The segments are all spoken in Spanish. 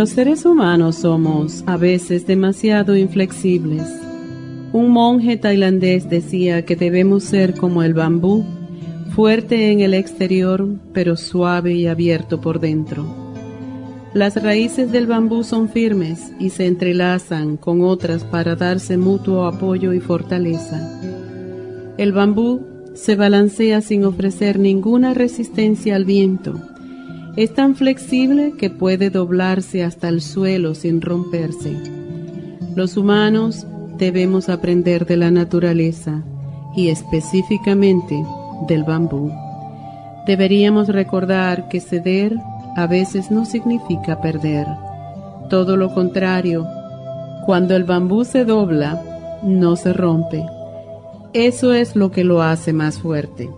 Los seres humanos somos a veces demasiado inflexibles. Un monje tailandés decía que debemos ser como el bambú, fuerte en el exterior, pero suave y abierto por dentro. Las raíces del bambú son firmes y se entrelazan con otras para darse mutuo apoyo y fortaleza. El bambú se balancea sin ofrecer ninguna resistencia al viento es tan flexible que puede doblarse hasta el suelo sin romperse. Los humanos debemos aprender de la naturaleza y específicamente del bambú. Deberíamos recordar que ceder a veces no significa perder. Todo lo contrario, cuando el bambú se dobla, no se rompe. Eso es lo que lo hace más fuerte.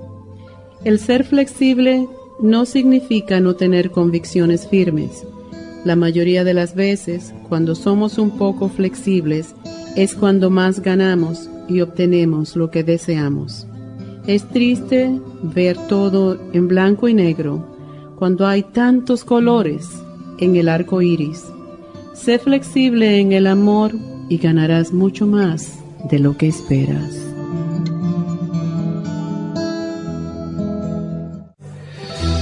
El ser flexible no significa no tener convicciones firmes. La mayoría de las veces, cuando somos un poco flexibles, es cuando más ganamos y obtenemos lo que deseamos. Es triste ver todo en blanco y negro cuando hay tantos colores en el arco iris. Sé flexible en el amor y ganarás mucho más de lo que esperas.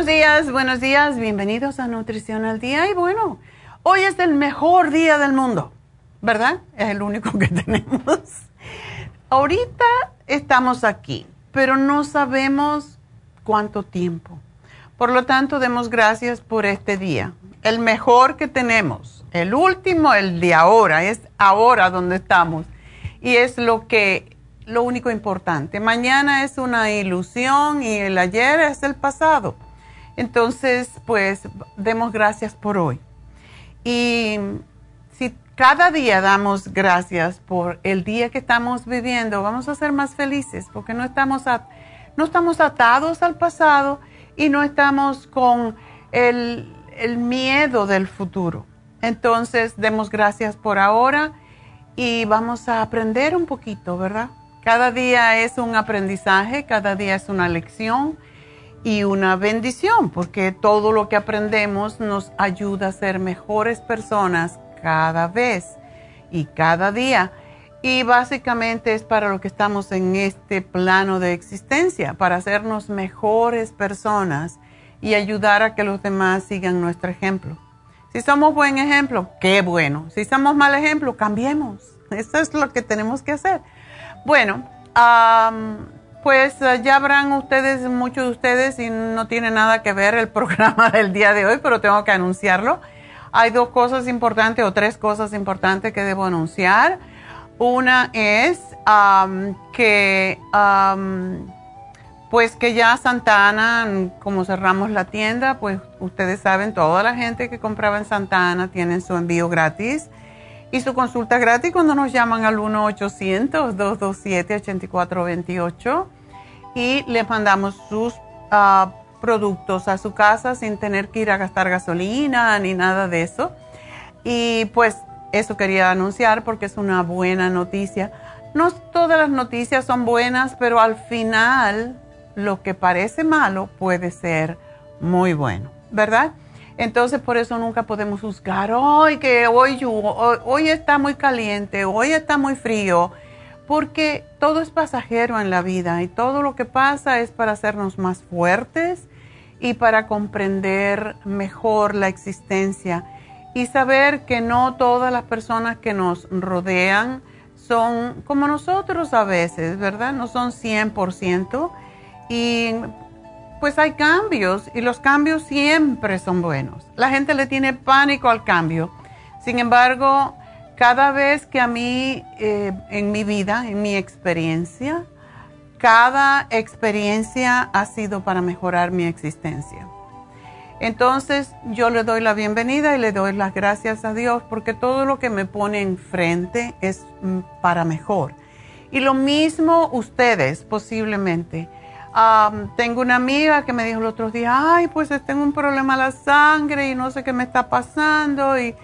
Buenos días, buenos días, bienvenidos a Nutrición al Día. Y bueno, hoy es el mejor día del mundo, ¿verdad? Es el único que tenemos. Ahorita estamos aquí, pero no sabemos cuánto tiempo. Por lo tanto, demos gracias por este día, el mejor que tenemos. El último, el de ahora, es ahora donde estamos. Y es lo que, lo único importante. Mañana es una ilusión y el ayer es el pasado. Entonces, pues, demos gracias por hoy. Y si cada día damos gracias por el día que estamos viviendo, vamos a ser más felices porque no estamos, no estamos atados al pasado y no estamos con el, el miedo del futuro. Entonces, demos gracias por ahora y vamos a aprender un poquito, ¿verdad? Cada día es un aprendizaje, cada día es una lección y una bendición, porque todo lo que aprendemos nos ayuda a ser mejores personas cada vez y cada día. Y básicamente es para lo que estamos en este plano de existencia, para hacernos mejores personas y ayudar a que los demás sigan nuestro ejemplo. Si somos buen ejemplo, qué bueno. Si somos mal ejemplo, cambiemos. Eso es lo que tenemos que hacer. Bueno, pues eh, ya habrán ustedes, muchos de ustedes, y no tiene nada que ver el programa del día de hoy, pero tengo que anunciarlo. Hay dos cosas importantes o tres cosas importantes que debo anunciar. Una es que, pues que ya Santa Ana, como cerramos la tienda, pues ustedes saben, toda la gente que compraba en Santa Ana tienen su envío gratis y su consulta gratis cuando nos llaman al 1-800-227-8428 y les mandamos sus ah, productos a su casa sin tener que ir a gastar gasolina ni nada de eso. Y pues eso quería anunciar porque es una buena noticia. No todas las noticias son buenas, pero al final lo que parece malo puede ser muy bueno, ¿verdad? Entonces por eso nunca podemos juzgar, hoy que hoy, hoy está muy caliente, hoy está muy frío, porque todo es pasajero en la vida y todo lo que pasa es para hacernos más fuertes y para comprender mejor la existencia y saber que no todas las personas que nos rodean son como nosotros a veces, ¿verdad? No son 100% y pues hay cambios y los cambios siempre son buenos. La gente le tiene pánico al cambio. Sin embargo, cada vez que a mí, eh, en mi vida, en mi experiencia, cada experiencia ha sido para mejorar mi existencia. Entonces yo le doy la bienvenida y le doy las gracias a Dios porque todo lo que me pone enfrente es mm, para mejor. Y lo mismo ustedes posiblemente tengo una amiga que me dijo el otro día, ay, pues tengo un problema a la sangre y no sé qué me está pasando. Y,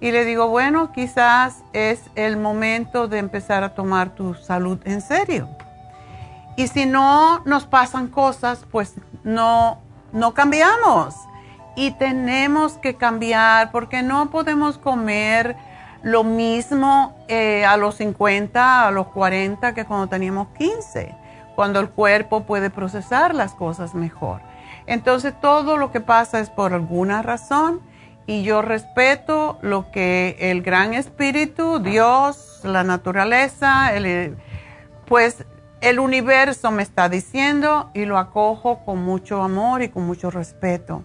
y le digo, bueno, quizás es el momento de empezar a tomar tu salud en serio. Y si no nos pasan cosas, pues no, no cambiamos. Y tenemos que cambiar porque no podemos comer lo mismo eh, a los 50, a los 40 que cuando teníamos 15 cuando el cuerpo puede procesar las cosas mejor. Entonces todo lo que pasa es por alguna razón y yo respeto lo que el gran espíritu, Dios, la naturaleza, pues el universo me está diciendo y lo acojo con mucho amor y con mucho respeto.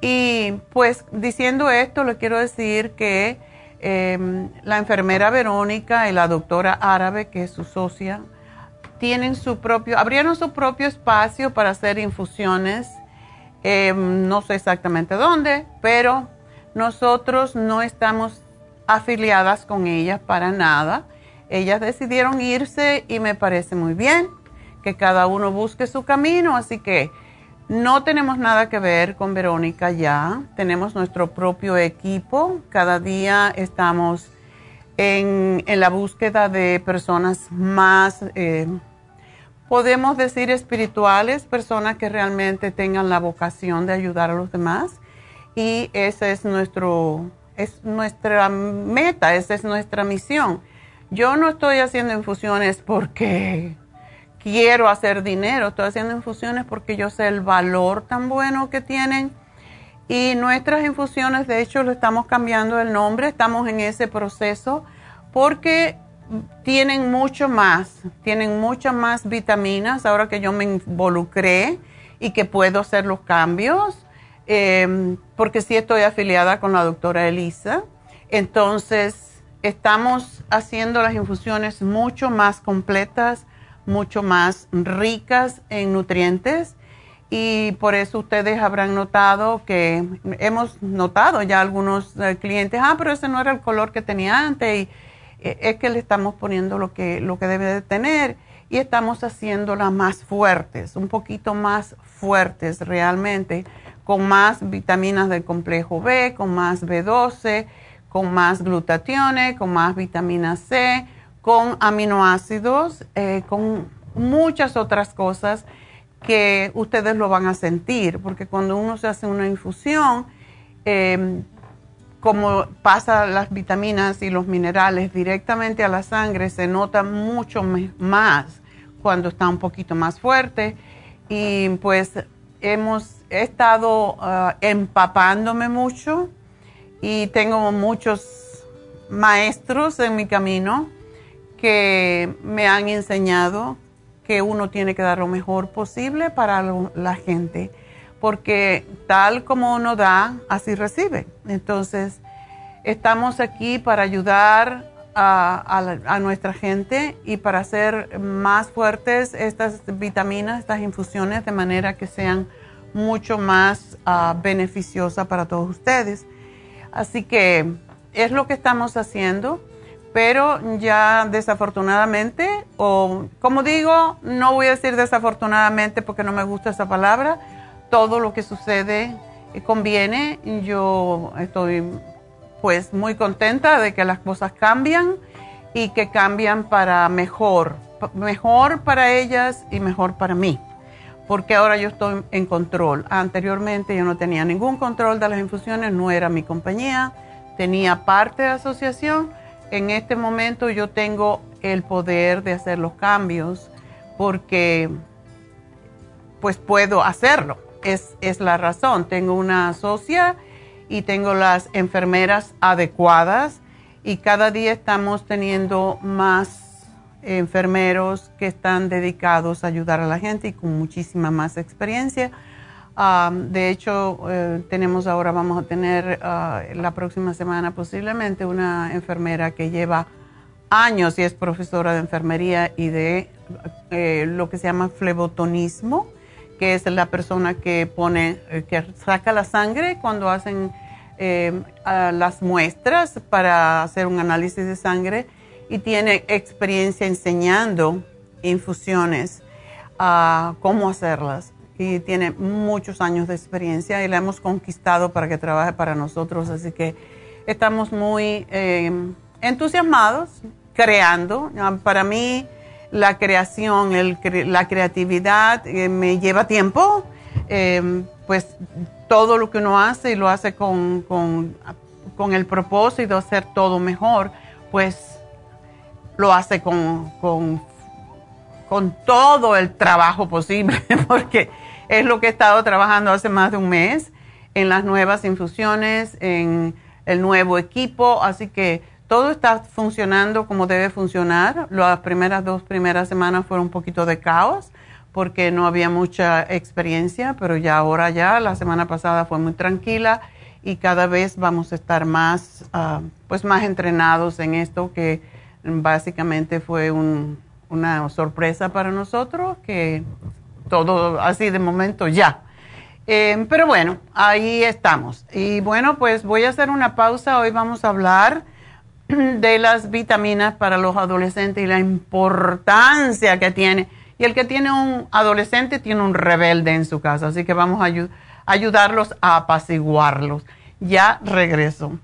Y pues diciendo esto, le quiero decir que em, la enfermera Verónica y la doctora árabe, que es su socia, tienen su propio, abrieron su propio espacio para hacer infusiones. Eh, no sé exactamente dónde, pero nosotros no estamos afiliadas con ellas para nada. Ellas decidieron irse y me parece muy bien que cada uno busque su camino, así que no tenemos nada que ver con Verónica ya, tenemos nuestro propio equipo, cada día estamos en, la búsqueda de personas más eh, podemos decir espirituales, personas que realmente tengan la vocación de ayudar a los demás. Y esa es, nuestro, es nuestra meta, esa es nuestra misión. Yo no estoy haciendo infusiones porque quiero hacer dinero, estoy haciendo infusiones porque yo sé el valor tan bueno que tienen. Y nuestras infusiones, de hecho, lo estamos cambiando el nombre, estamos en ese proceso porque tienen mucho más, tienen muchas más vitaminas ahora que yo me involucré y que puedo hacer los cambios, em, porque sí estoy afiliada con la doctora Elisa. Entonces, estamos haciendo las infusiones mucho más completas, mucho más ricas en nutrientes y por eso ustedes habrán notado que hemos notado ya algunos eh, clientes, ah, pero ese no era el color que tenía antes y es que le estamos poniendo lo que, lo que debe de tener y estamos haciéndolas más fuertes, un poquito más fuertes realmente, con más vitaminas del complejo B, con más B12, con más glutatione, con más vitamina C, con aminoácidos, eh, con muchas otras cosas que ustedes lo van a sentir, porque cuando uno se hace una infusión, em, como pasa las vitaminas y los minerales directamente a la sangre, se nota mucho más cuando está un poquito más fuerte. Y pues hemos estado ah, empapándome mucho y tengo muchos maestros en mi camino que me han enseñado que uno tiene que dar lo mejor posible para la gente, porque tal como uno da, así recibe. Entonces, estamos aquí para ayudar a, nuestra gente y para hacer más fuertes estas vitaminas, estas infusiones, de manera que sean mucho más ah, beneficiosas para todos ustedes. Así que es lo que estamos haciendo pero ya desafortunadamente, o como digo, no voy a decir desafortunadamente porque no me gusta esa palabra, todo lo que sucede conviene. Yo estoy pues muy contenta de que las cosas cambian y que cambian para mejor, mejor para ellas y mejor para mí, porque ahora yo estoy en control. Anteriormente yo no tenía ningún control de las infusiones, no era mi compañía, tenía parte de asociación en este momento yo tengo el poder de hacer los cambios porque pues puedo hacerlo. Es, es la razón. Tengo una socia y tengo las enfermeras adecuadas y cada día estamos teniendo más enfermeros que están dedicados a ayudar a la gente y con muchísima más experiencia de hecho, eh, tenemos ahora, vamos a tener ah, la próxima semana posiblemente una enfermera que lleva años y es profesora de enfermería y de eh, lo que se llama flebotonismo, que es la persona que pone, eh, que saca la sangre cuando hacen las muestras para hacer un análisis de sangre y tiene experiencia enseñando infusiones, a cómo hacerlas y tiene muchos años de experiencia y la hemos conquistado para que trabaje para nosotros. Así que estamos muy eh, entusiasmados creando. Ah, para mí la creación, la creatividad eh, me lleva tiempo. Eh, pues todo lo que uno hace y lo hace con, con, con, el propósito de hacer todo mejor, pues lo hace con, con, con todo el trabajo posible, porque es lo que he estado trabajando hace más de un mes en las nuevas infusiones, en el nuevo equipo, así que todo está funcionando como debe funcionar. Las primeras dos primeras semanas fueron un poquito de caos porque no había mucha experiencia, pero ya ahora ya, la semana pasada fue muy tranquila y cada vez vamos a estar más, ah, pues más entrenados en esto que básicamente fue una sorpresa para nosotros que todo así de momento ya. Eh, pero bueno, ahí estamos. Y bueno, pues voy a hacer una pausa. Hoy vamos a hablar de las vitaminas para los adolescentes y la importancia que tiene. Y el que tiene un adolescente tiene un rebelde en su casa, así que vamos a ayudarlos a apaciguarlos. Ya regreso.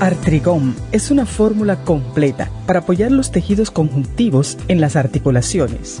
Artrigón es una fórmula completa para apoyar los tejidos conjuntivos en las articulaciones.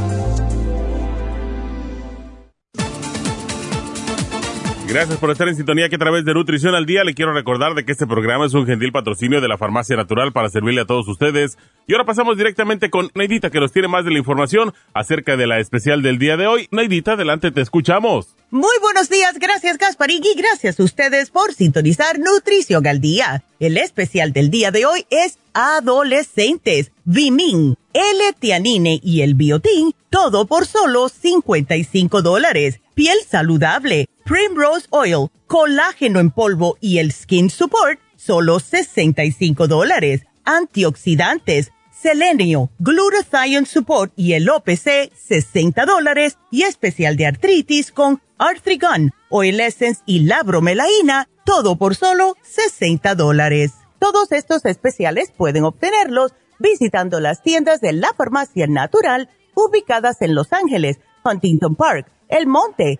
Gracias por estar en sintonía que a través de Nutrición al Día le quiero recordar de que este programa es un gentil patrocinio de la Farmacia Natural para servirle a todos ustedes. Y ahora pasamos directamente con Neidita que nos tiene más de la información acerca de la especial del día de hoy. Neidita, adelante, te escuchamos. Muy buenos días, gracias Gasparín y gracias a ustedes por sintonizar Nutrición al Día. El especial del día de hoy es Adolescentes, Vimin, L-Tianine y el Biotin, todo por solo 55 dólares. Piel saludable Primrose Oil, colágeno en polvo y el Skin Support, solo 65 dólares. Antioxidantes, selenio, glutathione support y el OPC, 60 dólares. Y especial de artritis con Arthrigon, Oil Essence y la bromelaína, todo por solo 60 dólares. Todos estos especiales pueden obtenerlos visitando las tiendas de la farmacia natural ubicadas en Los Ángeles, Huntington Park, El Monte,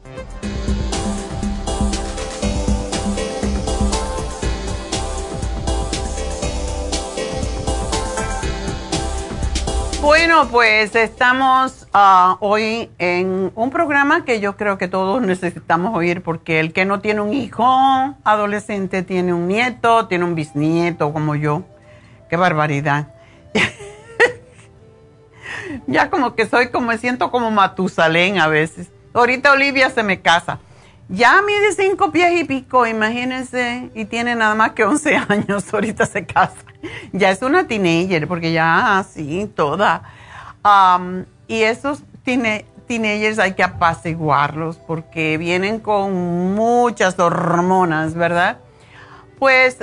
Bueno, pues estamos ah, hoy en un programa que yo creo que todos necesitamos oír porque el que no tiene un hijo adolescente tiene un nieto, tiene un bisnieto como yo. Qué barbaridad. ya como que soy como me siento como Matusalén a veces. Ahorita Olivia se me casa. Ya mide cinco pies y pico, imagínense, y tiene nada más que 11 años, ahorita se casa ya es una teenager, porque ya así, toda. y esos teenagers hay que apaciguarlos porque vienen con muchas hormonas, ¿verdad? Pues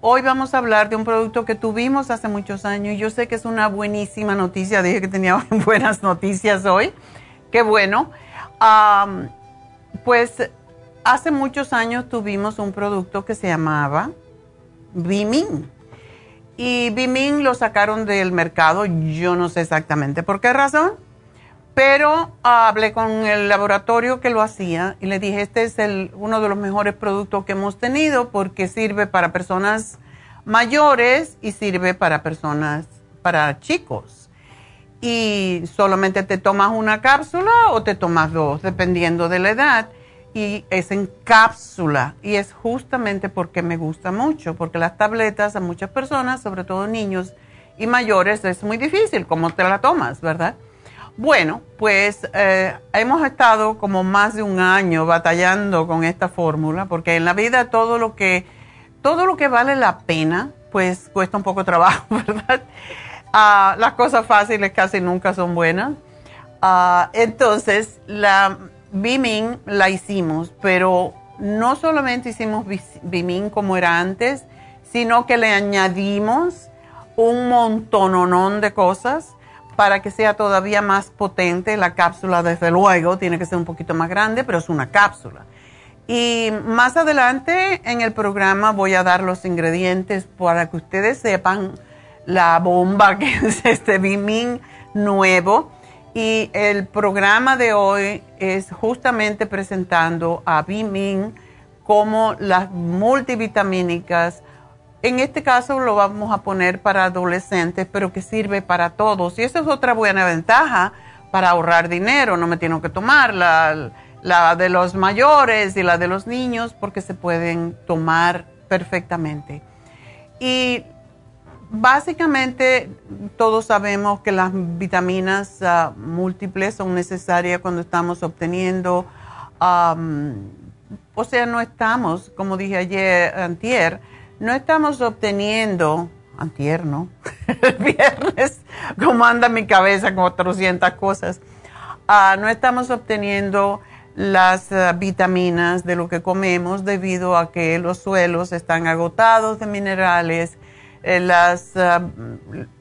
hoy vamos a hablar de un producto que tuvimos hace muchos años yo sé que es una buenísima noticia. Dije que tenía buenas noticias hoy. Qué bueno. Pues hace muchos años tuvimos un producto que se llamaba Bimin. Y Bimin lo sacaron del mercado, yo no sé exactamente por qué razón, pero hablé con el laboratorio que lo hacía y le dije, este es uno de los mejores productos que hemos tenido porque sirve para personas mayores y sirve para personas, para chicos. Y solamente te tomas una cápsula o te tomas dos, dependiendo de la edad y es en cápsula y es justamente porque me gusta mucho, porque las tabletas a muchas personas, sobre todo niños y mayores, es muy difícil cómo te la tomas, ¿verdad? Bueno, pues eh, hemos estado como más de un año batallando con esta fórmula, porque en la vida todo lo que todo lo que vale la pena, pues cuesta un poco de trabajo, ¿verdad? Ah, las cosas fáciles casi nunca son buenas. Ah, entonces, la Bimin la hicimos, pero no solamente hicimos Bimin como era antes, sino que le añadimos un montononón de cosas para que sea todavía más potente. La cápsula, desde luego, tiene que ser un poquito más grande, pero es una cápsula. Y más adelante en el programa voy a dar los ingredientes para que ustedes sepan la bomba que es este Bimin nuevo y el programa de hoy es justamente presentando a Bimin como las multivitamínicas. En este caso lo vamos a poner para adolescentes, pero que sirve para todos. Y esa es otra buena ventaja para ahorrar dinero. No me tengo que tomar la de los mayores y la de los niños, porque se pueden tomar perfectamente. Y básicamente todos sabemos que las vitaminas ah, múltiples son necesarias cuando estamos obteniendo, o sea, no estamos, como dije ayer, antier, no estamos obteniendo, antier, ¿no? El viernes, como anda mi cabeza con 400 cosas, ah, no estamos obteniendo las ah, vitaminas de lo que comemos debido a que los suelos están agotados de minerales, eh, las, ah,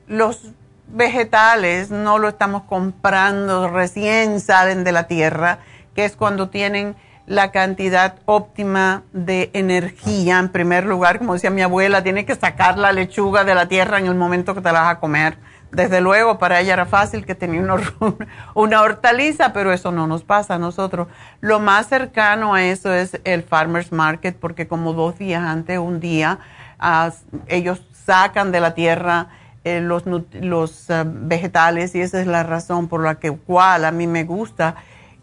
los vegetales no lo estamos comprando recién salen de la tierra, que es cuando tienen la cantidad óptima de energía. En primer lugar, como decía mi abuela, tiene que sacar la lechuga de la tierra en el momento que te la vas a comer. Desde luego, para ella era fácil que tenía una, una hortaliza, pero eso no nos pasa a nosotros. Lo más cercano a eso es el Farmer's Market, porque como dos días antes, un día, ah, ellos sacan de la tierra eh, los, los ah, vegetales y esa es la razón por la que cual a mí me gusta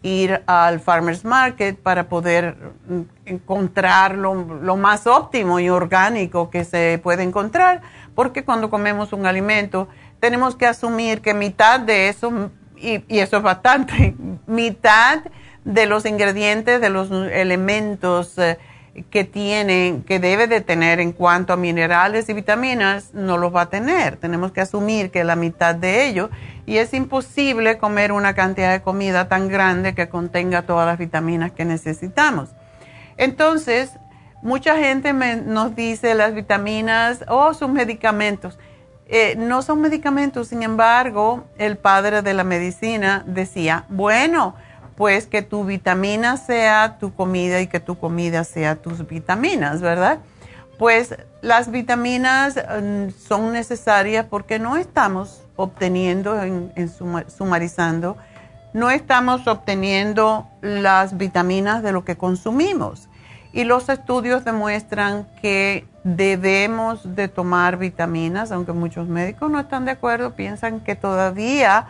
ir al farmers market para poder mm, encontrar lo, más óptimo y orgánico que se puede encontrar, porque cuando comemos un alimento tenemos que asumir que mitad de eso, y, y eso es bastante, mitad de los ingredientes, de los elementos, eh, que tiene, que debe de tener en cuanto a minerales y vitaminas, no los va a tener. Tenemos que asumir que la mitad de ellos y es imposible comer una cantidad de comida tan grande que contenga todas las vitaminas que necesitamos. Entonces, mucha gente nos dice las vitaminas, oh, son medicamentos. Eh, no son medicamentos, sin embargo, el padre de la medicina decía, bueno, pues que tu vitamina sea tu comida y que tu comida sea tus vitaminas, ¿verdad? Pues las vitaminas mm, son necesarias porque no estamos obteniendo, en, sumarizando, no estamos obteniendo las vitaminas de lo que consumimos. Y los estudios demuestran que debemos de tomar vitaminas, aunque muchos médicos no están de acuerdo, piensan que todavía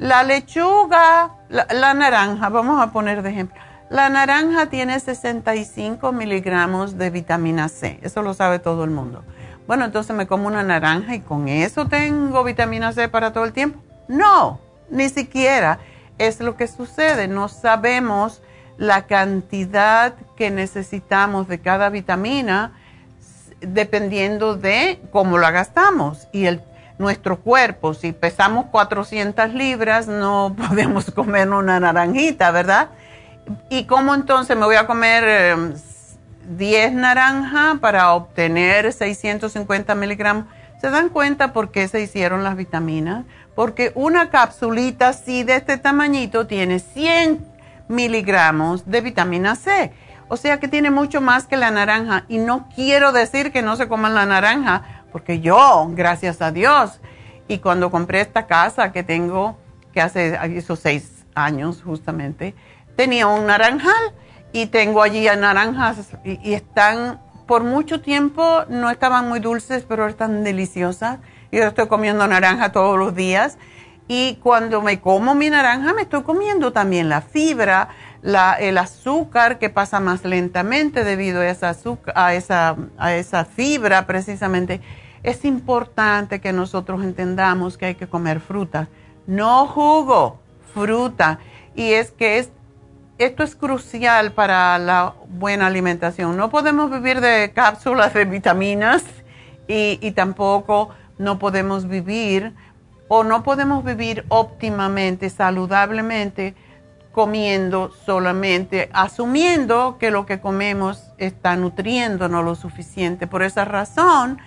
la lechuga, la, naranja, vamos a poner de ejemplo. La naranja tiene 65 miligramos de vitamina C, eso lo sabe todo el mundo. Bueno, entonces me como una naranja y con eso tengo vitamina C para todo el tiempo. No, ni siquiera es lo que sucede. No sabemos la cantidad que necesitamos de cada vitamina dependiendo de cómo la gastamos y el nuestro cuerpo. Si pesamos 400 libras, no podemos comer una naranjita, ¿verdad? ¿Y cómo entonces me voy a comer 10 em, naranjas para obtener 650 miligramos? ¿Se dan cuenta por qué se hicieron las vitaminas? Porque una capsulita así de este tamañito tiene 100 miligramos de vitamina C. O sea que tiene mucho más que la naranja. Y no quiero decir que no se coman la naranja, porque yo, gracias a Dios, y cuando compré esta casa que tengo, que hace esos seis años justamente, tenía un naranjal y tengo allí naranjas y, están, por mucho tiempo no estaban muy dulces, pero están deliciosas. Yo estoy comiendo naranja todos los días y cuando me como mi naranja me estoy comiendo también la fibra, el azúcar que pasa más lentamente debido a esa, azúcar, a esa, a esa fibra precisamente es importante que nosotros entendamos que hay que comer fruta, no jugo, fruta. Y es que es, esto es crucial para la buena alimentación. No podemos vivir de cápsulas de vitaminas y, y tampoco no podemos vivir o no podemos vivir óptimamente, saludablemente, comiendo solamente, asumiendo que lo que comemos está nutriéndonos lo suficiente. Por esa razón,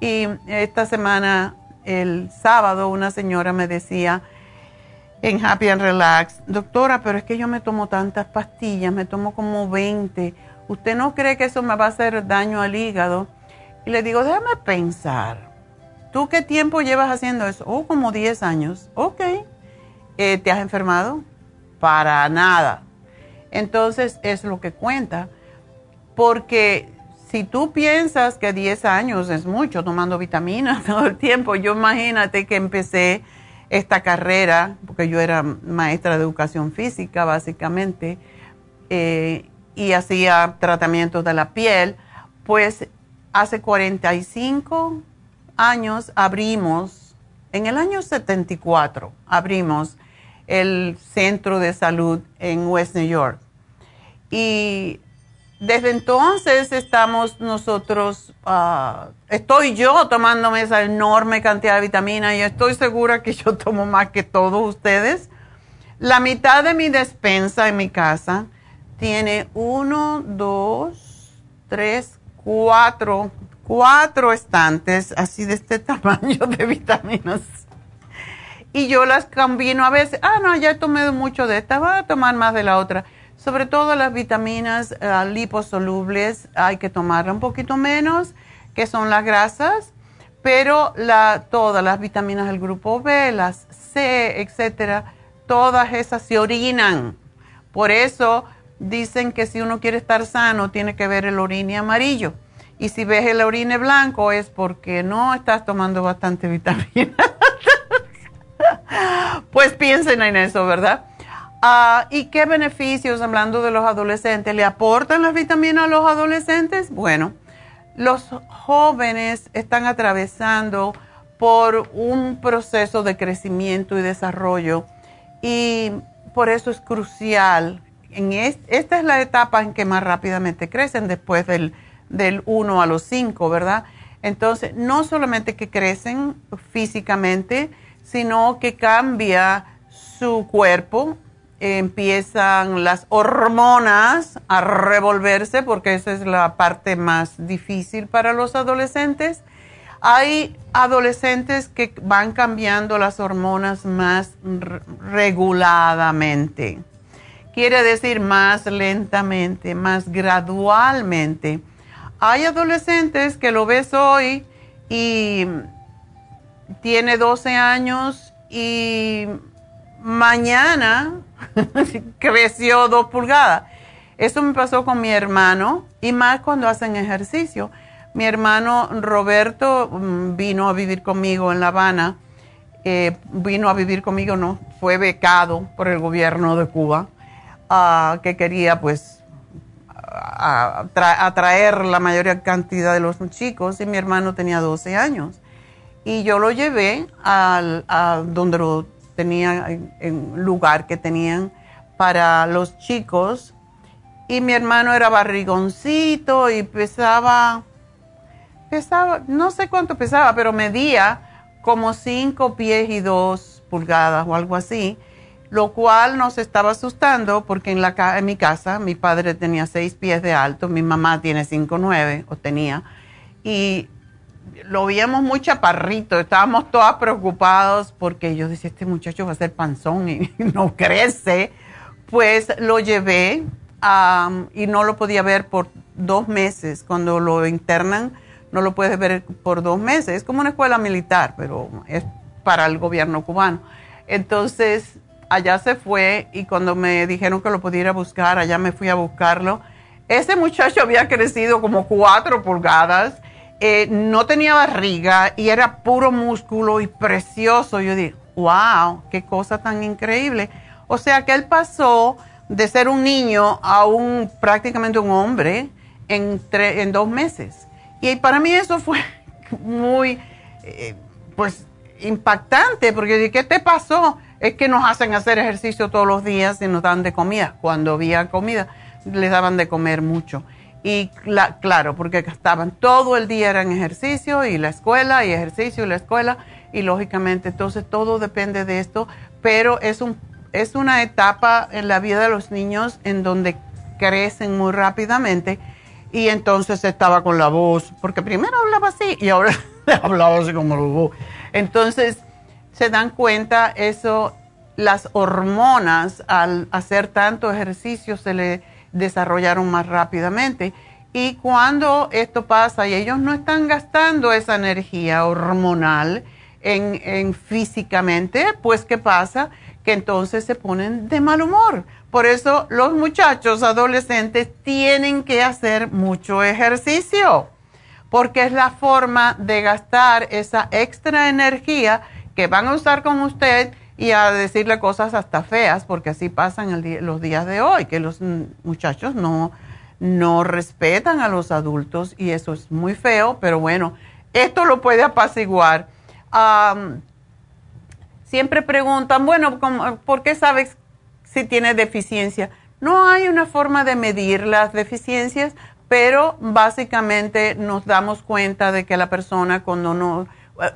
y esta semana, el sábado, una señora me decía en Happy and Relax, doctora, pero es que yo me tomo tantas pastillas, me tomo como 20. ¿Usted no cree que eso me va a hacer daño al hígado? Y le digo, déjame pensar. ¿Tú qué tiempo llevas haciendo eso? Oh, como 10 años. Ok. Eh, ¿Te has enfermado? Para nada. Entonces es lo que cuenta. Porque si tú piensas que 10 años es mucho tomando vitaminas todo el tiempo, yo imagínate que empecé esta carrera, porque yo era maestra de educación física básicamente, eh, y hacía tratamientos de la piel, pues hace 45 años abrimos, en el año 74 abrimos el centro de salud en West New York. Y desde entonces estamos nosotros, ah, estoy yo tomándome esa enorme cantidad de vitaminas y estoy segura que yo tomo más que todos ustedes. La mitad de mi despensa en mi casa tiene uno, dos, tres, cuatro, cuatro estantes así de este tamaño de vitaminas. Y yo las combino a veces. Ah, no, ya he tomado mucho de esta, voy a tomar más de la otra. Sobre todo las vitaminas uh, liposolubles hay que tomar un poquito menos, que son las grasas, pero todas las vitaminas del grupo B, las C, etcétera, todas esas se orinan. Por eso dicen que si uno quiere estar sano, tiene que ver el orine amarillo. Y si ves el orine blanco es porque no estás tomando bastante vitamina. Pues piensen en eso, ¿verdad? Ah, ¿Y qué beneficios, hablando de los adolescentes, le aportan las vitaminas a los adolescentes? Bueno, los jóvenes están atravesando por un proceso de crecimiento y desarrollo y por eso es crucial. En esta es la etapa en que más rápidamente crecen después del, del 1 a los 5, ¿verdad? Entonces, no solamente que crecen físicamente, sino que cambia su cuerpo, empiezan las hormonas a revolverse, porque esa es la parte más difícil para los adolescentes. Hay adolescentes que van cambiando las hormonas más reguladamente. Quiere decir más lentamente, más gradualmente. Hay adolescentes que lo ves hoy y tiene 12 años y mañana creció dos pulgadas. Eso me pasó con mi hermano y más cuando hacen ejercicio. Mi hermano Roberto mm, vino a vivir conmigo en La Habana. Eh, vino a vivir conmigo, no, fue becado por el gobierno de Cuba, ah, que quería pues atraer la mayor cantidad de los chicos y mi hermano tenía 12 años. Y yo lo llevé al, a donde lo tenía, en, lugar que tenían para los chicos. Y mi hermano era barrigoncito y pesaba, pesaba, no sé cuánto pesaba, pero medía como cinco pies y dos pulgadas o algo así, lo cual nos estaba asustando porque en, la, en mi casa mi padre tenía seis pies de alto, mi mamá tiene cinco nueve o tenía, y lo veíamos muy chaparrito, estábamos todas preocupados porque yo decía, este muchacho va a ser panzón y no crece. Pues lo llevé y no lo podía ver por dos meses. Cuando lo internan, no lo puedes ver por dos meses. Es como una escuela militar, pero es para el gobierno cubano. Entonces, allá se fue y cuando me dijeron que lo pudiera buscar, allá me fui a buscarlo. Ese muchacho había crecido como cuatro pulgadas eh, no tenía barriga y era puro músculo y precioso. Yo dije, wow, qué cosa tan increíble. O sea que él pasó de ser un niño a un prácticamente un hombre en, dos meses. Y para mí eso fue muy, eh, pues, impactante, porque dije, ¿qué te pasó? Es que nos hacen hacer ejercicio todos los días y nos dan de comida. Cuando había comida, les daban de comer mucho. Y claro, porque estaban todo el día en ejercicio y la escuela y ejercicio y la escuela y lógicamente entonces todo depende de esto, pero es, un, es una etapa en la vida de los niños en donde crecen muy rápidamente y entonces estaba con la voz, porque primero hablaba así y ahora hablaba así como voz. Entonces se dan cuenta eso, las hormonas al hacer tanto ejercicio se le desarrollaron más rápidamente. Y cuando esto pasa y ellos no están gastando esa energía hormonal en, físicamente, pues ¿qué pasa? Que entonces se ponen de mal humor. Por eso los muchachos adolescentes tienen que hacer mucho ejercicio, porque es la forma de gastar esa extra energía que van a usar con usted y a decirle cosas hasta feas, porque así pasan los días de hoy, que los muchachos no, no respetan a los adultos y eso es muy feo, pero bueno, esto lo puede apaciguar. siempre preguntan, bueno, ¿por qué sabes si tiene deficiencia? No hay una forma de medir las deficiencias, pero básicamente nos damos cuenta de que la persona cuando no,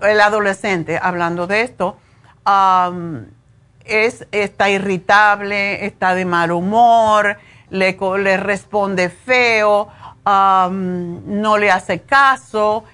el adolescente, hablando de esto, es, está irritable, está de mal humor, le, le responde feo, no le hace caso,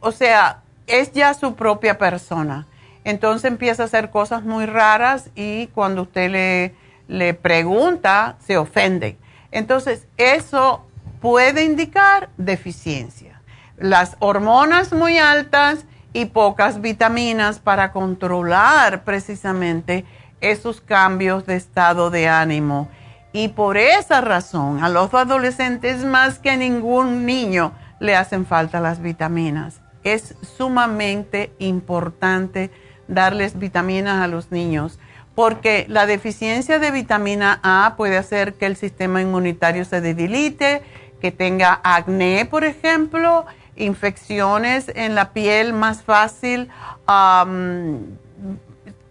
o sea, es ya su propia persona. Entonces empieza a hacer cosas muy raras y cuando usted le, le pregunta, se ofende. Entonces, eso puede indicar deficiencia. Las hormonas muy altas y pocas vitaminas para controlar precisamente esos cambios de estado de ánimo. Y por esa razón, a los adolescentes más que a ningún niño le hacen falta las vitaminas. Es sumamente importante darles vitaminas a los niños porque la deficiencia de vitamina A puede hacer que el sistema inmunitario se debilite, que tenga acné, por ejemplo, infecciones en la piel más fácil.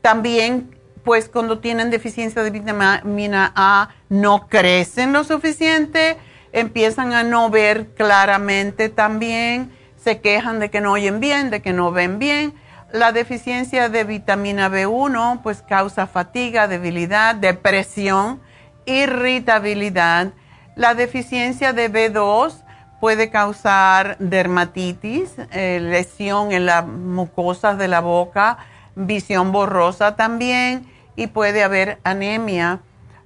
también, pues cuando tienen deficiencia de vitamina A, no crecen lo suficiente, empiezan a no ver claramente también, se quejan de que no oyen bien, de que no ven bien. La deficiencia de vitamina B1 pues causa fatiga, debilidad, depresión, irritabilidad la deficiencia de B2 puede causar dermatitis, eh, lesión en las mucosas de la boca, visión borrosa también y puede haber anemia.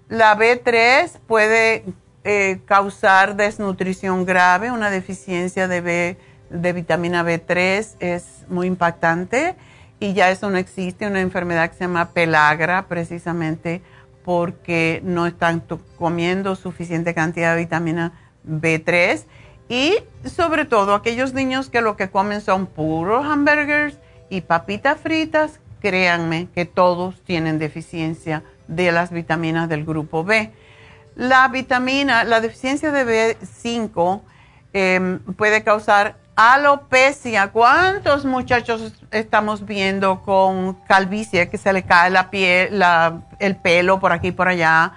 La B3 puede eh, causar desnutrición grave, una deficiencia de, de vitamina B3 es muy impactante y ya eso no existe, una enfermedad que se llama pelagra precisamente porque no están comiendo suficiente cantidad de vitamina B3 y sobre todo aquellos niños que lo que comen son puros hamburgers y papitas fritas, créanme que todos tienen deficiencia de las vitaminas del grupo B. La vitamina, la deficiencia de B5 em, puede causar alopecia. ¿Cuántos muchachos estamos viendo con calvicie que se le cae la piel, el pelo por aquí y por allá?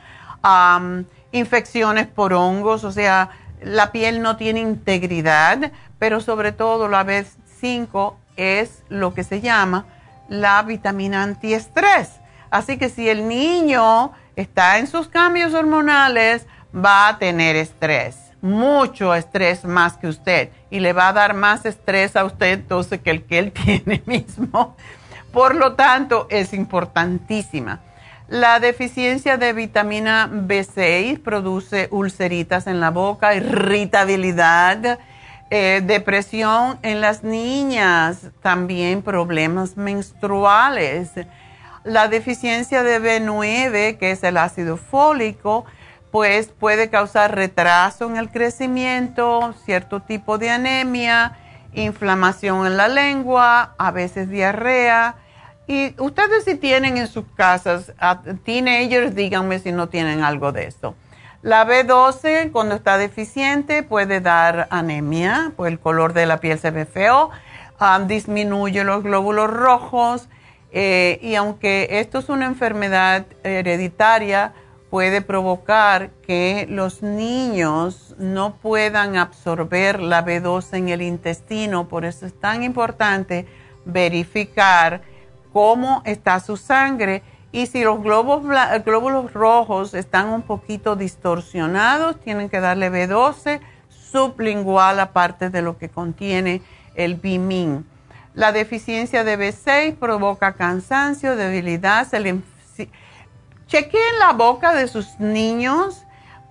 infecciones por hongos, o sea, la piel no tiene integridad, pero sobre todo la B5 es lo que se llama la vitamina antiestrés. Así que si el niño está en sus cambios hormonales, va a tener estrés mucho estrés más que usted y le va a dar más estrés a usted entonces que el que él tiene mismo. Por lo tanto, es importantísima. La deficiencia de vitamina B6 produce ulceritas en la boca, irritabilidad, eh, depresión en las niñas, también problemas menstruales. La deficiencia de B9, que es el ácido fólico, pues puede causar retraso en el crecimiento, cierto tipo de anemia, inflamación en la lengua, a veces diarrea. Y ustedes si tienen en sus casas teenagers, díganme si no tienen algo de esto. La B12, cuando está deficiente, puede dar anemia, pues el color de la piel se ve feo, ah, disminuye los glóbulos rojos, eh, y aunque esto es una enfermedad hereditaria, puede provocar que los niños no puedan absorber la B12 en el intestino. Por eso es tan importante verificar cómo está su sangre y si los glóbulos rojos están un poquito distorsionados, tienen que darle B12 sublingual aparte de lo que contiene el Bimin. La deficiencia de B6 provoca cansancio, debilidad, se le Chequeen la boca de sus niños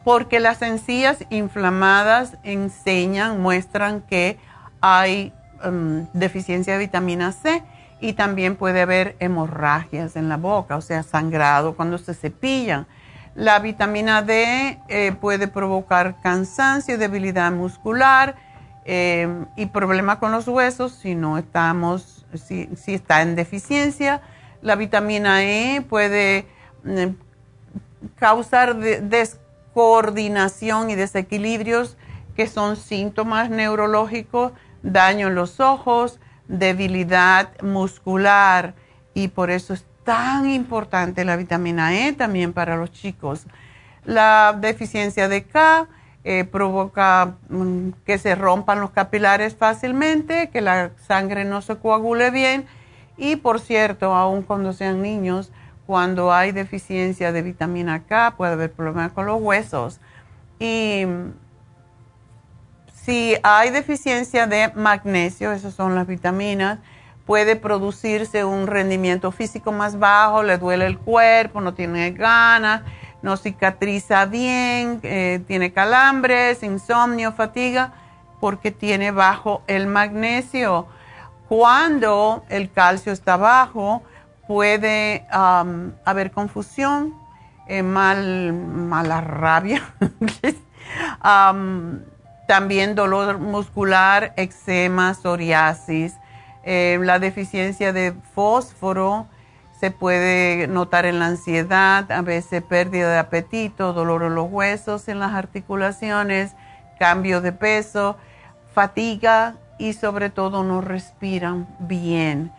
porque las encías inflamadas enseñan, muestran que hay um, deficiencia de vitamina C y también puede haber hemorragias en la boca, o sea, sangrado cuando se cepillan. La vitamina D eh, puede provocar cansancio, debilidad muscular eh, y problemas con los huesos si no estamos, si está en deficiencia La vitamina E puede mm, causar descoordinación y desequilibrios que son síntomas neurológicos, daño en los ojos, debilidad muscular y por eso es tan importante la vitamina E también para los chicos. La deficiencia de K eh, provoca mm, que se rompan los capilares fácilmente, que la sangre no se coagule bien y por cierto, aun cuando sean niños, cuando hay deficiencia de vitamina K puede haber problemas con los huesos. Y si hay deficiencia de magnesio, esas son las vitaminas, puede producirse un rendimiento físico más bajo, le duele el cuerpo, no tiene ganas, no cicatriza bien, eh, tiene calambres, insomnio, fatiga, porque tiene bajo el magnesio. Cuando el calcio está bajo, puede haber confusión, eh, mal, mala rabia. también dolor muscular, eczema, psoriasis, eh, la deficiencia de fósforo se puede notar en la ansiedad, a veces pérdida de apetito, dolor en los huesos, en las articulaciones, cambio de peso, fatiga y sobre todo no respiran bien.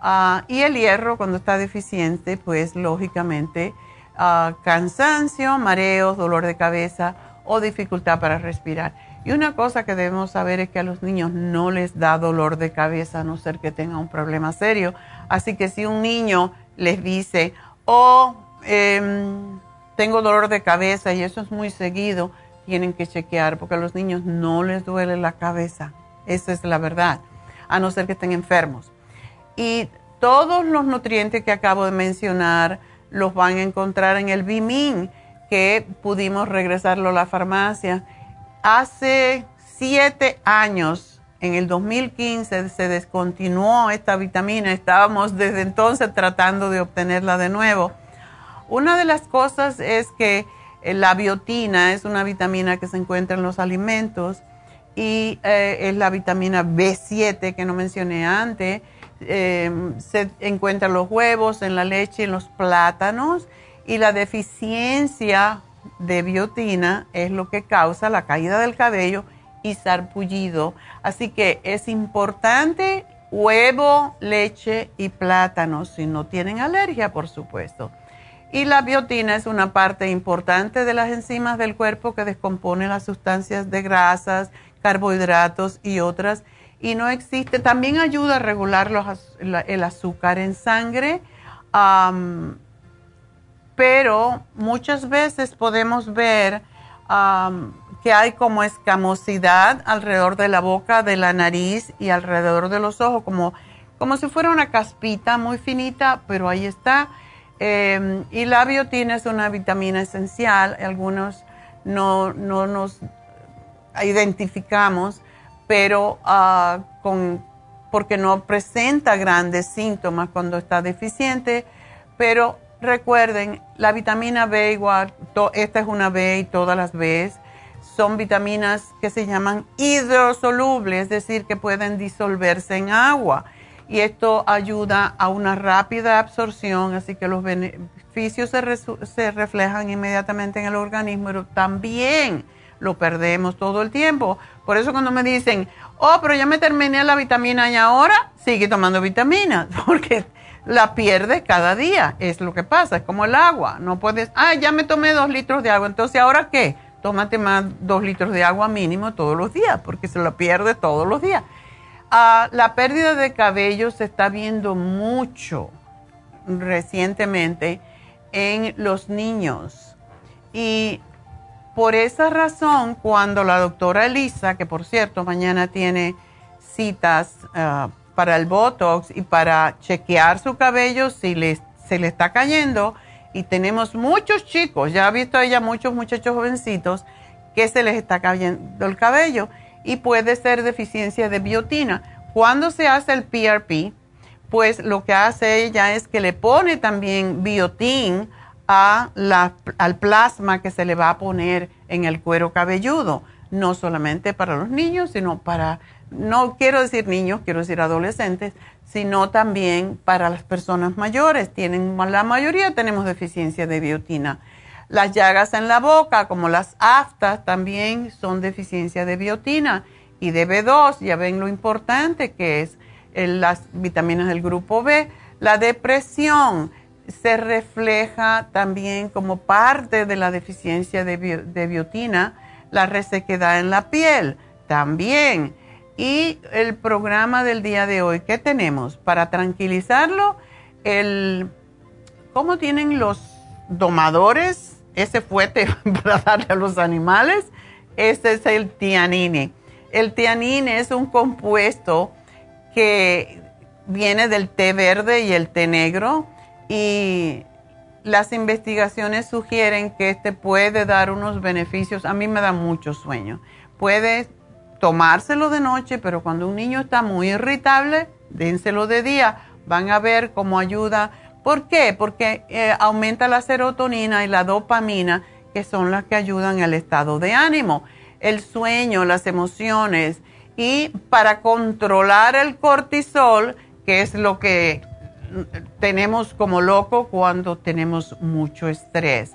Ah, y el hierro cuando está deficiente, pues lógicamente ah, cansancio, mareos, dolor de cabeza o dificultad para respirar. Y una cosa que debemos saber es que a los niños no les da dolor de cabeza a no ser que tenga un problema serio. Así que si un niño les dice, oh, em, tengo dolor de cabeza y eso es muy seguido, tienen que chequear porque a los niños no les duele la cabeza. Esa es la verdad, a no ser que estén enfermos. Y todos los nutrientes que acabo de mencionar los van a encontrar en el Bimin, que pudimos regresarlo a la farmacia hace siete años, en el 2015, se descontinuó esta vitamina. Estábamos desde entonces tratando de obtenerla de nuevo. Una de las cosas es que eh, la biotina es una vitamina que se encuentra en los alimentos y eh, es la vitamina B7 que no mencioné antes. Eh, se encuentra en los huevos, en la leche, en los plátanos y la deficiencia de biotina es lo que causa la caída del cabello y sarpullido. Así que es importante huevo, leche y plátano, si no tienen alergia, por supuesto. Y la biotina es una parte importante de las enzimas del cuerpo que descompone las sustancias de grasas, carbohidratos y otras. Y no existe, también ayuda a regular el azúcar en sangre pero muchas veces podemos ver que hay como escamosidad alrededor de la boca, de la nariz y alrededor de los ojos, como, como si fuera una caspita muy finita, pero ahí está. Em, y la biotina es una vitamina esencial, algunos no, no nos identificamos, pero uh, con, porque no presenta grandes síntomas cuando está deficiente, pero recuerden, la vitamina B igual, esta es una B y todas las B son vitaminas que se llaman hidrosolubles, es decir, que pueden disolverse en agua. Y esto ayuda a una rápida absorción, así que los beneficios se, se reflejan inmediatamente en el organismo, pero también lo perdemos todo el tiempo. Por eso cuando me dicen, oh, pero ya me terminé la vitamina y ahora sigue tomando vitaminas, porque la pierde cada día. Es lo que pasa, es como el agua. No puedes, ah, ya me tomé dos litros de agua, entonces ahora qué? Tómate más dos litros de agua mínimo todos los días, porque se la pierde todos los días. Ah, la pérdida de cabello se está viendo mucho recientemente en los niños. Y por esa razón, cuando la doctora Elisa, que por cierto mañana tiene citas uh, para el Botox y para chequear su cabello si le, se le está cayendo. Y tenemos muchos chicos, ya ha visto ella muchos muchachos jovencitos que se les está cayendo el cabello y puede ser deficiencia de biotina. Cuando se hace el PRP, pues lo que hace ella es que le pone también biotin a la, al plasma que se le va a poner en el cuero cabelludo, no solamente para los niños, sino para no quiero decir niños, quiero decir adolescentes, sino también para las personas mayores. Tienen, la mayoría tenemos deficiencia de biotina. Las llagas en la boca, como las aftas, también son deficiencia de biotina y de B2. Ya ven lo importante que es las vitaminas del grupo B. La depresión se refleja también como parte de la deficiencia de, de biotina, la resequedad en la piel también y el programa del día de hoy, ¿qué tenemos? Para tranquilizarlo, el, ¿cómo tienen los domadores ese fuete para darle a los animales? Este es el tianine. El tianine es un compuesto que viene del té verde y el té negro y las investigaciones sugieren que este puede dar unos beneficios. A mí me da mucho sueño. Puede tomárselo de noche, pero cuando un niño está muy irritable, dénselo de día. Van a ver cómo ayuda. ¿Por qué? Porque eh, aumenta la serotonina y la dopamina, que son las que ayudan al estado de ánimo, el sueño, las emociones. Y para controlar el cortisol, que es lo que tenemos como loco cuando tenemos mucho estrés.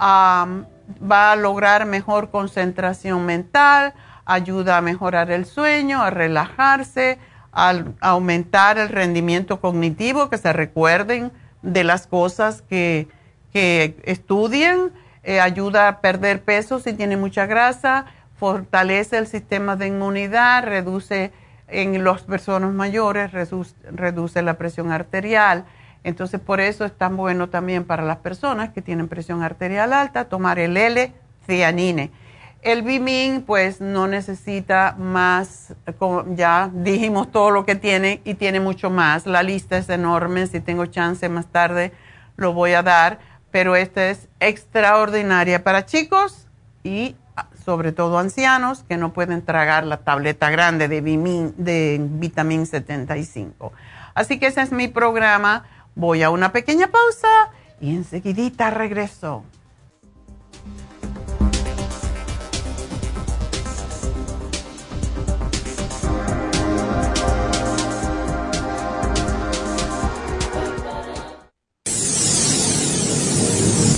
va a lograr mejor concentración mental, ayuda a mejorar el sueño, a relajarse, a, aumentar el rendimiento cognitivo, que se recuerden de las cosas que, que estudien, eh, ayuda a perder peso si tiene mucha grasa, fortalece el sistema de inmunidad, reduce en las personas mayores, reduce, reduce la presión arterial. Entonces, por eso es tan bueno también para las personas que tienen presión arterial alta tomar el L-cianine el Bimin pues no necesita más, ya dijimos todo lo que tiene y tiene mucho más. La lista es enorme, si tengo chance más tarde lo voy a dar, pero esta es extraordinaria para chicos y ah, sobre todo ancianos que no pueden tragar la tableta grande de, Bimin, de vitamina 75. Así que ese es mi programa. Voy a una pequeña pausa y enseguidita regreso.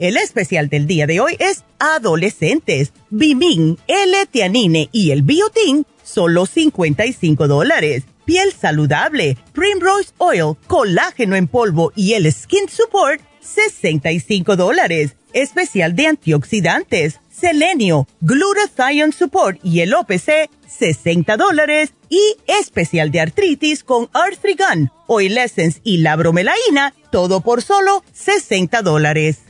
El especial del día de hoy es adolescentes. Bimin, L-Tianine y el Biotin, solo 55 dólares. Piel saludable, Primrose Oil, colágeno en polvo y el Skin Support, 65 dólares. Especial de antioxidantes selenio, glutathione support y el OPC, 60 dólares. Y especial de artritis con Arthrigan, Oil Essence y la bromelaína, todo por solo 60 dólares.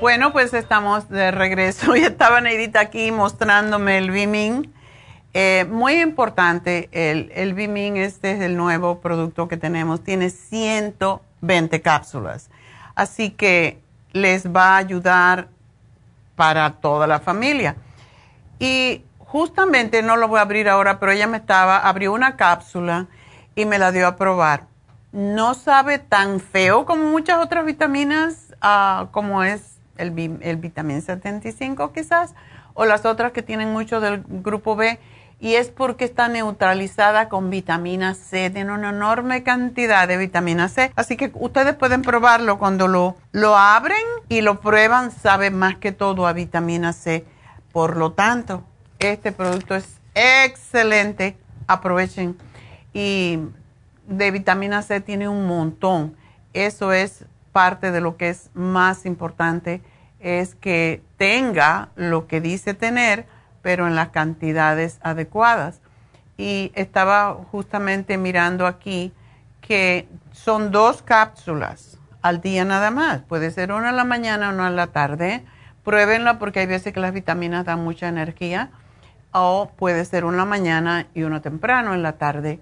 Bueno, pues estamos de regreso y estaba Neidita aquí mostrándome el Bimin. Eh, muy importante, el, el este es el nuevo producto que tenemos, tiene 120 cápsulas. Así que les va a ayudar para toda la familia. Y justamente, no lo voy a abrir ahora, pero ella me estaba, abrió una cápsula y me la dio a probar. No sabe tan feo como muchas otras vitaminas, como es el, el vitamina 75 quizás, o las otras que tienen mucho del grupo B, y es porque está neutralizada con vitamina C, tiene una enorme cantidad de vitamina C. Así que ustedes pueden probarlo cuando lo, lo abren y lo prueban, sabe más que todo a vitamina C. Por lo tanto, este producto es excelente, aprovechen y de vitamina C tiene un montón. Eso es parte de lo que es más importante, es que tenga lo que dice tener, pero en las cantidades adecuadas. Y estaba justamente mirando aquí que son dos cápsulas al día nada más. Puede ser una en la mañana una en la tarde. Pruébenla porque hay veces que las vitaminas dan mucha energía. O puede ser una mañana y una temprano en la tarde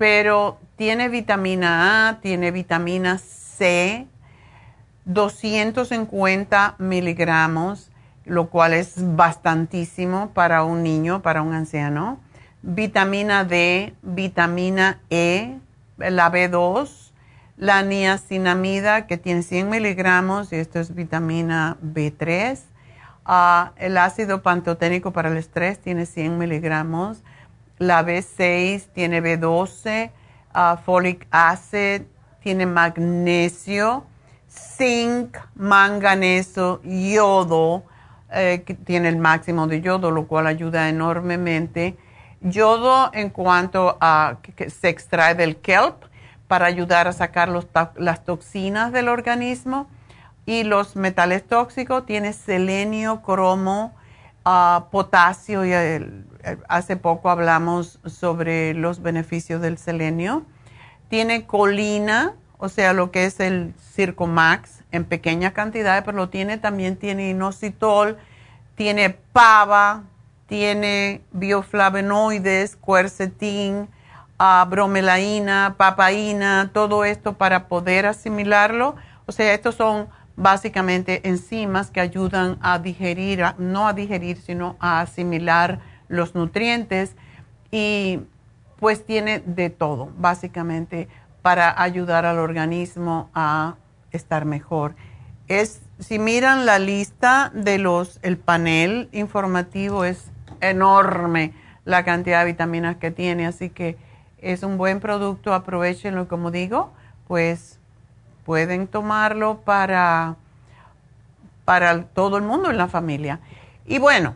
pero tiene vitamina A, tiene vitamina C, 250 miligramos, lo cual es bastantísimo para un niño, para un anciano. Vitamina D, vitamina E, la B2, la niacinamida que tiene 100 miligramos y esto es vitamina B3. Ah, el ácido pantoténico para el estrés tiene 100 miligramos la B6 tiene B12, uh, folic acid, tiene magnesio, zinc, manganeso, yodo, eh, que tiene el máximo de yodo, lo cual ayuda enormemente. Yodo en cuanto a que se extrae del kelp para ayudar a sacar las toxinas del organismo. Y los metales tóxicos tiene selenio, cromo, uh, potasio y el, hace poco hablamos sobre los beneficios del selenio. Tiene colina, o sea, lo que es el Circomax en pequeña cantidad, pero lo tiene también tiene inositol, tiene pava, tiene bioflavonoides, quercetin, uh, bromelaína, papaína, todo esto para poder asimilarlo. O sea, estos son básicamente enzimas que ayudan a digerir, no a digerir, sino a asimilar los nutrientes y pues tiene de todo, básicamente, para ayudar al organismo a estar mejor. Es, si miran la lista de los, el panel informativo es enorme la cantidad de vitaminas que tiene, así que es un buen producto, aprovechenlo, como digo, pues pueden tomarlo para, para todo el mundo en la familia. Y bueno,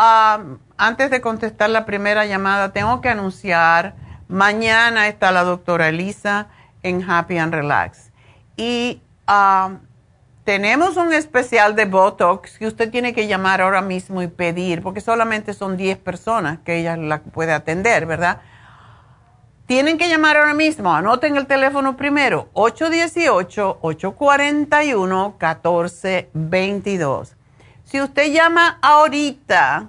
antes de contestar la primera llamada, tengo que anunciar, mañana está la doctora Elisa en Happy and Relax. Y tenemos un especial de Botox que usted tiene que llamar ahora mismo y pedir, porque solamente son 10 personas que ella la puede atender, ¿verdad? Tienen que llamar ahora mismo, anoten el teléfono primero, 818-841-1422. Si usted llama ahorita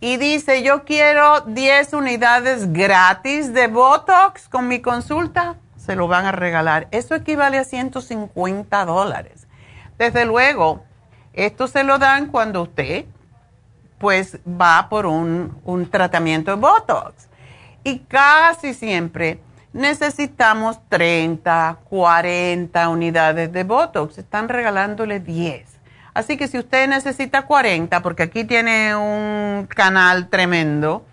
y dice, yo quiero 10 unidades gratis de Botox con mi consulta, se lo van a regalar. Eso equivale a 150 dólares. Desde luego, esto se lo dan cuando usted pues va por un, un tratamiento de Botox. Y casi siempre necesitamos 30, 40 unidades de Botox. Están regalándole 10. Así que si usted necesita 40, porque aquí tiene un canal tremendo,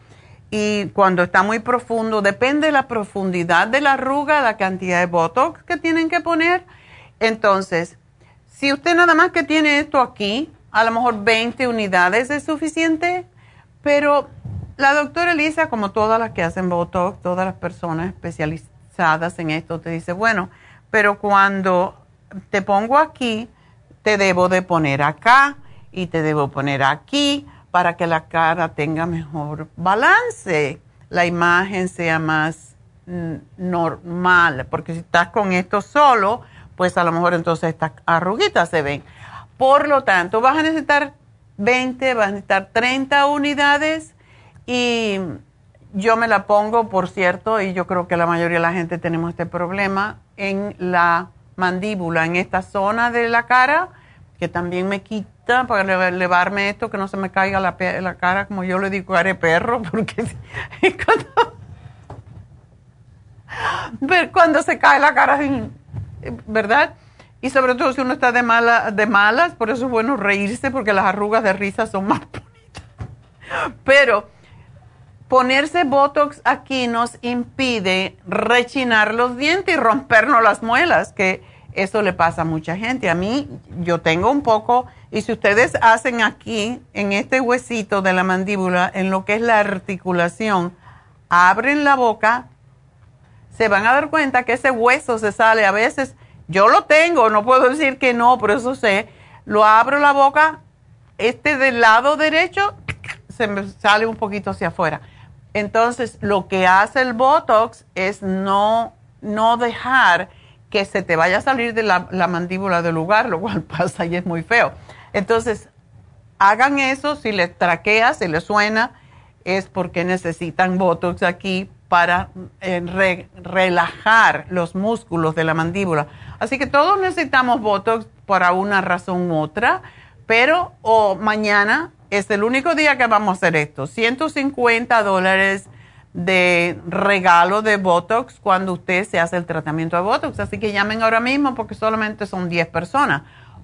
y cuando está muy profundo, depende de la profundidad de la arruga, la cantidad de Botox que tienen que poner. Entonces, si usted nada más que tiene esto aquí, a lo mejor 20 unidades es suficiente, pero la doctora Elisa, como todas las que hacen Botox, todas las personas especializadas en esto, te dice, bueno, pero cuando te pongo aquí, te debo de poner acá y te debo poner aquí para que la cara tenga mejor balance, la imagen sea más mm, normal, porque si estás con esto solo, pues a lo mejor entonces estas arruguitas se ven. Por lo tanto, vas a necesitar 20, vas a necesitar 30 unidades y yo me la pongo, por cierto, y yo creo que la mayoría de la gente tenemos este problema en la mandíbula, en esta zona de la cara, que también me quita para elevarme esto, que no se me caiga la, la cara, como yo le digo, de perro, porque cuando, cuando se cae la cara, ¿verdad? Y sobre todo si uno está de, mala, de malas, por eso es bueno reírse, porque las arrugas de risa son más bonitas. Pero ponerse Botox aquí nos impide rechinar los dientes y rompernos las muelas, que eso le pasa a mucha gente. A mí, yo tengo un poco, y si ustedes hacen aquí, en este huesito de la mandíbula, en lo que es la articulación, abren la boca, se van a dar cuenta que ese hueso se sale a veces yo lo tengo, no puedo decir que no, por eso sé. Lo abro la boca, este del lado derecho se me sale un poquito hacia afuera. Entonces, lo que hace el Botox es no, no dejar que se te vaya a salir de la, la mandíbula del lugar, lo cual pasa y es muy feo. Entonces, hagan eso, si les traquea, si les suena, es porque necesitan Botox aquí para eh, relajar los músculos de la mandíbula. Así que todos necesitamos Botox para una razón u otra, pero mañana es el único día que vamos a hacer esto. 150 dólares de regalo de Botox cuando usted se hace el tratamiento de Botox. Así que llamen ahora mismo porque solamente son 10 personas.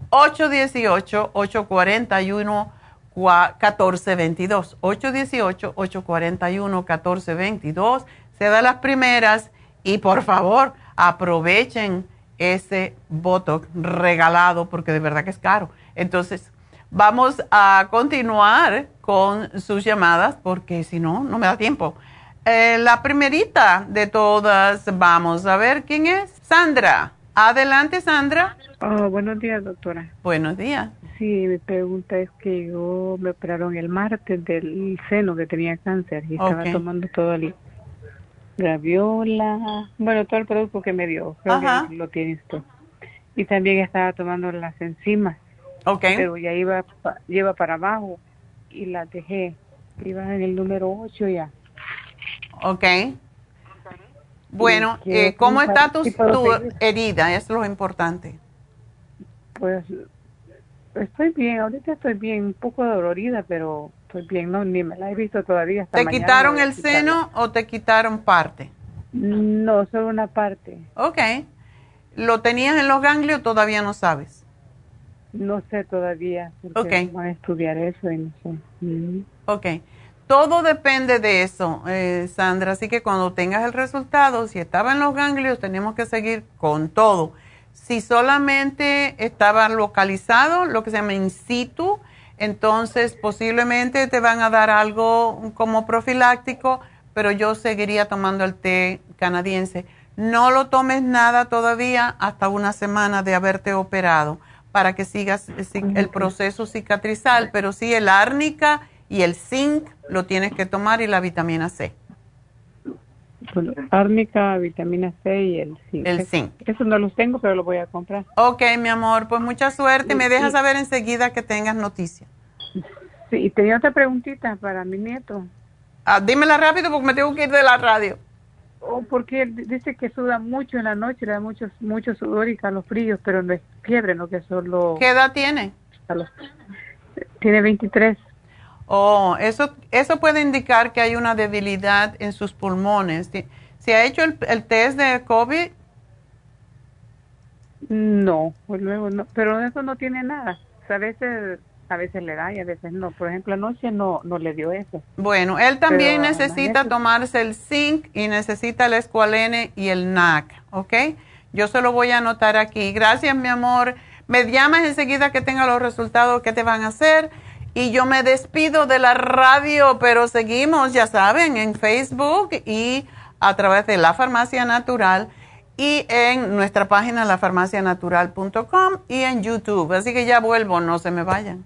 818-841. 1422. 818-841-1422. Se da las primeras y por favor aprovechen ese Botox regalado porque de verdad que es caro. Entonces, vamos a continuar con sus llamadas porque si no, no me da tiempo. Eh, la primerita de todas, vamos a ver quién es. Sandra. Adelante, Sandra. Oh, buenos días, doctora. Buenos días. Sí, mi pregunta es que yo me operaron el martes del seno que tenía cáncer y estaba tomando todo el graviola, bueno, todo el producto que me dio, creo que lo tienes tú. Y también estaba tomando las enzimas. Okay. Pero ya iba, lleva para abajo y las dejé. Iba en el número 8 ya. Ok. Bueno, eh, ¿cómo está tu, tu herida? Eso es lo importante. Pues estoy bien, ahorita estoy bien, un poco dolorida, pero estoy bien, no, ni me la he visto todavía. ¿Te quitaron el seno o te quitaron parte? No, solo una parte. Ok. ¿Lo tenías en los ganglios o todavía no sabes? No sé todavía. Ok. Voy a estudiar eso y no sé. Ok. Todo depende de eso, eh, Sandra. Así que cuando tengas el resultado, si estaba en los ganglios, tenemos que seguir con todo. Si solamente estaba localizado, lo que se llama in situ, entonces posiblemente te van a dar algo como profiláctico, pero yo seguiría tomando el té canadiense. No lo tomes nada todavía hasta una semana de haberte operado para que sigas el proceso cicatrizal, pero sí el árnica y el zinc lo tienes que tomar y la vitamina C. Árnica, vitamina C y el zinc. El zinc. Eso no los tengo, pero lo voy a comprar. Ok, mi amor, pues mucha suerte. Me dejas saber enseguida que tengas noticias. Sí, y tenía otra preguntita para mi nieto. Ah, dímela rápido porque me tengo que ir de la radio. Oh, porque él dice que suda mucho en la noche, le da mucho, mucho sudor y calofríos, pero no es fiebre, no que solo... ¿Qué edad tiene? Tiene 23. Oh, eso, eso puede indicar que hay una debilidad en sus pulmones. ¿Se ha hecho el, el test de COVID? No, pues luego no, pero eso no tiene nada. a veces, a veces le da y a veces no. Por ejemplo, anoche no, no le dio eso. Bueno, él también necesita tomarse el zinc y necesita el escualene y el NAC, ¿ok? Yo se lo voy a anotar aquí. Gracias, mi amor. Me llamas enseguida que tenga los resultados que te van a hacer. Y yo me despido de la radio, pero seguimos, ya saben, en Facebook y a través de la farmacia natural y en nuestra página lafarmacianatural.com y en YouTube. Así que ya vuelvo, no se me vayan.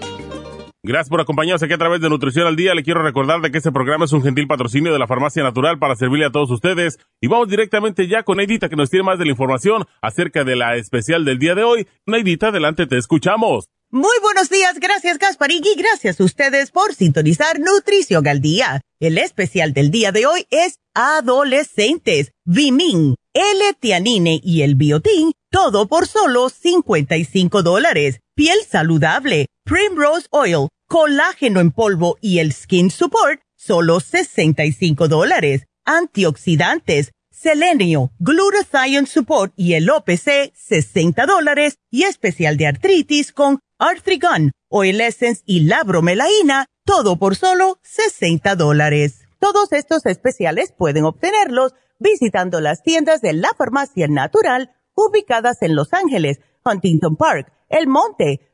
Gracias por acompañarnos aquí a través de Nutrición al Día. Le quiero recordar de que este programa es un gentil patrocinio de la Farmacia Natural para servirle a todos ustedes. Y vamos directamente ya con Neidita que nos tiene más de la información acerca de la especial del día de hoy. Neidita, adelante, te escuchamos. Muy buenos días, gracias Gasparigui, gracias a ustedes por sintonizar Nutrición al Día. El especial del día de hoy es Adolescentes, Vimin, L-Tianine y el Biotin, todo por solo 55 dólares. Piel saludable, Primrose Oil, colágeno en polvo y el Skin Support, solo 65 dólares. Antioxidantes, selenio, glutathione support y el OPC, 60 dólares. Y especial de artritis con Arthrigon, Oil Essence y la bromelaína, todo por solo 60 dólares. Todos estos especiales pueden obtenerlos visitando las tiendas de la farmacia natural ubicadas en Los Ángeles, Huntington Park, El Monte,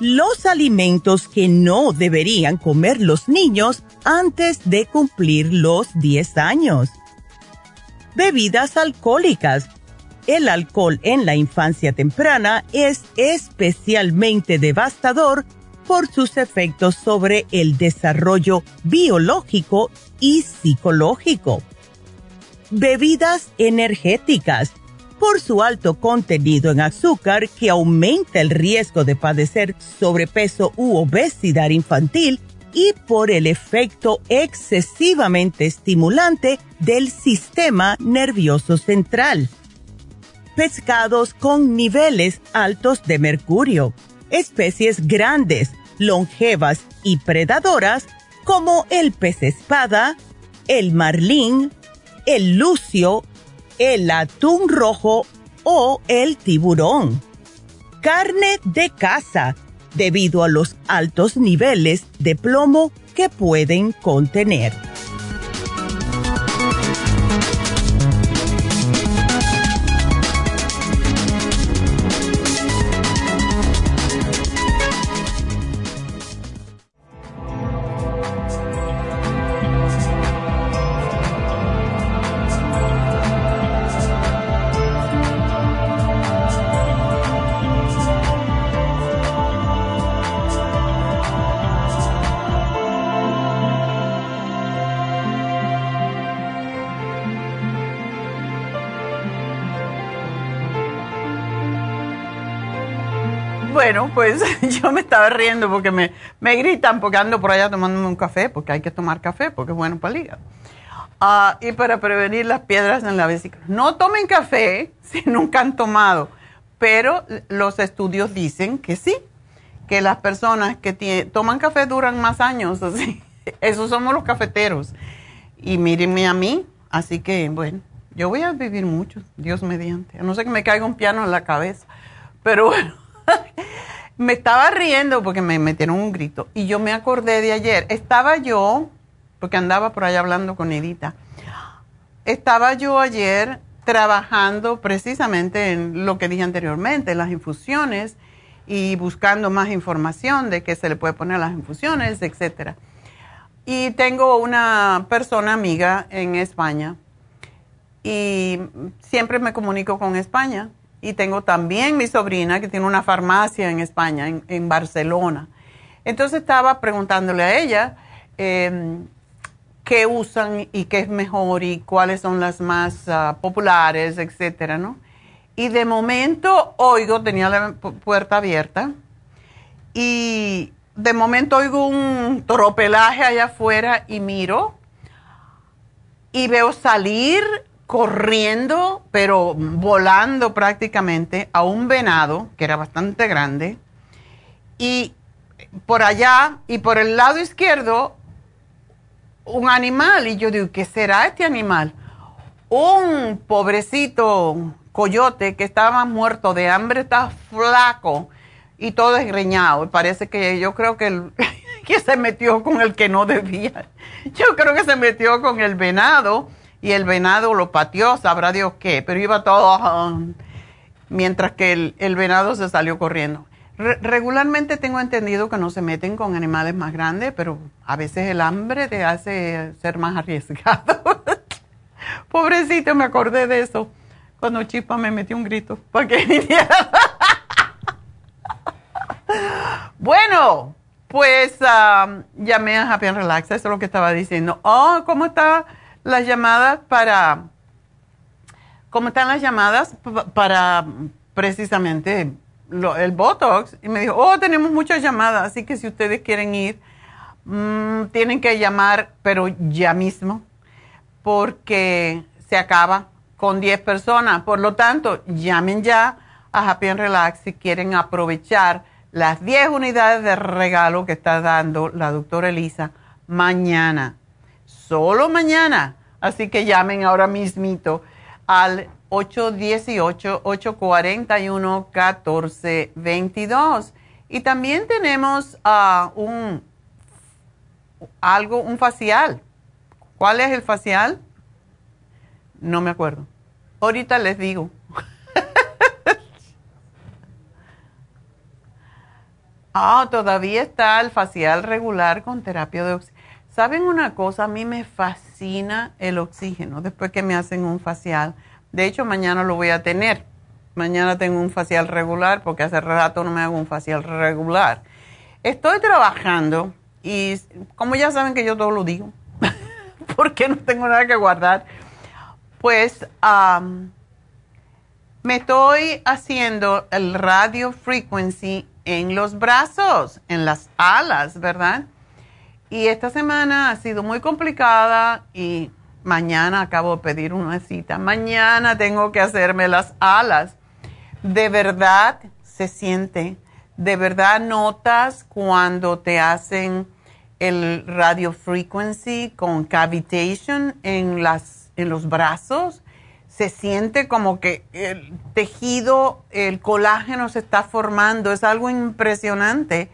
Los alimentos que no deberían comer los niños antes de cumplir los 10 años. Bebidas alcohólicas. El alcohol en la infancia temprana es especialmente devastador por sus efectos sobre el desarrollo biológico y psicológico. Bebidas energéticas por su alto contenido en azúcar que aumenta el riesgo de padecer sobrepeso u obesidad infantil y por el efecto excesivamente estimulante del sistema nervioso central. Pescados con niveles altos de mercurio, especies grandes, longevas y predadoras como el pez espada, el marlín, el lucio, el atún rojo o el tiburón. Carne de caza, debido a los altos niveles de plomo que pueden contener. Estaba riendo porque me, me gritan porque ando por allá tomándome un café, porque hay que tomar café porque es bueno para el hígado. Ah, y para prevenir las piedras en la vesícula. No tomen café si nunca han tomado, pero los estudios dicen que sí, que las personas que toman café duran más años, así. Esos somos los cafeteros. Y mírenme a mí, así que bueno, yo voy a vivir mucho, Dios mediante. A no sé que me caiga un piano en la cabeza. Pero bueno, me estaba riendo porque me metieron un grito. Y yo me acordé de ayer. Estaba yo, porque andaba por allá hablando con Edita. Estaba yo ayer trabajando precisamente en lo que dije anteriormente, las infusiones y buscando más información de qué se le puede poner a las infusiones, etcétera. Y tengo una persona amiga en España y siempre me comunico con España. Y tengo también mi sobrina que tiene una farmacia en España, en, Barcelona. Entonces estaba preguntándole a ella em, qué usan y qué es mejor y cuáles son las más ah, populares, etcétera, ¿no? Y de momento oigo, tenía la puerta abierta, y de momento oigo un tropelaje allá afuera y miro y veo salir corriendo, pero volando prácticamente a un venado que era bastante grande. Y por allá y por el lado izquierdo, un animal. Y yo digo, ¿qué será este animal? Un pobrecito coyote que estaba muerto de hambre, está flaco y todo esgreñado. Y parece que yo creo que, que se metió con el que no debía. Yo creo que se metió con el venado y el venado lo pateó, sabrá Dios qué, pero iba todo mientras que el, venado se salió corriendo. regularmente tengo entendido que no se meten con animales más grandes, pero a veces el hambre te hace ser más arriesgado. Pobrecito, me acordé de eso cuando Chispa me metió un grito para que bueno, pues um, llamé a Happy and Relax, eso es lo que estaba diciendo. Oh, ¿cómo está? Las llamadas para, ¿cómo están las llamadas para precisamente el Botox? Y me dijo, oh, tenemos muchas llamadas, así que si ustedes quieren ir, mm, tienen que llamar, pero ya mismo, porque se acaba con 10 personas. Por lo tanto, llamen ya a Happy and Relax si quieren aprovechar las 10 unidades de regalo que está dando la doctora Elisa mañana solo mañana. Así que llamen ahora mismito al 818-841-1422. Y también tenemos uh, un algo, un facial. ¿Cuál es el facial? No me acuerdo. Ahorita les digo. Ah, todavía está el facial regular con terapia de oxígeno. ¿Saben una cosa? A mí me fascina el oxígeno después que me hacen un facial. De hecho, mañana lo voy a tener. Mañana tengo un facial regular porque hace rato no me hago un facial regular. Estoy trabajando y como ya saben que yo todo lo digo, porque no tengo nada que guardar, pues me estoy haciendo el radio frequency en los brazos, en las alas, ¿verdad? Y esta semana ha sido muy complicada y mañana acabo de pedir una cita. Mañana tengo que hacerme las alas. De verdad se siente, de verdad notas cuando te hacen el radio frequency con cavitation en, las, en los brazos. Se siente como que el tejido, el colágeno se está formando. Es algo impresionante.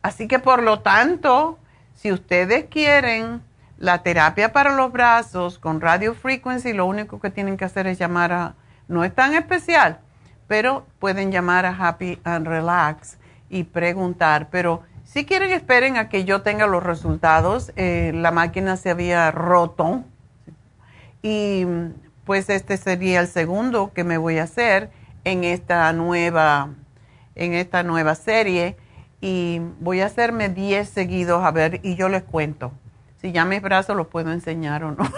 Así que por lo tanto, si ustedes quieren la terapia para los brazos con radio frequency, lo único que tienen que hacer es llamar a, no es tan especial, pero pueden llamar a Happy and Relax y preguntar. Pero si quieren, esperen a que yo tenga los resultados. Eh, la máquina se había roto y pues este sería el segundo que me voy a hacer en esta nueva, en esta nueva serie y voy a hacerme 10 seguidos a ver y yo les cuento si ya mis brazos los puedo enseñar o no.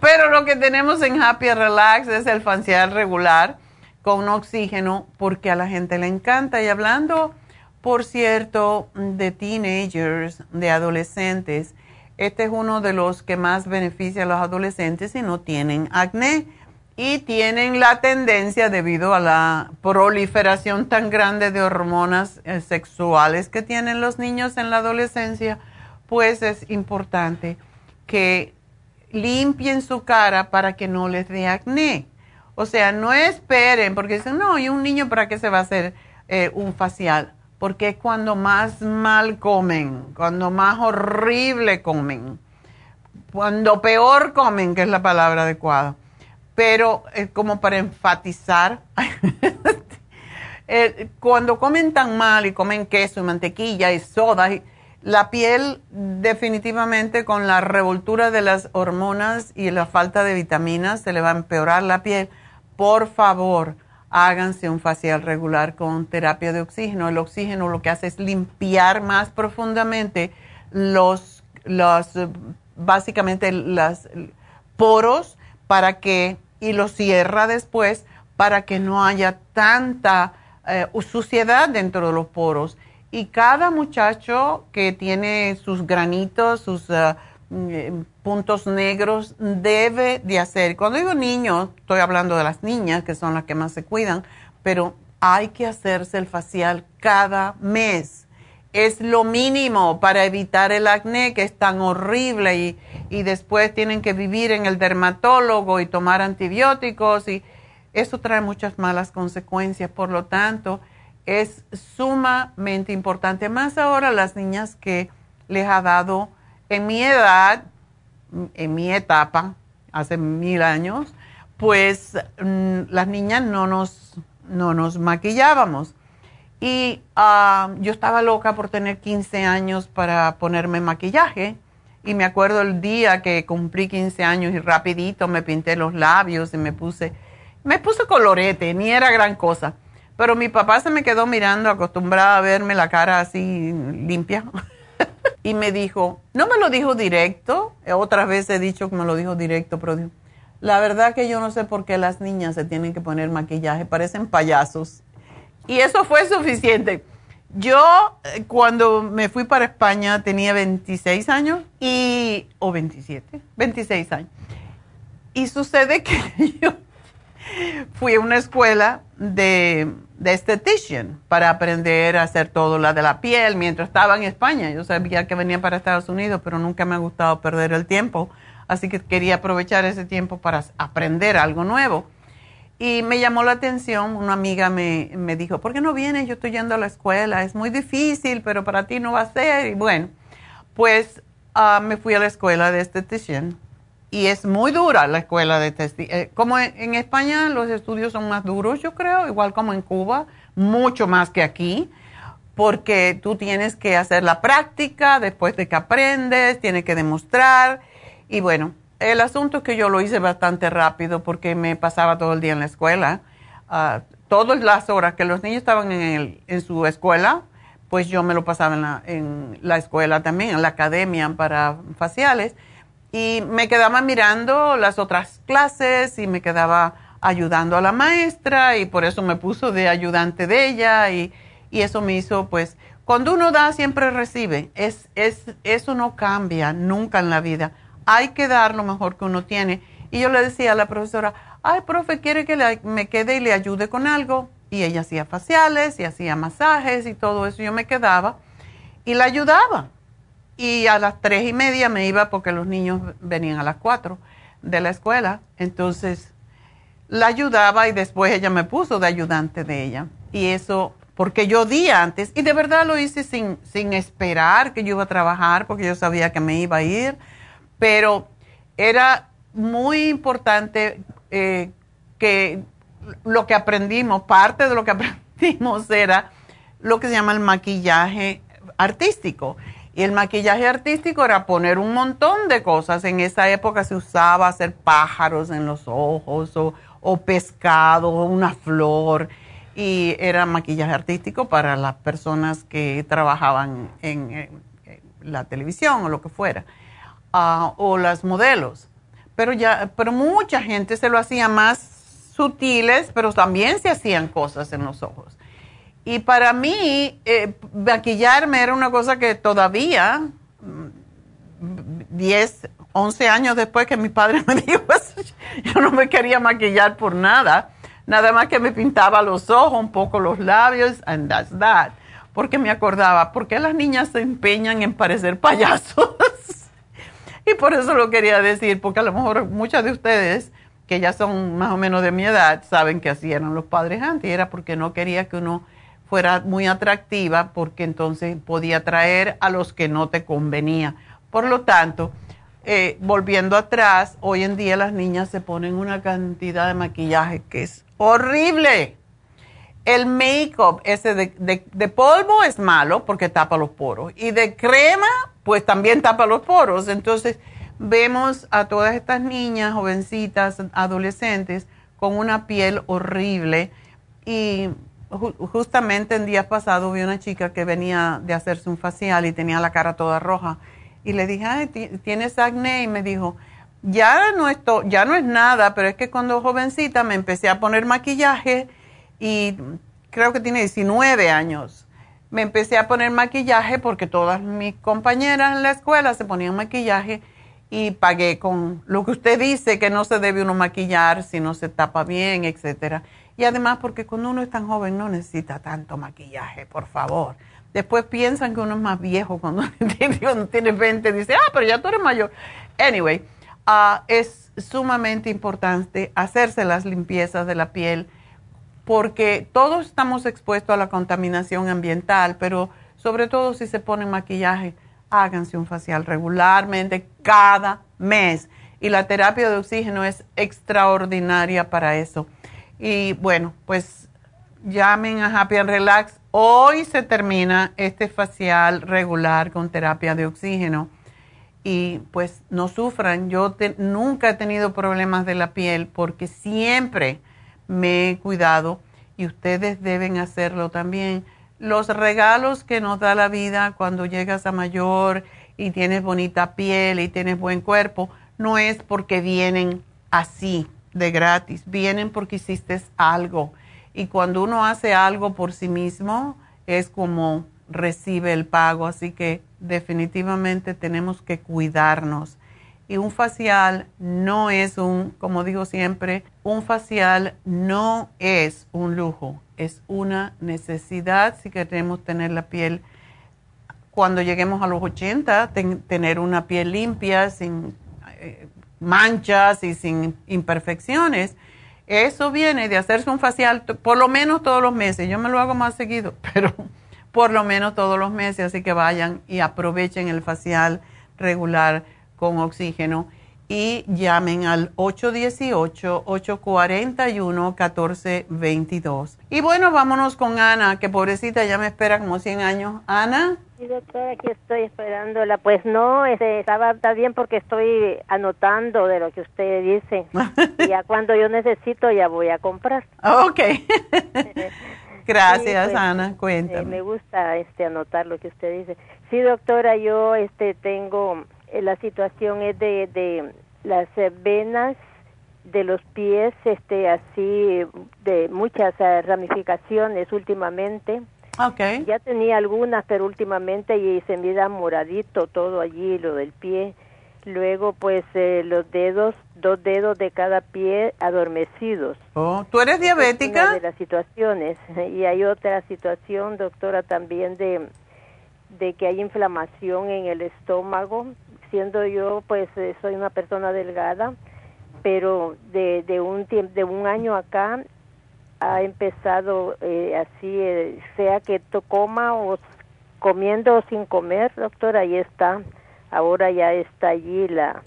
Pero lo que tenemos en Happy Relax es el facial regular con oxígeno porque a la gente le encanta. Y hablando, por cierto, de teenagers, de adolescentes, este es uno de los que más beneficia a los adolescentes si no tienen acné. Y tienen la tendencia, debido a la proliferación tan grande de hormonas eh, sexuales que tienen los niños en la adolescencia, pues es importante que limpien su cara para que no les dé acné. O sea, no esperen, porque dicen, no, y un niño para qué se va a hacer eh, un facial, porque es cuando más mal comen, cuando más horrible comen, cuando peor comen, que es la palabra adecuada pero eh, como para enfatizar, eh, cuando comen tan mal y comen queso y mantequilla y soda, la piel definitivamente con la revoltura de las hormonas y la falta de vitaminas se le va a empeorar la piel. Por favor, háganse un facial regular con terapia de oxígeno. El oxígeno lo que hace es limpiar más profundamente los, los básicamente los poros para que, y lo cierra después para que no haya tanta eh, suciedad dentro de los poros. Y cada muchacho que tiene sus granitos, sus mm, puntos negros, debe de hacer. Cuando digo niños, estoy hablando de las niñas, que son las que más se cuidan, pero hay que hacerse el facial cada mes es lo mínimo para evitar el acné que es tan horrible y, y, después tienen que vivir en el dermatólogo y tomar antibióticos y eso trae muchas malas consecuencias. Por lo tanto, es sumamente importante, más ahora las niñas que les ha dado en mi edad, en mi etapa, hace mil años, pues mm, las niñas no nos, no nos maquillábamos y ah, yo estaba loca por tener 15 años para ponerme maquillaje. Y me acuerdo el día que cumplí 15 años y rapidito me pinté los labios y me puse, me puse colorete, ni era gran cosa. Pero mi papá se me quedó mirando, acostumbrada a verme la cara así limpia. y me dijo, no me lo dijo directo, otras veces he dicho que me lo dijo directo, pero la verdad que yo no sé por qué las niñas se tienen que poner maquillaje, parecen payasos. Y eso fue suficiente. Yo eh, cuando me fui para España tenía 26 años y o 27, 26 años. Y sucede que yo fui a una escuela de, de estetician para aprender a hacer todo lo de la piel mientras estaba en España. Yo sabía que venía para Estados Unidos, pero nunca me ha gustado perder el tiempo. Así que quería aprovechar ese tiempo para aprender algo nuevo. Y me llamó la atención, una amiga me, me, dijo, ¿por qué no vienes? Yo estoy yendo a la escuela, es muy difícil, pero para ti no va a ser. Y bueno, pues ah, me fui a la escuela de estetician y es muy dura la escuela de estetician. Eh, como en, España los estudios son más duros, yo creo, igual como en Cuba, mucho más que aquí, porque tú tienes que hacer la práctica después de que aprendes, tienes que demostrar y bueno, el asunto es que yo lo hice bastante rápido porque me pasaba todo el día en la escuela. Uh, todas las horas que los niños estaban en, su escuela, pues yo me lo pasaba en la, escuela también, en la academia para faciales. Y me quedaba mirando las otras clases y me quedaba ayudando a la maestra y por eso me puso de ayudante de ella y, y eso me hizo pues cuando uno da siempre recibe es, es, eso no cambia nunca en la vida hay que dar lo mejor que uno tiene. Y yo le decía a la profesora, ay, profe, ¿quiere que me quede y le ayude con algo? Y ella hacía faciales y hacía masajes y todo eso. Yo me quedaba y la ayudaba. Y a las tres y media me iba porque los niños venían a las cuatro de la escuela. Entonces la ayudaba y después ella me puso de ayudante de ella. Y eso, porque yo di antes, y de verdad lo hice sin, sin esperar que yo iba a trabajar, porque yo sabía que me iba a ir pero era muy importante eh, que lo que aprendimos, parte de lo que aprendimos era lo que se llama el maquillaje artístico. Y el maquillaje artístico era poner un montón de cosas. En esa época se usaba hacer pájaros en los ojos o, o pescado, o una flor. Y era maquillaje artístico para las personas que trabajaban en la televisión o lo que fuera o las modelos. Pero, ya, pero mucha gente se lo hacía más sutiles, pero también se hacían cosas en los ojos. Y para mí, eh, maquillarme era una cosa que todavía, 10, 11 años después que mi padre me dijo yo no me quería maquillar por nada. Nada más que me pintaba los ojos, un poco los labios, and that's that. Porque me acordaba, ¿por qué las niñas se empeñan en parecer payasos? y por eso lo quería decir, porque a lo mejor muchas de ustedes que ya son más o menos de mi edad saben que así eran los padres antes, era porque no quería que uno fuera muy atractiva, porque entonces podía traer a los que no te convenía. Por lo tanto, eh, volviendo atrás, hoy en día las niñas se ponen una cantidad de maquillaje que es horrible. El make-up ese de, polvo es malo porque tapa los poros. Y de crema, pues también tapa los poros. Entonces, vemos a todas estas niñas, jovencitas, adolescentes, con una piel horrible. Y justamente en días pasados vi una chica que venía de hacerse un facial y tenía la cara toda roja. Y le dije, Ay, ¿tienes acné? Y me dijo, ya no, esto, ya no es nada, pero es que cuando jovencita me empecé a poner maquillaje y creo que tiene 19 años. Me empecé a poner maquillaje porque todas mis compañeras en la escuela se ponían maquillaje y pagué con lo que usted dice que no se debe uno maquillar si no se tapa bien, etcétera. Y además porque cuando uno es tan joven no necesita tanto maquillaje, por favor. Después piensan que uno es más viejo cuando tiene 20, dice, ah, pero ya tú eres mayor. Anyway, Ah, es sumamente importante hacerse las limpiezas de la piel porque todos estamos expuestos a la contaminación ambiental, pero sobre todo si se pone maquillaje, háganse un facial regularmente cada mes. Y la terapia de oxígeno es extraordinaria para eso. Y bueno, pues llamen a Happy and Relax. Hoy se termina este facial regular con terapia de oxígeno y pues no sufran. Yo nunca he tenido problemas de la piel porque siempre me he cuidado y ustedes deben hacerlo también. Los regalos que nos da la vida cuando llegas a mayor y tienes bonita piel y tienes buen cuerpo, no es porque vienen así de gratis, vienen porque hiciste algo. Y cuando uno hace algo por sí mismo, es como recibe el pago. Así que definitivamente tenemos que cuidarnos. Y un facial no es un, como digo siempre, un facial no es un lujo, es una necesidad si queremos tener la piel, cuando lleguemos a los 80, tener una piel limpia, sin eh, manchas y sin imperfecciones. Eso viene de hacerse un facial por lo menos todos los meses. Yo me lo hago más seguido, pero por lo menos todos los meses, así que vayan y aprovechen el facial regular con oxígeno y llamen al 818-841-1422. Y bueno, vámonos con Ana, que pobrecita ya me espera como 100 años. Ana. Sí, doctora, aquí estoy esperándola. Pues no, este, estaba está bien porque estoy anotando de lo que usted dice. ya cuando yo necesito ya voy a comprar. Ok. Gracias, pues, Ana. Cuéntame. Eh, me gusta este anotar lo que usted dice. Sí, doctora, yo este tengo la situación es de, de las venas de los pies, este así de muchas eh, ramificaciones últimamente. Okay. Ya tenía algunas, pero últimamente y se me da moradito todo allí, lo del pie. Luego, pues eh, los dedos, dos dedos de cada pie adormecidos. Oh, ¿tú eres diabética? Es una de las situaciones. Y hay otra situación, doctora, también de, de que hay inflamación en el estómago. Siendo yo, pues eh, soy una persona delgada, pero de, de, un, de un año acá ha empezado eh, así, sea que coma o comiendo o sin comer, doctora, ahí está ahora ya está allí la,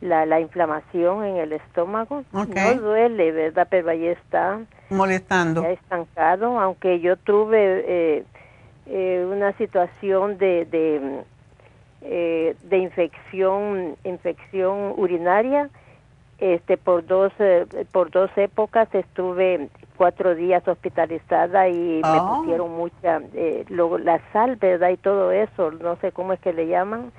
la, la inflamación en el estómago. No duele, ¿verdad? Pero ahí está. Molestando. Ya estancado, aunque yo tuve eh, eh, una situación de, de, eh, de infección, infección urinaria. Este, por dos, por dos épocas estuve cuatro días hospitalizada y me oh. pusieron mucha, luego la sal, ¿verdad? Y todo eso, no sé cómo es que le llaman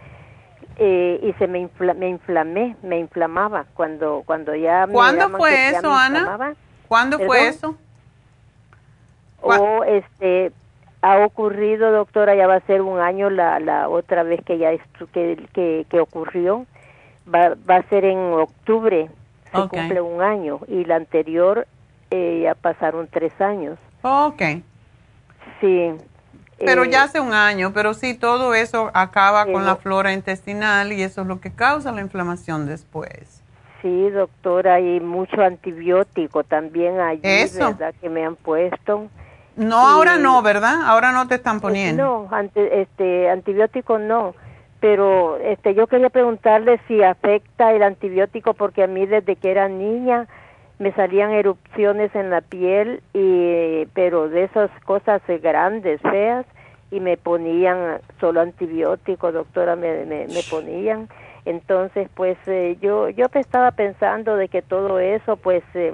eh, y se me, me inflamé, me inflamaba cuando cuando ya ¿Cuándo fue eso, Ana? ¿Cuándo fue eso? O este ha ocurrido, doctora, ya va a ser un año la, la otra vez que ya que, que, que ocurrió, va, va a ser en octubre, se cumple un año, y la anterior eh, ya pasaron tres años. Ok. Sí. Pero eh, ya hace un año, pero sí, todo eso acaba con la flora intestinal y eso es lo que causa la inflamación después. Sí, doctora, y mucho antibiótico también allí, Eso. ¿verdad? Que me han puesto. No, Y- ahora no, ¿verdad? Ahora no te están poniendo. No, ante- este, antibiótico no. Pero este, yo quería preguntarle si afecta el antibiótico porque a mí desde que era niña me salían erupciones en la piel y pero de esas cosas eh, grandes, feas y me ponían solo antibiótico, doctora, me, me, me ponían. Entonces, pues eh, yo yo te estaba pensando de que todo eso, pues eh,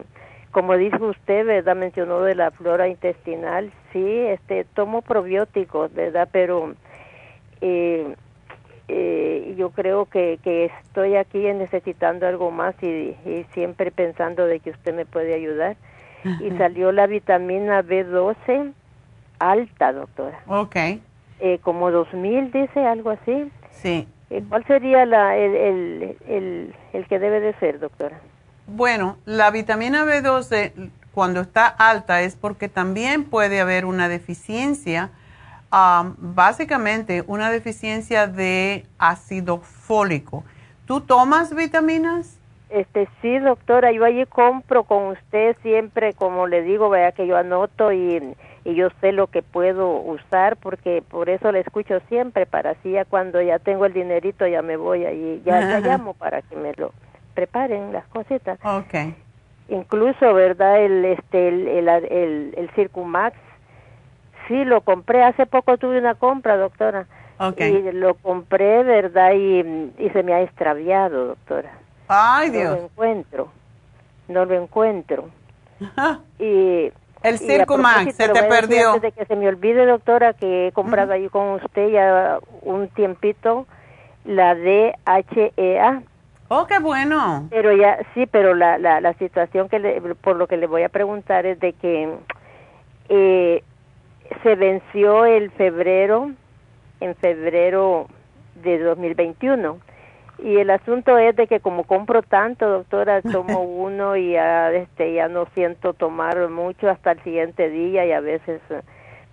como dijo usted, ¿verdad? Mencionó de la flora intestinal. Sí, este, tomo probióticos, ¿verdad? Pero eh, eh, yo creo que, que estoy aquí necesitando algo más y, y siempre pensando de que usted me puede ayudar. Y salió la vitamina B12 alta, doctora. Ok, Eh, como 2000, dice, algo así. sí. Eh, ¿Cuál sería la, el, el, el, el que debe de ser, doctora? Bueno, la vitamina B12 cuando está alta es porque también puede haber una deficiencia, ah, básicamente una deficiencia de ácido fólico. ¿Tú tomas vitaminas? Este, sí, doctora, yo allí compro con usted siempre, como le digo, vea que yo anoto y, y yo sé lo que puedo usar, porque por eso le escucho siempre, para así ya cuando ya tengo el dinerito ya me voy allí, ya la llamo para que me lo preparen las cositas. Ok. Incluso, ¿verdad? El, este, el, el, el, el Circumax, sí, lo compré, hace poco tuve una compra, doctora. Ok. Y lo compré, ¿verdad? Y, y se me ha extraviado, doctora Ay, no lo Dios. encuentro, no lo encuentro. Y El Circumax, propósito, se te perdió. Antes de que se me olvide, doctora, que he comprado ahí con usted ya un tiempito la DHEA. Oh, qué bueno. Pero ya, sí, pero la, la, la situación que le, por lo que le voy a preguntar es de que eh, se venció el febrero, en febrero de 2021. Y el asunto es de que como compro tanto, doctora, tomo uno y ya, este, ya no siento tomar mucho hasta el siguiente día y a veces,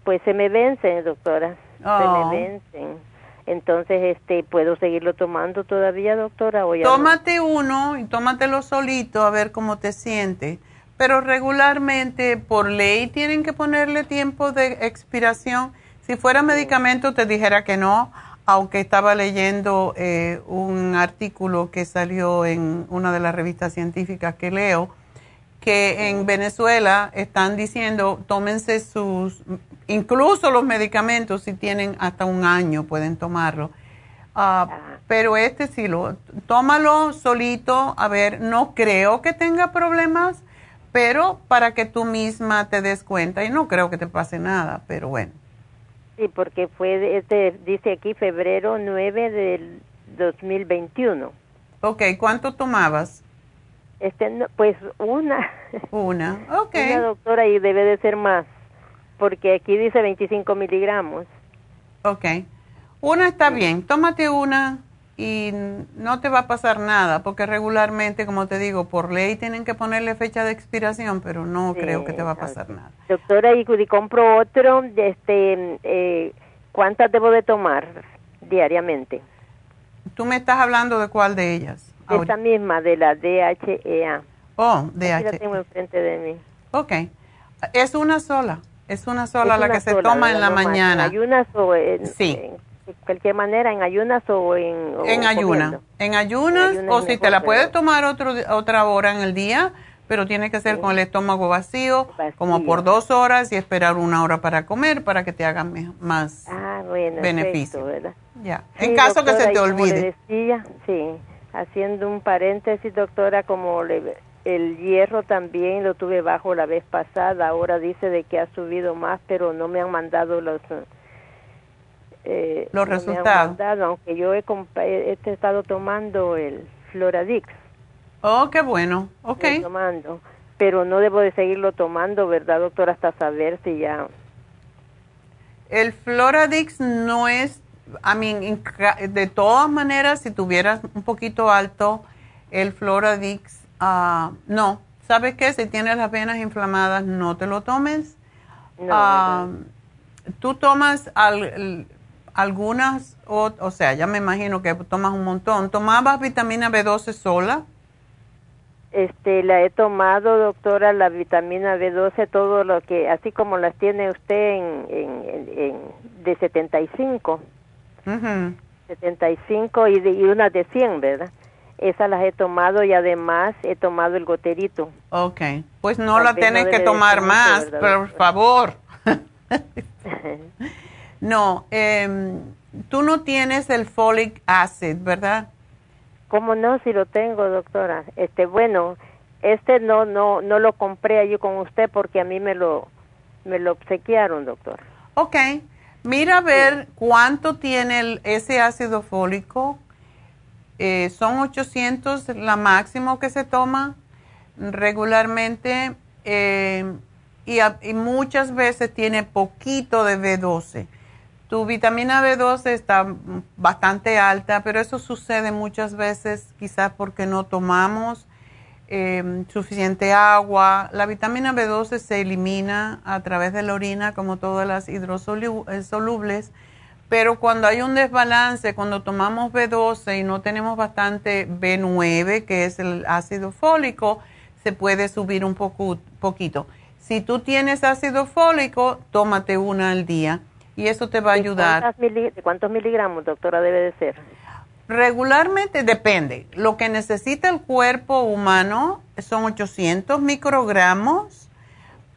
pues se me vencen, doctora, se Oh. me vencen. Entonces, este, ¿puedo seguirlo tomando todavía, doctora? O ya no? Tómate uno y tómatelo solito a ver cómo te sientes. Pero regularmente, por ley, tienen que ponerle tiempo de expiración. Si fuera medicamento, te dijera que no, aunque estaba leyendo eh, un artículo que salió en una de las revistas científicas que leo, que en Venezuela están diciendo, tómense sus, incluso los medicamentos, si tienen hasta un año, pueden tomarlo. Ah, pero este sí lo, tómalo solito, a ver, no creo que tenga problemas, pero para que tú misma te des cuenta, y no creo que te pase nada, pero bueno. Sí, porque fue, este, dice aquí febrero 9 del 2021. Ok, ¿cuánto tomabas? Este, no, pues una. Una, ok. Una doctora y debe de ser más, porque aquí dice 25 miligramos. Ok. Una está bien, tómate una y no te va a pasar nada, porque regularmente, como te digo, por ley tienen que ponerle fecha de expiración, pero no Sí, creo que te va a pasar nada. Doctora, y y compro otro, este, eh, ¿cuántas debo de tomar diariamente? ¿Tú me estás hablando de cuál de ellas? Ahorita? Esta misma, de la DHEA. Oh, Aquí la DH. tengo enfrente de mí. Ok. Es una sola. Es una sola Es la una que se sola, toma en la mañana. ¿En ayunas o en, Sí. en cualquier manera, en ayunas o en o En ayuna. En ayunas, En ayunas o si te la puedes tomar otro, otra hora en el día, pero tiene que ser con el estómago vacío, como Vacío. por dos horas y esperar una hora para comer para que te hagan más Ah, bueno, beneficio. efecto, ¿verdad? Ya. Sí, en caso que doctora, se y te como olvide. decía, sí, haciendo un paréntesis, doctora, como le- el hierro también lo tuve bajo la vez pasada, ahora dice de que ha subido más, pero no me han mandado los eh, Los no resultados. mandado, aunque yo he, he he estado tomando el Floradix, Oh, qué bueno. Ok. tomando, pero no debo de seguirlo tomando, ¿verdad, doctora? Hasta saber si ya El Floradix no es I mean, de todas maneras, si tuvieras un poquito alto el Floradix, uh, no. ¿Sabes qué? Si tienes las venas inflamadas, no te lo tomes. No, ¿Tú tomas algunas, o, o sea, ya me imagino que tomas un montón. ¿Tomabas vitamina B12 sola? Este, la he tomado, doctora, la vitamina B12, todo lo que, así como las tiene usted en, en, de 75. Uh 75 y, de, y una de 100, ¿verdad? Esas las he tomado y además he tomado el goterito. Ok, pues no la tienes que tomar más, por favor. no, eh, tú no tienes el folic acid, ¿verdad? ¿Cómo no? Si lo tengo, doctora. Este, bueno, este no, no, no lo compré allí con usted porque a mí me lo, me lo obsequiaron, doctora. Ok. Mira a ver cuánto tiene ese ácido fólico. Eh, son 800 la máximo que se toma regularmente eh, y, y, muchas veces tiene poquito de B12. Tu vitamina B12 está bastante alta, pero eso sucede muchas veces quizás porque no tomamos em, suficiente agua. La vitamina B12 se elimina a través de la orina como todas las hidrosolubles, pero cuando hay un desbalance, cuando tomamos B12 y no tenemos bastante B9, que es el ácido fólico, se puede subir un poco, poquito. Si tú tienes ácido fólico, tómate una al día y eso te va a ayudar. ¿De cuántos miligramos, doctora, debe de ser? Regularmente depende. Lo que necesita el cuerpo humano son 800 microgramos,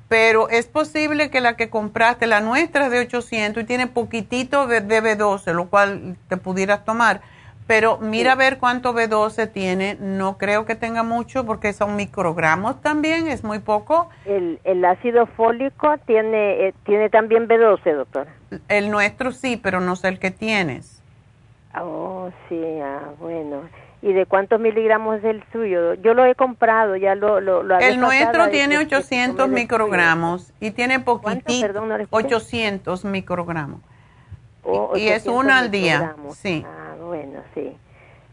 pero es posible que la que compraste, la nuestra es de 800 y tiene poquitito de B12, lo cual te pudieras tomar. Pero mira a ver cuánto B12 tiene. No creo que tenga mucho porque son microgramos también, es muy poco. El, el ácido fólico tiene, eh, tiene también B12, doctora. El nuestro sí, pero no sé el que tienes. Oh, sí, ah, bueno. ¿Y de cuántos miligramos es el suyo? Yo lo he comprado, ya lo... lo, lo el nuestro tiene 800 microgramos y tiene poquitito, 800 microgramos. Oh, y es una al día, sí. Ah, bueno, sí.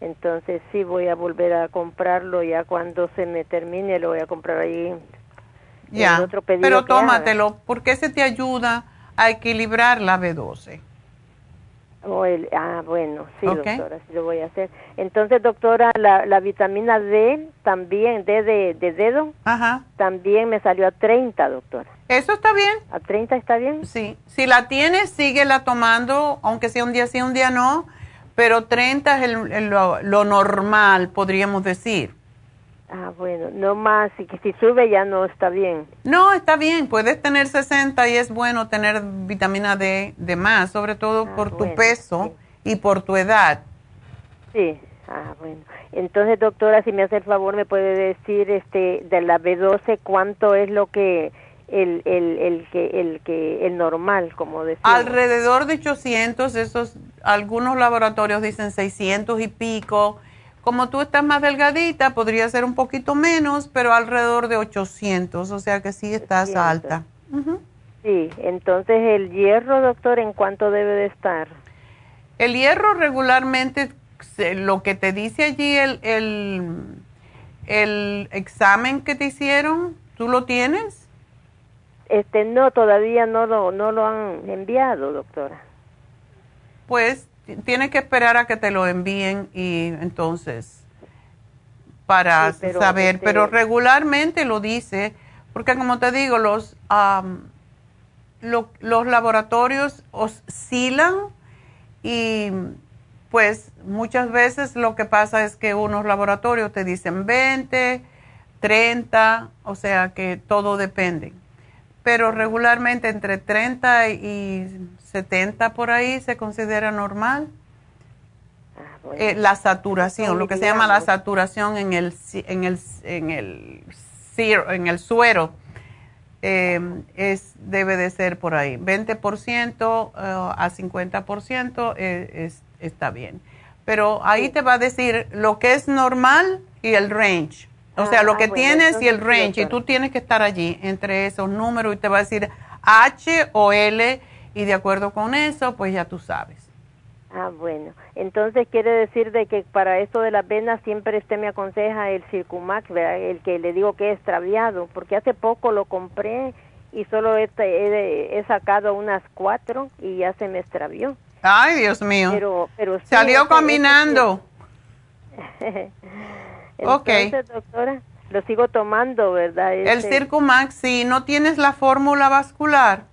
Entonces sí voy a volver a comprarlo ya cuando se me termine, lo voy a comprar ahí. Ya, otro pero tómatelo, porque se te ayuda a equilibrar la B12. Oh, el, ah, bueno, sí, doctora, sí lo voy a hacer. Entonces, doctora, la, la vitamina D también, D de, de dedo, Ajá. también me salió a 30, doctora. ¿Eso está bien? ¿A 30 está bien? Sí. Si la tienes, síguela tomando, aunque sea un día sí, un día no, pero 30 es el, lo, lo normal, podríamos decir. Ah, bueno, no más, y que si sube ya no está bien. No, está bien, puedes tener 60 y es bueno tener vitamina D de más, sobre todo ah, por tu peso y por tu edad. Sí, ah, bueno. Entonces, doctora, si me hace el favor, me puede decir este de la B12 cuánto es lo que el, el, el que el que el normal, como decía. Alrededor de 800, esos algunos laboratorios dicen 600 y pico como tú estás más delgadita, podría ser un poquito menos, pero alrededor de 800, o sea que sí estás alta. Sí, entonces el hierro, doctor, ¿en cuánto debe de estar? El hierro regularmente, lo que te dice allí el, el, el examen que te hicieron, ¿tú lo tienes? Este, no, todavía no lo, no lo han enviado, doctora. Pues tienes que esperar a que te lo envíen y entonces para saber, pero este regularmente lo dice, porque como te digo, los, los laboratorios oscilan y pues muchas veces lo que pasa es que unos laboratorios te dicen 20, 30, o sea que todo depende. Pero regularmente entre 30 y 70 por ahí se considera normal. Ah, eh, la saturación, lo que se llama la saturación en el, en el, en el, en el suero, eh, es, debe de ser por ahí. 20% eh, a 50% es, está bien. Pero ahí te va a decir lo que es normal y el range. O sea, lo ah, que tienes y el range. Y tú tienes que estar allí entre esos números y te va a decir H o L y de acuerdo con eso, pues ya tú sabes. Ah, bueno. Entonces quiere decir de que para esto de las venas siempre usted me aconseja el Circumax, ¿verdad? el que le digo que es extraviado, porque hace poco lo compré y solo he, he, he sacado unas cuatro y ya se me extravió. Ay, Dios mío. Pero, pero sí, Salió ese- Ok. Entonces, doctora, lo sigo tomando, ¿verdad? El Ese- Circumax, si no tienes la fórmula vascular,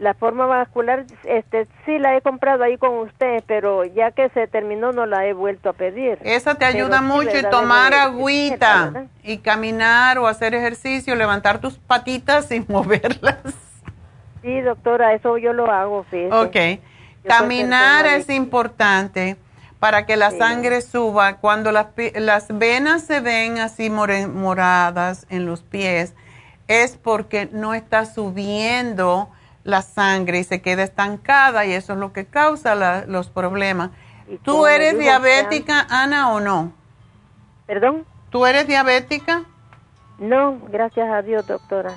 La forma vascular, este, sí la he comprado ahí con usted, pero ya que se terminó no la he vuelto a pedir. esa te Pero ayuda sí, mucho y tomar de- agüita y caminar o hacer ejercicio, levantar tus patitas sin moverlas. Sí, doctora, eso yo lo hago, fíjese. Ok. Caminar es importante para que la Sí. sangre suba. Cuando las, las venas se ven así moradas en los pies, es porque no está subiendo la sangre y se queda estancada y eso es lo que causa la- los problemas. ¿Tú eres diabética, Ana, o no? ¿Perdón? ¿Tú eres diabética? No, gracias a Dios, doctora.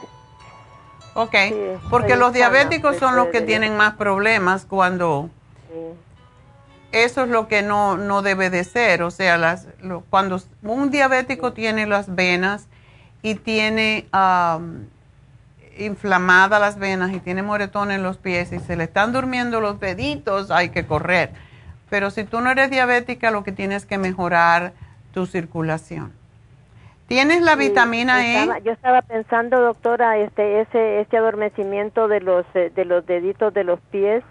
Ok, Sí, porque los sana, diabéticos son los que tienen más problemas cuando Sí. Eso es lo que no, no debe de ser. O sea, las, lo- cuando un diabético tiene las venas y tiene am, inflamadas las venas y tiene moretón en los pies y se le están durmiendo los deditos, hay que correr. Pero si tú no eres diabética, lo que tienes que mejorar tu circulación. ¿Tienes la Sí, vitamina E? Yo estaba pensando, doctora, este, ese, este adormecimiento de los, eh, de los deditos de los pies,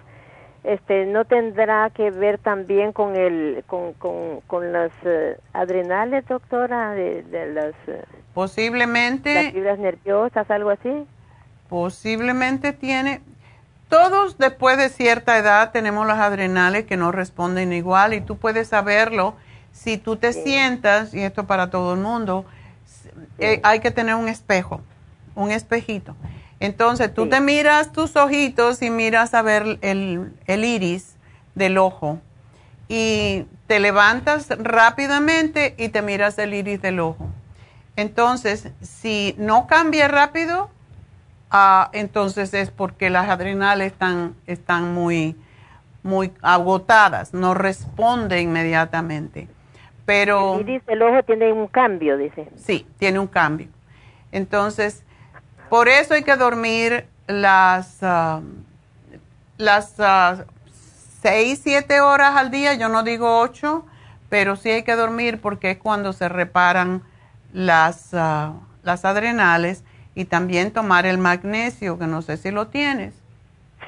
este, no tendrá que ver también con el, con, con, con las eh, adrenales, doctora, de, de las, eh, las Posiblemente fibras nerviosas, algo así. Posiblemente tiene. Todos después de cierta edad tenemos las adrenales que no responden igual y tú puedes saberlo si tú te sientas, y esto para todo el mundo, eh, hay que tener un espejo, un espejito. Entonces tú Sí. te miras tus ojitos y miras a ver el, el iris del ojo y te levantas rápidamente y te miras el iris del ojo. Entonces, si no cambia rápido, ah, entonces es porque las adrenales están, están muy, muy agotadas, no responde inmediatamente. Pero El iris del ojo tiene un cambio, dice. sí, tiene un cambio. Entonces, por eso hay que dormir las, ah, las ah, seis, siete horas al día, yo no digo ocho, pero sí hay que dormir porque es cuando se reparan las, ah, las adrenales y también tomar el magnesio, que no sé si lo tienes.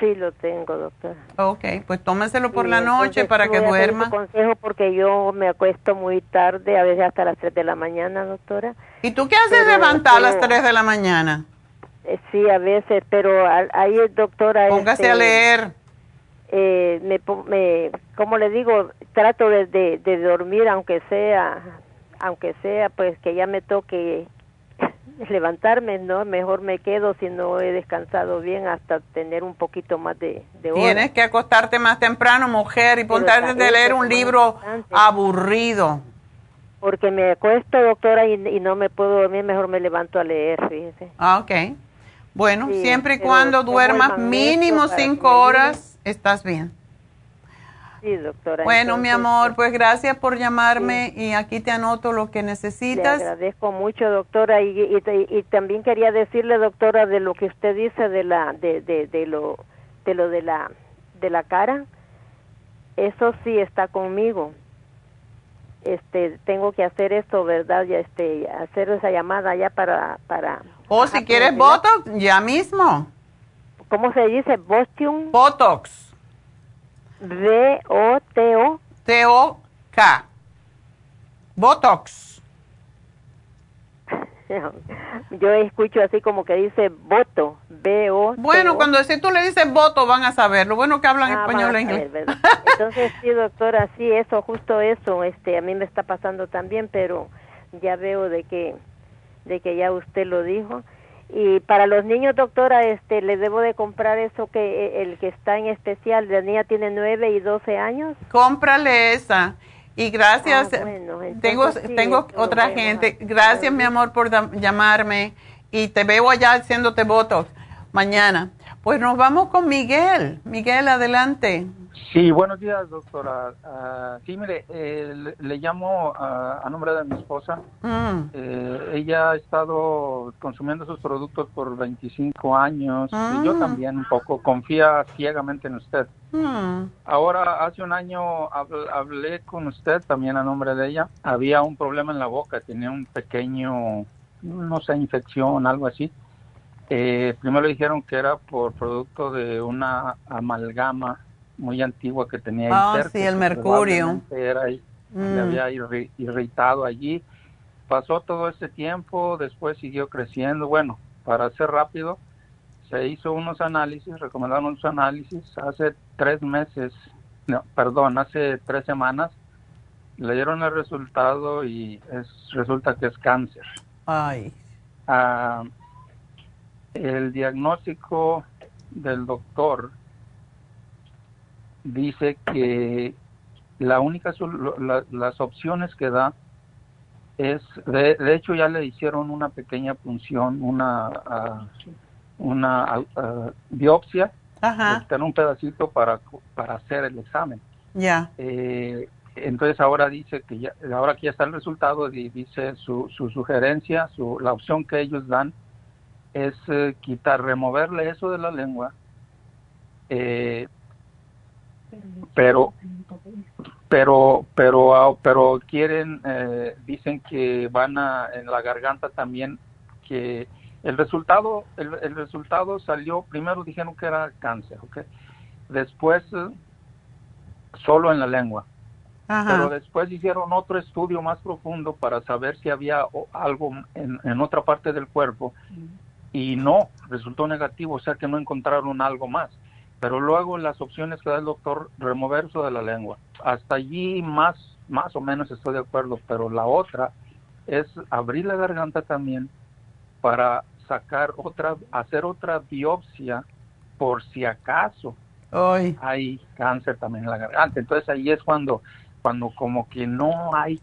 Sí, lo tengo, doctora. Ok, pues tómeselo por Sí, la noche para que duerma. consejo porque yo me acuesto muy tarde, a veces hasta las 3 de la mañana, doctora. ¿Y tú qué haces levantar a las pero- 3 de la mañana? Eh, sí, a veces, pero ahí, doctora... Póngase este, a leer. eh, me, como le digo, trato de, de, de dormir aunque sea, aunque sea, pues que ya me toque levantarme, ¿no? Mejor me quedo si no he descansado bien hasta tener un poquito más de, de. Tienes que acostarte más temprano, mujer, y a también leer un libro aburrido. Porque me acuesto, doctora, y, y no me puedo dormir, mejor me levanto a leer, fíjese. Ah, ok. Bueno, Sí, siempre y cuando duermas mínimo cinco horas, estás bien. Sí, doctora. Bueno, mi amor, pues gracias por llamarme y aquí te anoto lo que Le necesitas. agradezco mucho, doctora, y, y, y también quería decirle, doctora, de lo que usted dice de la, de, de, de lo, de lo de la, de la cara, eso sí está conmigo. Este, tengo que hacer esto, verdad, ya este, hacer esa llamada ya para, para. O si quieres. Botox, ya mismo. ¿Cómo se dice? Bostium, Botox. B O T O. T-O-K. Botox. Yo escucho así como que dice voto, B O. Bueno, cuando si tú le dices voto van a saber. Lo bueno que hablan Ah, español e inglés. Entonces, sí, doctora, sí, eso, justo eso, este, a mí me está pasando también, pero ya veo de que, de que ya usted lo dijo. Y para los niños, doctora, este, le debo de comprar eso que, el que está en especial, la niña tiene 9 y 12 años. Cómprale esa. Y gracias. Ah, bueno, tengo sí, tengo otra gente. Gracias, mi amor, por llamarme. Y te veo allá haciéndote votos mañana. Pues nos vamos con Miguel. Miguel, adelante. Sí, buenos días, doctora. Ah, sí, mire, eh, le, le llamo a nombre de mi esposa. Mm. Eh, ella ha estado consumiendo sus productos por 25 años y yo Ah. también un poco confía ciegamente en usted. Mm. Ahora, hace un año habl- hablé con usted también a nombre de ella. Había un problema en la boca, tenía un pequeño, no sé, infección, algo así. Eh, primero le dijeron que era por producto de una amalgama muy antigua que tenía Ah, sí, el mercurio. Era, le Mm. había irri- irritado allí. Pasó todo ese tiempo, después siguió creciendo. Bueno, para ser rápido, se hizo unos análisis, recomendaron unos análisis hace tres meses, no, perdón, hace tres semanas, le dieron el resultado y es, resulta que es cáncer. Ay. Ah, el diagnóstico del doctor dice que la única la- las opciones que da es de, de hecho ya le hicieron una pequeña punción una ah, una ah, biopsia Ajá. un pedacito para para hacer el examen Ya. eh, entonces ahora dice que ya, ahora que ya está el resultado, di- dice su, su sugerencia, su, la opción que ellos dan es eh, quitar, removerle eso de la lengua, eh, pero, pero, pero, ah, pero quieren, eh, dicen que van a en la garganta también que el resultado, el, el resultado salió primero dijeron que era cáncer, ¿ok? Después eh, solo en la lengua. Ajá. Pero después hicieron otro estudio más profundo para saber si había algo en, en otra parte del cuerpo y no, resultó negativo, o sea que no encontraron algo más. Pero luego las opciones que da el doctor, remover eso de la lengua. Hasta allí más, más o menos estoy de acuerdo, pero la otra es abrir la garganta también para sacar otra, hacer otra biopsia por si acaso Ay. hay cáncer también en la garganta. Entonces ahí es cuando, cuando como que no hay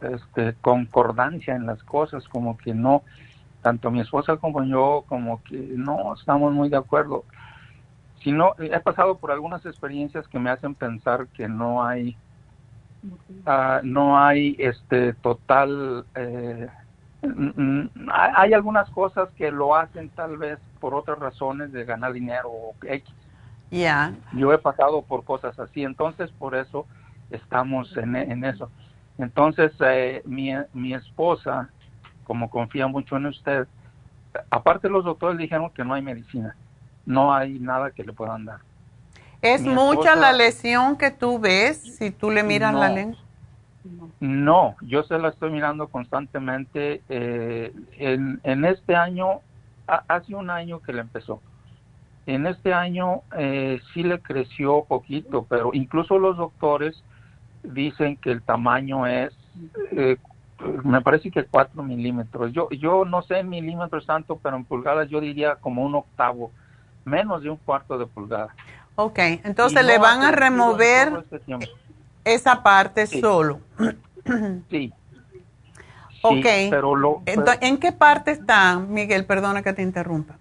este, concordancia en las cosas, como que no, tanto mi esposa como yo, como que no estamos muy de acuerdo. Si no, he pasado por algunas experiencias que me hacen pensar que no hay, ah, no hay este total, eh, hay hay algunas cosas que lo hacen tal vez por otras razones de ganar dinero o X Ya. yo he pasado por cosas así, entonces por eso estamos en, en eso. Entonces, eh, mi, mi esposa, como confía mucho en usted, aparte los doctores dijeron que no hay medicina, no hay nada que le puedan dar. ¿Es Mi mucha esposa- la lesión que tú ves si tú le miras la lengua? No, yo se la estoy mirando constantemente. eh, en, en este año, ha- hace un año que le empezó. En este año eh, sí le creció poquito, pero incluso los doctores dicen que el tamaño es, eh, me parece que 4 milímetros. Yo, yo no sé en milímetros tanto, pero en pulgadas yo diría como un octavo, menos de un cuarto de pulgada. Ok, entonces Y le no van a remover este esa parte Sí. solo. Sí. Ok. pero lo, ¿En qué parte está, Miguel? Perdona que te interrumpa.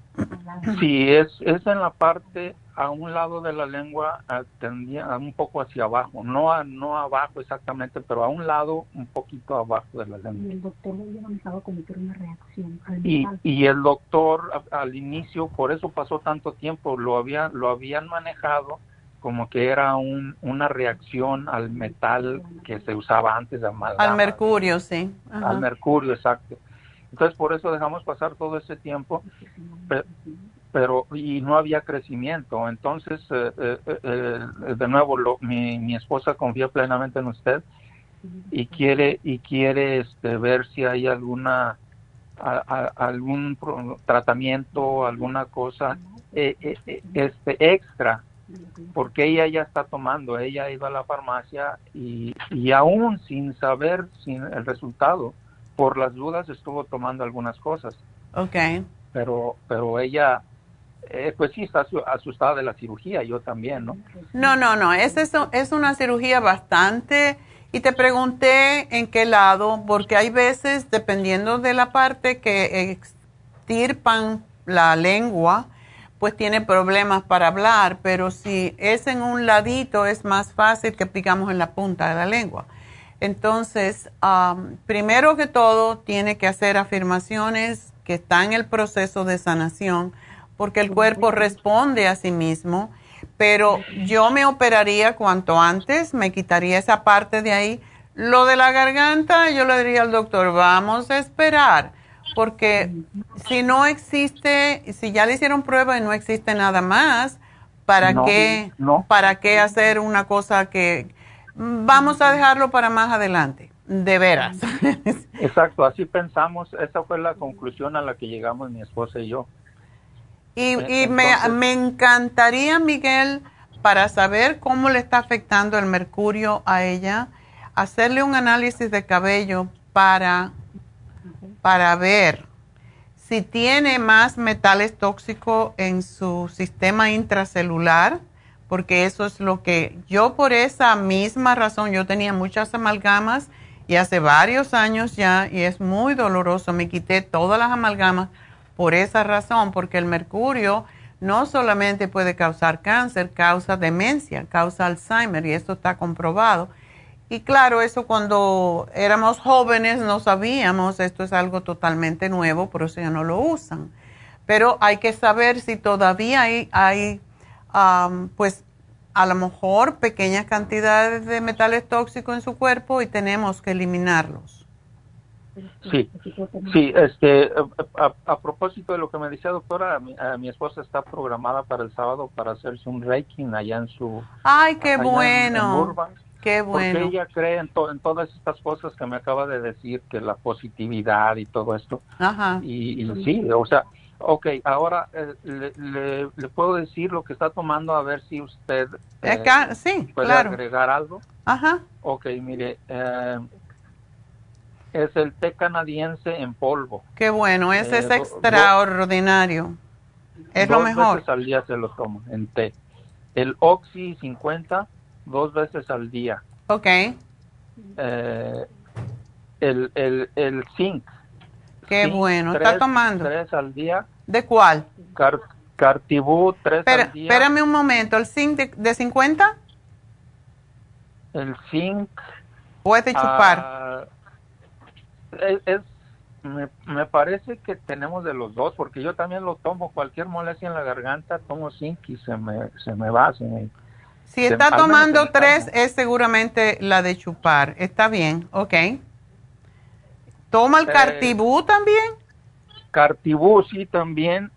Sí, es, es en la parte a un lado de la lengua, tendía a un poco hacia abajo, no a, no abajo exactamente, pero a un lado un poquito abajo de la lengua. el doctor lo había manejado como que era una reacción al Y, metal. y el doctor a- al inicio, por eso pasó tanto tiempo, lo, había, lo habían manejado como que era un, una reacción al metal que se usaba antes de amalgama. Al mercurio, sí. Ajá. al mercurio, exacto. Entonces por eso dejamos pasar todo ese tiempo, pero y no había crecimiento. Entonces, eh, eh, eh, de nuevo, lo- mi, mi esposa confía plenamente en usted y quiere y quiere este, ver si hay alguna a- a- algún tratamiento, alguna cosa este extra porque ella ya está tomando, ella ha ido a la farmacia y, y aún sin saber sin el resultado, por las dudas estuvo tomando algunas cosas, Ok. pero pero ella eh, pues sí está asu- asustada de la cirugía, yo también, ¿no? No, no, no. Es, eso- es una cirugía bastante. Y te pregunté en qué lado, porque hay veces, dependiendo de la parte que extirpan la lengua, pues tiene problemas para hablar, pero si es en un ladito es más fácil que aplicamos en la punta de la lengua. Entonces, primero que todo, tiene que hacer afirmaciones que están en el proceso de sanación, porque el cuerpo responde a sí mismo, pero yo me operaría cuanto antes, me quitaría esa parte de ahí. Lo de la garganta, yo le diría al doctor, vamos a esperar porque si no existe, si ya le hicieron prueba y no existe nada más, ¿para qué para qué hacer una cosa que vamos a dejarlo para más adelante? De veras. Exacto, así pensamos, esa fue la conclusión a la que llegamos mi esposa y yo. Y, y me, me encantaría, Miguel, para saber cómo le está afectando el mercurio a ella, hacerle un análisis de cabello para para ver si tiene más metales tóxicos en su sistema intracelular, porque eso es lo que yo por esa misma razón, yo tenía muchas amalgamas y hace varios años ya, y es muy doloroso, me quité todas las amalgamas por esa razón, porque el mercurio no solamente puede causar cáncer, causa demencia, causa Alzheimer, y esto está comprobado y claro, eso cuando éramos jóvenes no sabíamos, esto es algo totalmente nuevo, por eso ya no lo usan. Pero hay que saber si todavía hay, hay pues a lo mejor pequeñas cantidades de metales tóxicos en su cuerpo y tenemos que eliminarlos. Sí, sí, este, a, propósito de lo que me decía doctora, mi, esposa está programada para el sábado para hacerse un reiki allá en su... ¡Ay, qué bueno! Qué bueno. Porque ella cree en, en, todas estas cosas que me acaba de decir, que la positividad y todo esto. Ajá. Y, sí, o sea, ok, ahora eh, le, le, puedo decir lo que está tomando a ver si usted eh, sí, puede claro. agregar algo. Ajá. Ok, mire, eh, es el té canadiense en polvo. Qué bueno, ese es extraordinario. es lo mejor. Dos veces al día se lo tomo en té. El Oxy 50 dos veces al día. Ok. Eh, el, el, el zinc. Qué bueno. ¿Está tomando? Tres al día. ¿De cuál? Car Cartibú, tres al día. Espérame un momento. ¿El zinc de, de 50? El zinc. ¿O es de chupar? Uh, es, me, me, parece que tenemos de los dos, porque yo también lo tomo. Cualquier molestia en la garganta, tomo zinc y se me, se me va, se me, si está tomando tres, es seguramente la de chupar. Está bien, ok. ¿Toma el eh, cartibú también? Cartibú, sí, también.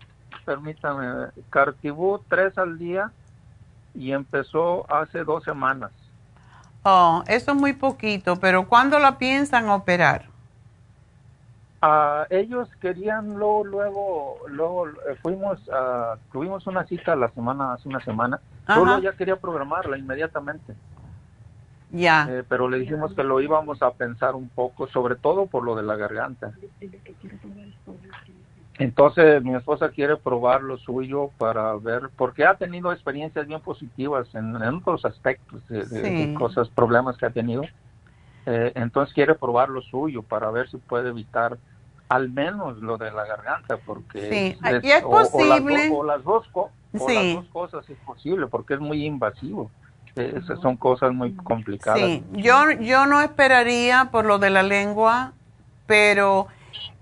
Permítame. Cartibú, tres al día y empezó hace dos semanas. Oh, eso es muy poquito, pero ¿cuándo la piensan operar? Ah, ellos querían luego, luego, luego eh, fuimos, uh, tuvimos una cita la semana, hace una semana, solo ya quería programarla inmediatamente. Ya. Eh, pero le dijimos que lo íbamos a pensar un poco, sobre todo por lo de la garganta. Entonces mi esposa quiere probar lo suyo para ver, porque ha tenido experiencias bien positivas en, otros aspectos de, cosas, problemas que ha tenido. Eh, entonces quiere probar lo suyo para ver si puede evitar al menos lo de la garganta, porque sí, es, es posible. O, las dos, cosas es posible, porque es muy invasivo. Esas son cosas muy complicadas. Sí, yo, yo no esperaría por lo de la lengua, pero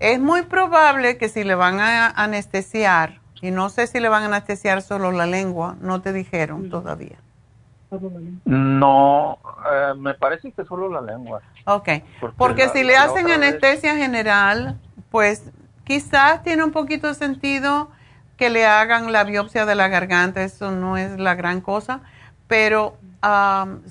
es muy probable que si le van a anestesiar, y no sé si le van a anestesiar solo la lengua, no te dijeron todavía. No, eh, me parece que solo la lengua. Ok, porque, si le hacen anestesia general, pues quizás tiene un poquito de sentido que le hagan la biopsia de la garganta, eso no es la gran cosa, pero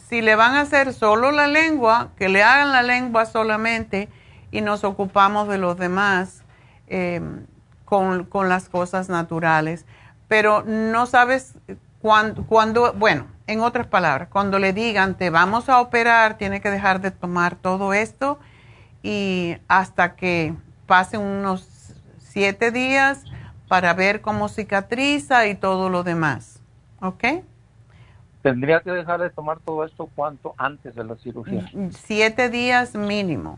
si le van a hacer solo la lengua, que le hagan la lengua solamente y nos ocupamos de los demás em, con, con, las cosas naturales. Pero no sabes cuándo, bueno, en otras palabras, cuando le digan te vamos a operar, tiene que dejar de tomar todo esto y hasta que pasen unos siete días para ver cómo cicatriza y todo lo demás. ¿Ok? ¿Tendría que dejar de tomar todo esto cuánto antes de la cirugía? Mm, siete días mínimo.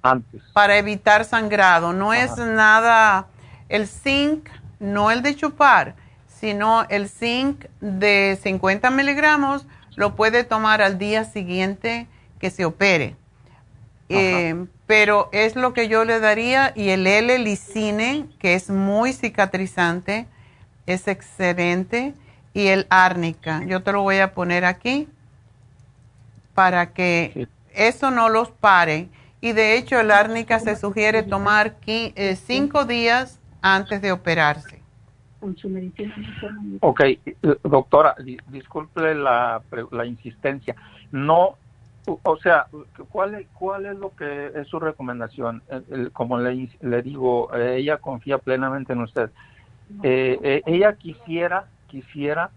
Antes. Para evitar sangrado. No es nada, el zinc, no el de chupar, sino el zinc de 50 miligramos lo puede tomar al día siguiente que se opere. Eh, pero es lo que yo le daría y el L-licine, que es muy cicatrizante, es excelente, y el árnica. Yo te lo voy a poner aquí para que eso no los pare. Y de hecho el árnica se sugiere tomar eh, cinco días antes de operarse. Ok, eh, doctora, disculpe la, la insistencia. No o sea, ¿cuál, ¿cuál es lo que es su recomendación? como le, le digo, ella confía plenamente en usted. Eh, eh, ella quisiera, quisiera,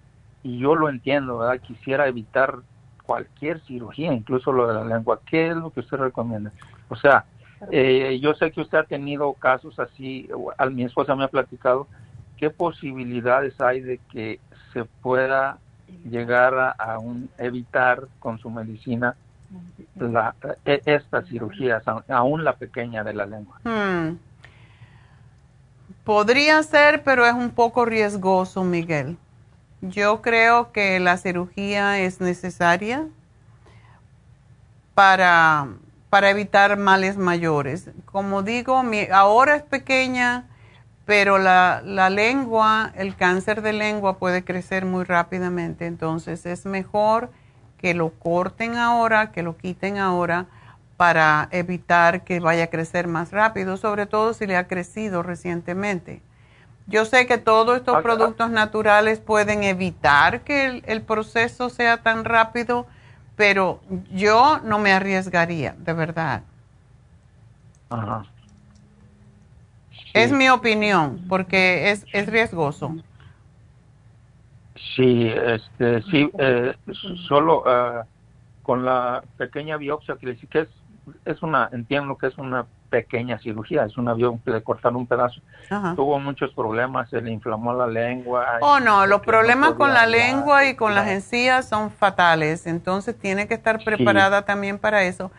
y yo lo entiendo, ¿verdad? Quisiera evitar cualquier cirugía, incluso lo de la lengua. ¿Qué es lo que usted recomienda? O sea, eh, yo sé que usted ha tenido casos así, mi esposa me ha platicado, ¿qué posibilidades hay de que se pueda llegar a, a un, evitar con su medicina la, e, estas cirugías, aún la pequeña de la lengua. Hmm. Podría ser, pero es un poco riesgoso, Miguel. Yo creo que la cirugía es necesaria para, para evitar males mayores. Como digo, mi, ahora es pequeña, pero la, la lengua, el cáncer de lengua puede crecer muy rápidamente, entonces es mejor que lo corten ahora, que lo quiten ahora para evitar que vaya a crecer más rápido, sobre todo si le ha crecido recientemente. Yo sé que todos estos productos naturales pueden evitar que el, proceso sea tan rápido, pero yo no me arriesgaría, de verdad. Es mi opinión, porque es, es riesgoso. Sí, este, sí, eh, solo uh, con la pequeña biopsia que le que es, es una, entiendo que es una pequeña cirugía, es una biopsia de cortar un pedazo. Tuvo muchos problemas, se le inflamó la lengua. Oh, no, los problemas con la lengua y con las encías son fatales, entonces tiene que estar preparada también para eso.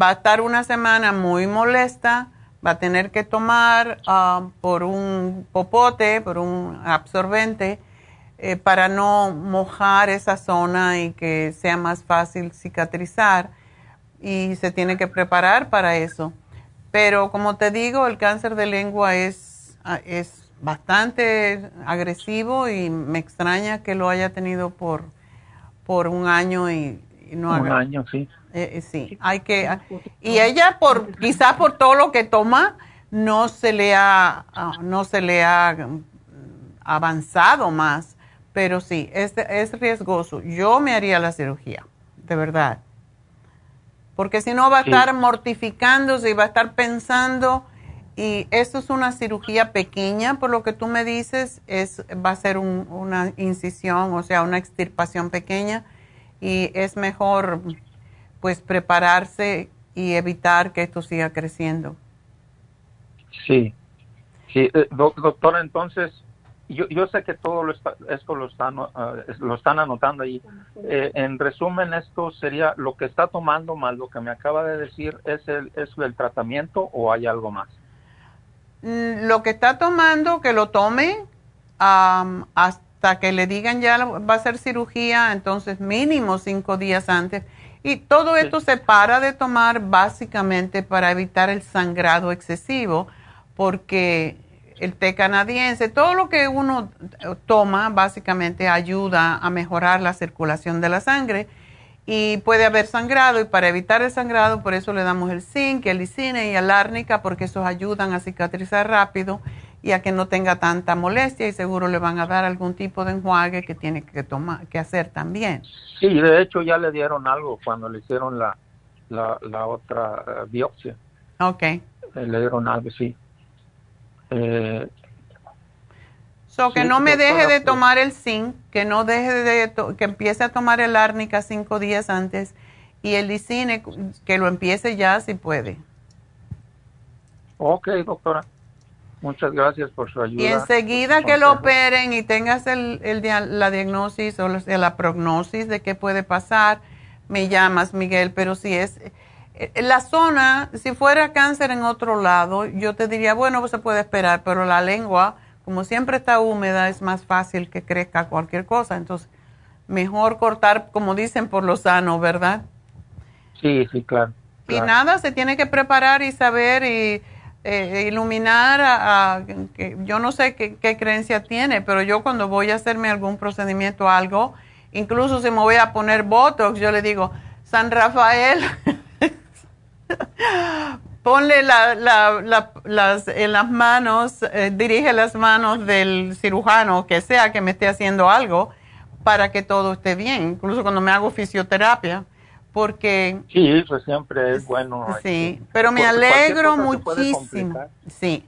Va a estar una semana muy molesta, va a tener que tomar uh, por un popote, por un absorbente eh, para no mojar esa zona y que sea más fácil cicatrizar y se tiene que preparar para eso. Pero como te digo, el cáncer de lengua es, ah, es bastante agresivo y me extraña que lo haya tenido por, por un año y, no Un año, sí. Eh, eh, sí, hay que... Y ella, por quizás por todo lo que toma, no se le ha, ah, no se le ha mm, avanzado más pero sí, es, es riesgoso. Yo me haría la cirugía, de verdad. Porque si no va a estar mortificándose y va a estar pensando, y esto es una cirugía pequeña, por lo que tú me dices, es, va a ser una incisión, o sea, una extirpación pequeña, y es mejor pues prepararse y evitar que esto siga creciendo. Sí, sí, eh, doctora, entonces yo, yo sé que todo esto lo están, ah, lo están anotando ahí. Eh, en resumen, esto sería lo que está tomando más lo que me acaba de decir, ¿es el, es el tratamiento o hay algo más? Mm, lo que está tomando, que lo tome hasta que le digan ya va a ser cirugía, entonces mínimo cinco días antes. Y todo esto se para de tomar básicamente para evitar el sangrado excesivo, porque el té canadiense, todo lo que uno toma básicamente ayuda a mejorar la circulación de la sangre y puede haber sangrado y para evitar el sangrado por eso le damos el zinc, el lisine y el árnica porque esos ayudan a cicatrizar rápido y a que no tenga tanta molestia y seguro le van a dar algún tipo de enjuague que tiene que tomar que hacer también. Sí, de hecho ya le dieron algo cuando le hicieron la, la, otra eh, biopsia. Ok. Eh, le dieron algo, sí. Eh, so que no me deje de tomar el zinc, que no deje de, que empiece a tomar el árnica cinco días antes y el lisine, que lo empiece ya si puede. Ok, doctora. Muchas gracias por su ayuda. Y enseguida que lo operen y tengas el, el, la diagnosis o la prognosis de qué puede pasar, me llamas, Miguel. Pero si es la zona, si fuera cáncer en otro lado, yo te diría, bueno, pues se puede esperar, pero la lengua, como siempre está húmeda, es más fácil que crezca cualquier cosa. Entonces, mejor cortar, como dicen, por lo sano, ¿verdad? Sí, sí, claro. Y nada, se tiene que preparar y saber y eh, iluminar a, que yo no sé qué, qué, creencia tiene, pero yo cuando voy a hacerme algún procedimiento o algo, incluso si me voy a poner Botox, yo le digo, San Rafael, ponle la, la, las, en las manos, eh, dirige las manos del cirujano, que sea que me esté haciendo algo, para que todo esté bien, incluso cuando me hago fisioterapia, porque... Sí, eso siempre es bueno. Sí, pero me alegro muchísimo. Sí,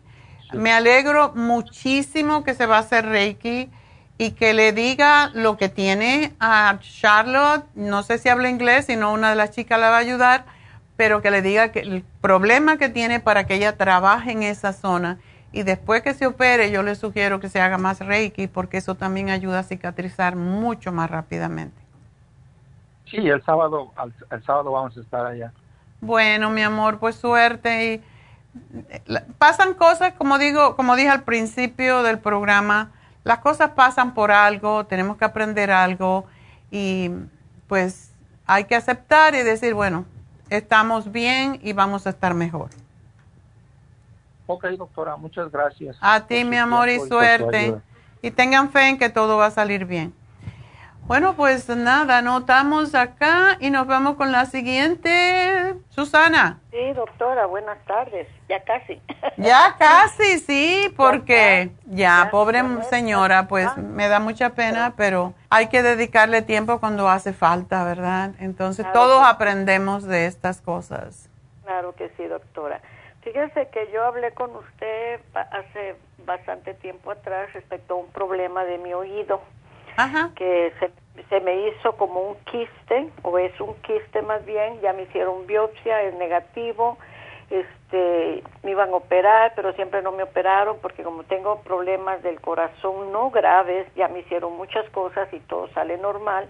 me alegro muchísimo que se va a hacer Reiki y que le diga lo que tiene a Charlotte, no sé si habla inglés, si no una de las chicas la va a ayudar, pero que le diga que el problema que tiene para que ella trabaje en esa zona y después que se opere yo le sugiero que se haga más Reiki porque eso también ayuda a cicatrizar mucho más rápidamente. Sí, el sábado, el, sábado vamos a estar allá. Bueno, mi amor, pues suerte y pasan cosas, como digo, como dije al principio del programa, las cosas pasan por algo, tenemos que aprender algo y pues hay que aceptar y decir, bueno, estamos bien y vamos a estar mejor. Ok, doctora, muchas gracias. A ti, mi amor, y suerte. Y tengan fe en que todo va a salir bien. Bueno, pues nada, anotamos acá y nos vamos con la siguiente. Susana. Sí, doctora, buenas tardes. Ya casi. Ya casi, sí, porque ya, pobre señora, pues ah. me da mucha pena, pero hay que dedicarle tiempo cuando hace falta, ¿verdad? Entonces todos aprendemos de estas cosas. Claro que sí, doctora. Fíjese que yo hablé con usted hace bastante tiempo atrás respecto a un problema de mi oído que se, se, me hizo como un quiste, o es un quiste más bien, ya me hicieron biopsia, es negativo, este, me iban a operar, pero siempre no me operaron porque como tengo problemas del corazón no graves, ya me hicieron muchas cosas y todo sale normal,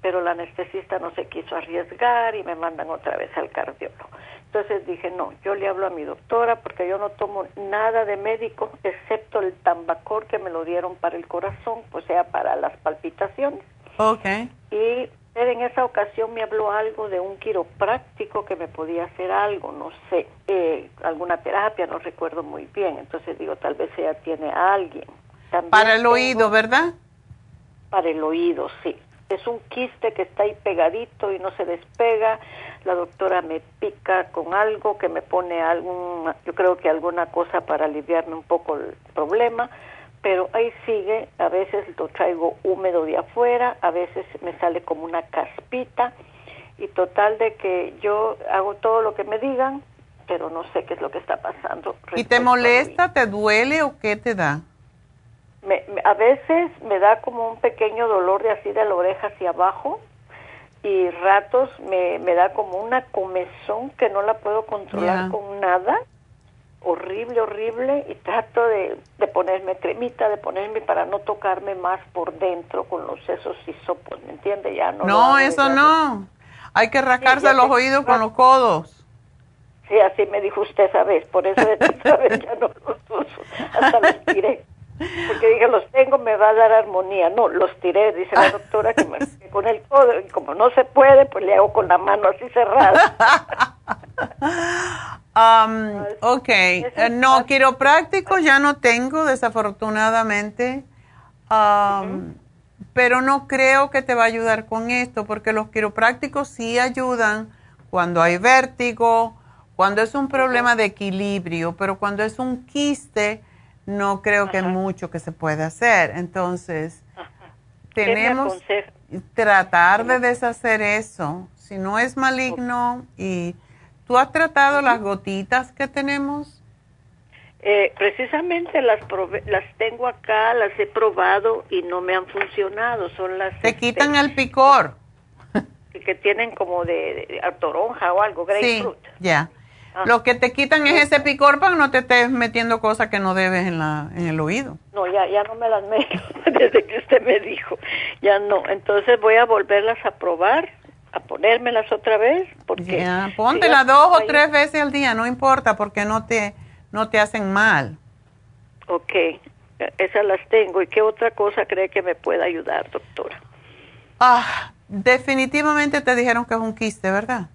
pero la anestesista no se quiso arriesgar y me mandan otra vez al cardiólogo. Entonces dije, no, yo le hablo a mi doctora porque yo no tomo nada de médico excepto el tambacor que me lo dieron para el corazón, o sea, para las palpitaciones. Ok. Y en esa ocasión me habló algo de un quiropráctico que me podía hacer algo, no sé, eh, alguna terapia, no recuerdo muy bien. Entonces digo, tal vez ella tiene a alguien. para el oído, ¿verdad? Para el oído, sí. Es un quiste que está ahí pegadito y no se despega la doctora me pica con algo que me pone algún, yo creo que alguna cosa para aliviarme un poco el problema, pero ahí sigue, a veces lo traigo húmedo de afuera, a veces me sale como una caspita y total de que yo hago todo lo que me digan, pero no sé qué es lo que está pasando. ¿Y te molesta, te duele o qué te da? Me, a veces me da como un pequeño dolor de así de la oreja hacia abajo y ratos me, me da como una comezón que no la puedo controlar con nada horrible, horrible, y trato de, de, ponerme cremita, de ponerme para no tocarme más por dentro con los sesos y sopos, ¿me entiende? Ya no. No, eso no. Hay que rascarse los oídos con los codos. Sí, así me dijo usted esa vez, por eso vez ya no los uso, hasta los tiré. Porque dije, los tengo, me va a dar armonía. No, los tiré, dice la doctora, que me con el codo. Y como no se puede, pues le hago con la mano así cerrada. um, ok, eh, no, quiropráctico ya no tengo, desafortunadamente. Um, pero no creo que te va a ayudar con esto, porque los quiroprácticos sí ayudan cuando hay vértigo, cuando es un problema de equilibrio, pero cuando es un quiste no creo que mucho que se pueda hacer. Entonces, tenemos que tratar de deshacer eso. Si no es maligno y tú has tratado las gotitas que tenemos. Eh, precisamente las las tengo acá, las he probado y no me han funcionado. Son las te quitan el picor que tienen como de, toronja o algo, grapefruit. Sí, ya. Ah. Lo que te quitan es ese picor para que no te estés metiendo cosas que no debes en, la, en el oído. No, ya, ya no me las meto desde que usted me dijo. Ya no. Entonces voy a volverlas a probar, a ponérmelas otra vez. porque ya, póntelas dos o tres veces al día, no importa, porque no te, no te hacen mal. Ok. Esas las tengo. ¿Y qué otra cosa cree que me pueda ayudar, doctora? Ah, definitivamente te dijeron que es un quiste, ¿verdad?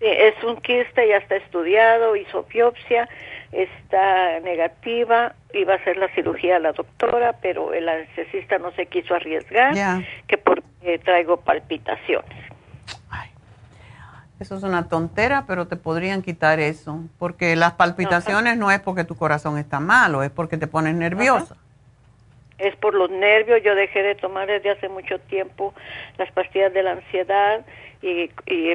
Sí, es un quiste, ya está estudiado, hizo biopsia, está negativa, iba a hacer la cirugía la doctora, pero el anestesista no se quiso arriesgar, que porque traigo palpitaciones. eso es una tontera, pero te podrían quitar eso, porque las palpitaciones no es porque tu corazón está malo, es porque te pones nerviosa es por los nervios. Yo dejé de tomar desde hace mucho tiempo las pastillas de la ansiedad y,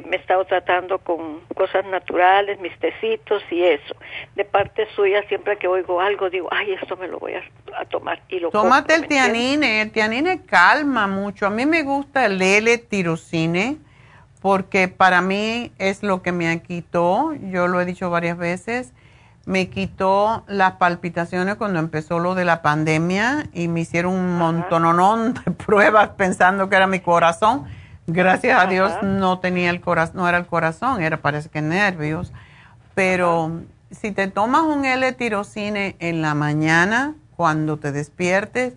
me he estado tratando con cosas naturales, mis tecitos y eso. De parte suya, siempre que oigo algo, digo, ay, esto me lo voy a, tomar. Y lo Tómate el tianine, el tianine calma mucho. A mí me gusta el L-tirocine porque para mí es lo que me quitó, yo lo he dicho varias veces, me quitó las palpitaciones cuando empezó lo de la pandemia y me hicieron un montón de pruebas pensando que era mi corazón. Gracias a Dios no tenía el corazón, no era el corazón, era parece que nervios. Pero si te tomas un L-tirocine en la mañana, cuando te despiertes,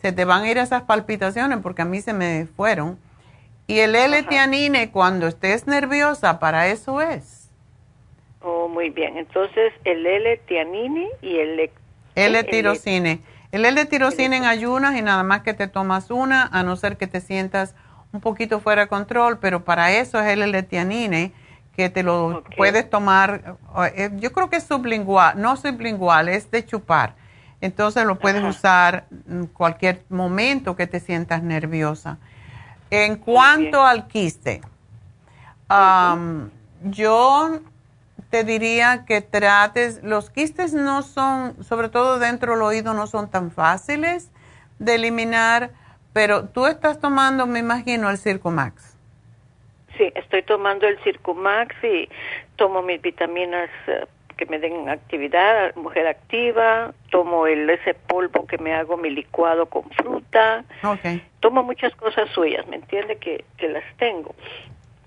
se te van a ir esas palpitaciones porque a mí se me fueron. Y el L-tianine, cuando estés nerviosa, para eso es. Oh, muy bien. Entonces, el L-tianine y el... L-tirocine. El L-tirocine en ayunas y nada más que te tomas una, a no ser que te sientas un poquito fuera de control, pero para eso es el L-tianine que te lo puedes tomar, eh, yo creo que es sublingual, no sublingual, es de chupar. Entonces lo puedes usar en cualquier momento que te sientas nerviosa. En cuanto al quiste, yo te diría que trates, los quistes no son, sobre todo dentro del oído, no son tan fáciles de eliminar, pero tú estás tomando, me imagino, el Circumax. Sí, estoy tomando el Circumax y tomo mis vitaminas eh, que me den actividad, mujer activa, tomo el ese polvo que me hago mi licuado con fruta. Okay. Tomo muchas cosas suyas, ¿me entiende? Que, que las tengo,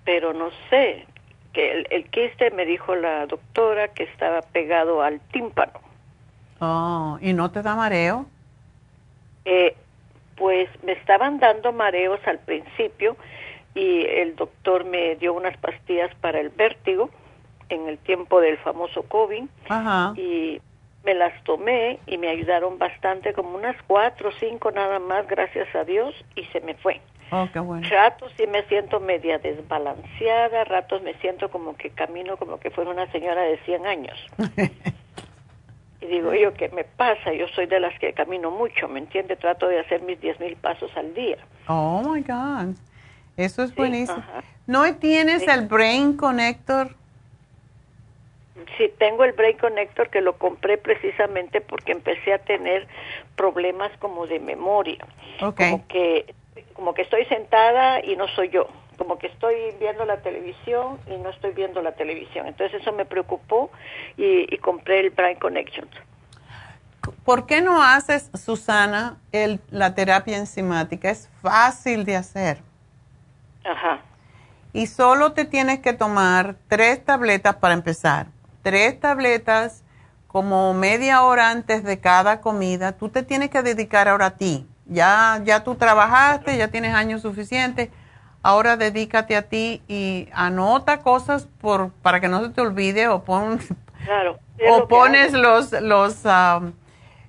pero no sé, que el, quiste me dijo la doctora que estaba pegado al tímpano. Oh, ¿y no te da mareo? Eh, pues me estaban dando mareos al principio y el doctor me dio unas pastillas para el vértigo en el tiempo del famoso COVID Ajá. y me las tomé y me ayudaron bastante, como unas cuatro o cinco nada más, gracias a Dios, y se me fue. Oh, qué bueno. Ratos sí me siento media desbalanceada, ratos me siento como que camino como que fuera una señora de 100 años. y digo yo, ¿qué me pasa? Yo soy de las que camino mucho, ¿me entiende? Trato de hacer mis 10 mil pasos al día. Oh, my God. Eso es buenísimo. ¿No tienes el Brain Connector? Sí, tengo el Brain Connector que lo compré precisamente porque empecé a tener problemas como de memoria. Okay. Como que como que estoy sentada y no soy yo, como que estoy viendo la televisión y no estoy viendo la televisión. Entonces eso me preocupó y, compré el Brain Connections. ¿Por qué no haces, Susana, el, la terapia enzimática? Es fácil de hacer. Ajá. Y solo te tienes que tomar tres tabletas para empezar. Tres tabletas como media hora antes de cada comida. Tú te tienes que dedicar ahora a ti ya, ya tú trabajaste, ya tienes años suficientes, ahora dedícate a ti y anota cosas por, para que no se te olvide o, pon, o pones los, los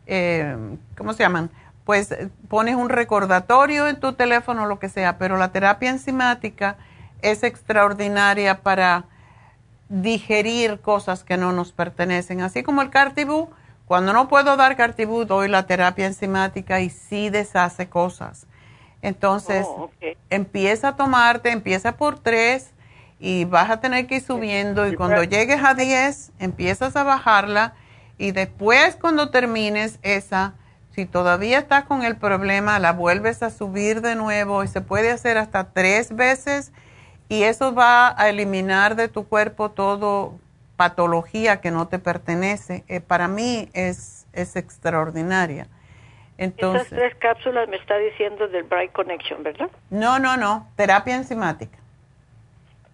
eh, ¿cómo se llaman? Pues pones un recordatorio en tu teléfono, lo que sea, pero la terapia enzimática es extraordinaria para digerir cosas que no nos pertenecen, así como el cartibú cuando no puedo dar cartibú, doy la terapia enzimática y sí deshace cosas. Entonces, oh, empieza a tomarte, empieza por tres y vas a tener que ir subiendo y cuando llegues a 10, empiezas a bajarla y después cuando termines esa, si todavía estás con el problema, la vuelves a subir de nuevo y se puede hacer hasta tres veces y eso va a eliminar de tu cuerpo todo patología que no te pertenece, eh, para mí es, es extraordinaria. Entonces, Esas tres cápsulas me está diciendo del Bright Connection, ¿verdad? No, no, no, terapia enzimática.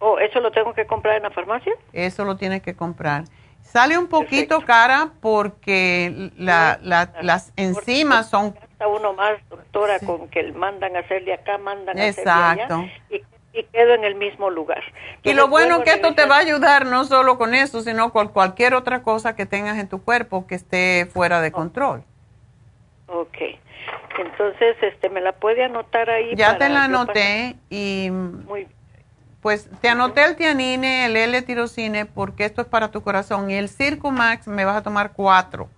Oh, ¿eso lo tengo que comprar en la farmacia? Eso lo tienes que comprar. Sale un poquito cara porque las enzimas son... Uno más, doctora, con que mandan a hacerle acá, mandan a hacerle allá. Y, quedo en el mismo lugar. y lo bueno que esto te va a ayudar no solo con eso, sino con cualquier otra cosa que tengas en tu cuerpo que esté fuera de control. Ok. Entonces, este, ¿me la puede anotar ahí? Ya te la anoté y... Muy pues te anoté el tianine, el L-tirocine, porque esto es para tu corazón. Y el Circumax me vas a tomar cuatro.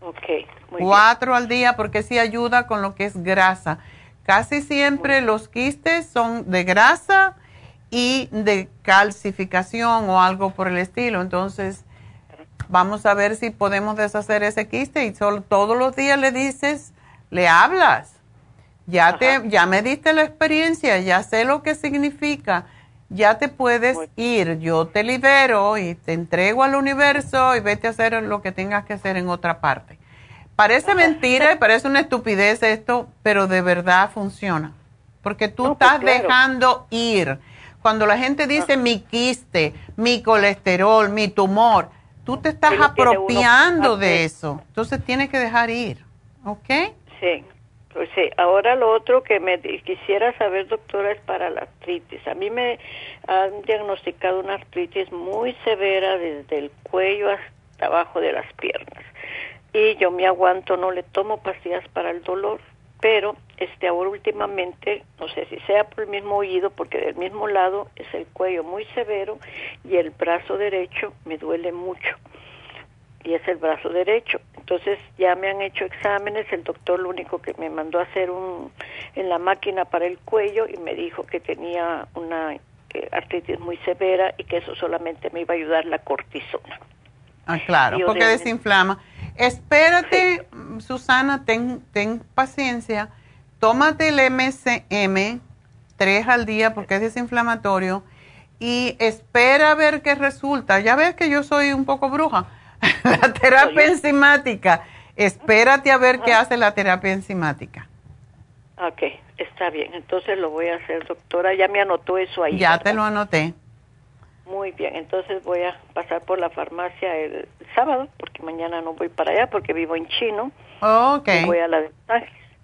Ok. Muy cuatro al día, porque sí ayuda con lo que es grasa. Casi siempre los quistes son de grasa y de calcificación o algo por el estilo. Entonces, vamos a ver si podemos deshacer ese quiste y solo todos los días le dices, le hablas. Ya, te, ya me diste la experiencia, ya sé lo que significa, ya te puedes ir, yo te libero y te entrego al universo y vete a hacer lo que tengas que hacer en otra parte. Parece mentira y parece una estupidez esto, pero de verdad funciona, porque tú pues estás dejando ir. Cuando la gente dice mi quiste, mi colesterol, mi tumor, tú te estás apropiando de eso. Entonces tienes que dejar ir, ¿ok? Sí. Pues sí, ahora lo otro que me quisiera saber, doctora, es para la artritis. A mí me han diagnosticado una artritis muy severa desde el cuello hasta abajo de las piernas. Y yo me aguanto, no le tomo pastillas para el dolor, pero este ahora últimamente, no sé si sea por el mismo oído, porque del mismo lado es el cuello muy severo y el brazo derecho me duele mucho y es el brazo derecho. Entonces ya me han hecho exámenes, el doctor lo único que me mandó a hacer un en la máquina para el cuello y me dijo que tenía una eh, artritis muy severa y que eso solamente me iba a ayudar la cortisona. Ah, claro, porque desinflama. Espérate, Susana, ten, ten paciencia. Tómate el MCM tres al día porque es desinflamatorio y espera a ver qué resulta. Ya ves que yo soy un poco bruja la terapia enzimática. Espérate a ver qué hace la terapia enzimática. Ok, está bien. Entonces lo voy a hacer, doctora. Ya me anotó eso ahí. Ya te lo anoté. Muy bien, entonces voy a pasar por la farmacia el sábado, porque mañana no voy para allá, porque vivo en Chino. Ok. voy a la de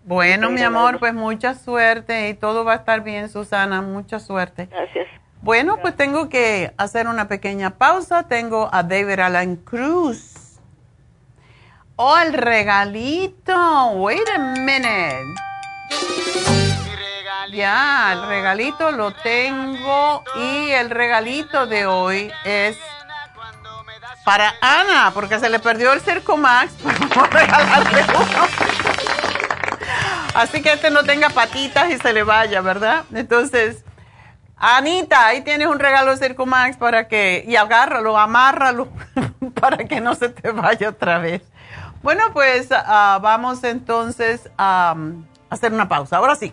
Bueno, mi amor, pues mucha suerte y todo va a estar bien, Susana. Mucha suerte. Gracias. Bueno, pues tengo que hacer una pequeña pausa. Tengo a David Alan Cruz. Oh, el regalito. Wait a minute. Ya, el regalito lo tengo y el regalito de hoy es para Ana, porque se le perdió el Circo Max. Así que este no tenga patitas y se le vaya, ¿verdad? Entonces, Anita, ahí tienes un regalo de Max para que, y agárralo, amárralo, para que no se te vaya otra vez. Bueno, pues ah, vamos entonces a hacer una pausa. Ahora sí.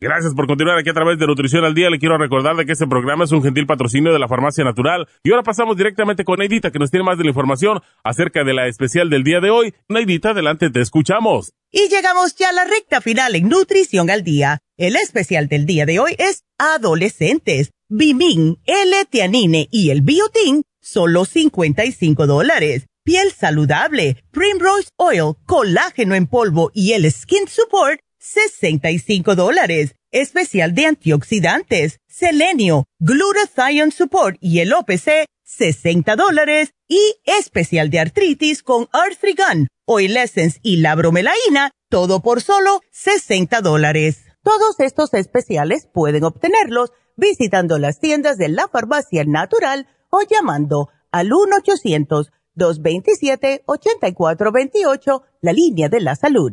Gracias por continuar aquí a través de Nutrición al Día. Le quiero recordar de que este programa es un gentil patrocinio de la Farmacia Natural. Y ahora pasamos directamente con Neidita, que nos tiene más de la información acerca de la especial del día de hoy. Neidita, adelante, te escuchamos. Y llegamos ya a la recta final en Nutrición al Día. El especial del día de hoy es adolescentes. Bimin, L-Teanine y el Biotin, solo 55 dólares. Piel saludable, Primrose Oil, colágeno en polvo y el Skin Support, 65 dólares. Especial de antioxidantes, selenio, glutathione support y el OPC, 60 dólares. Y especial de artritis con Arthrigan, Oil Essence y la bromelaína, todo por solo 60 dólares. Todos estos especiales pueden obtenerlos visitando las tiendas de la farmacia natural o llamando al 1-800-227-8428, la línea de la salud.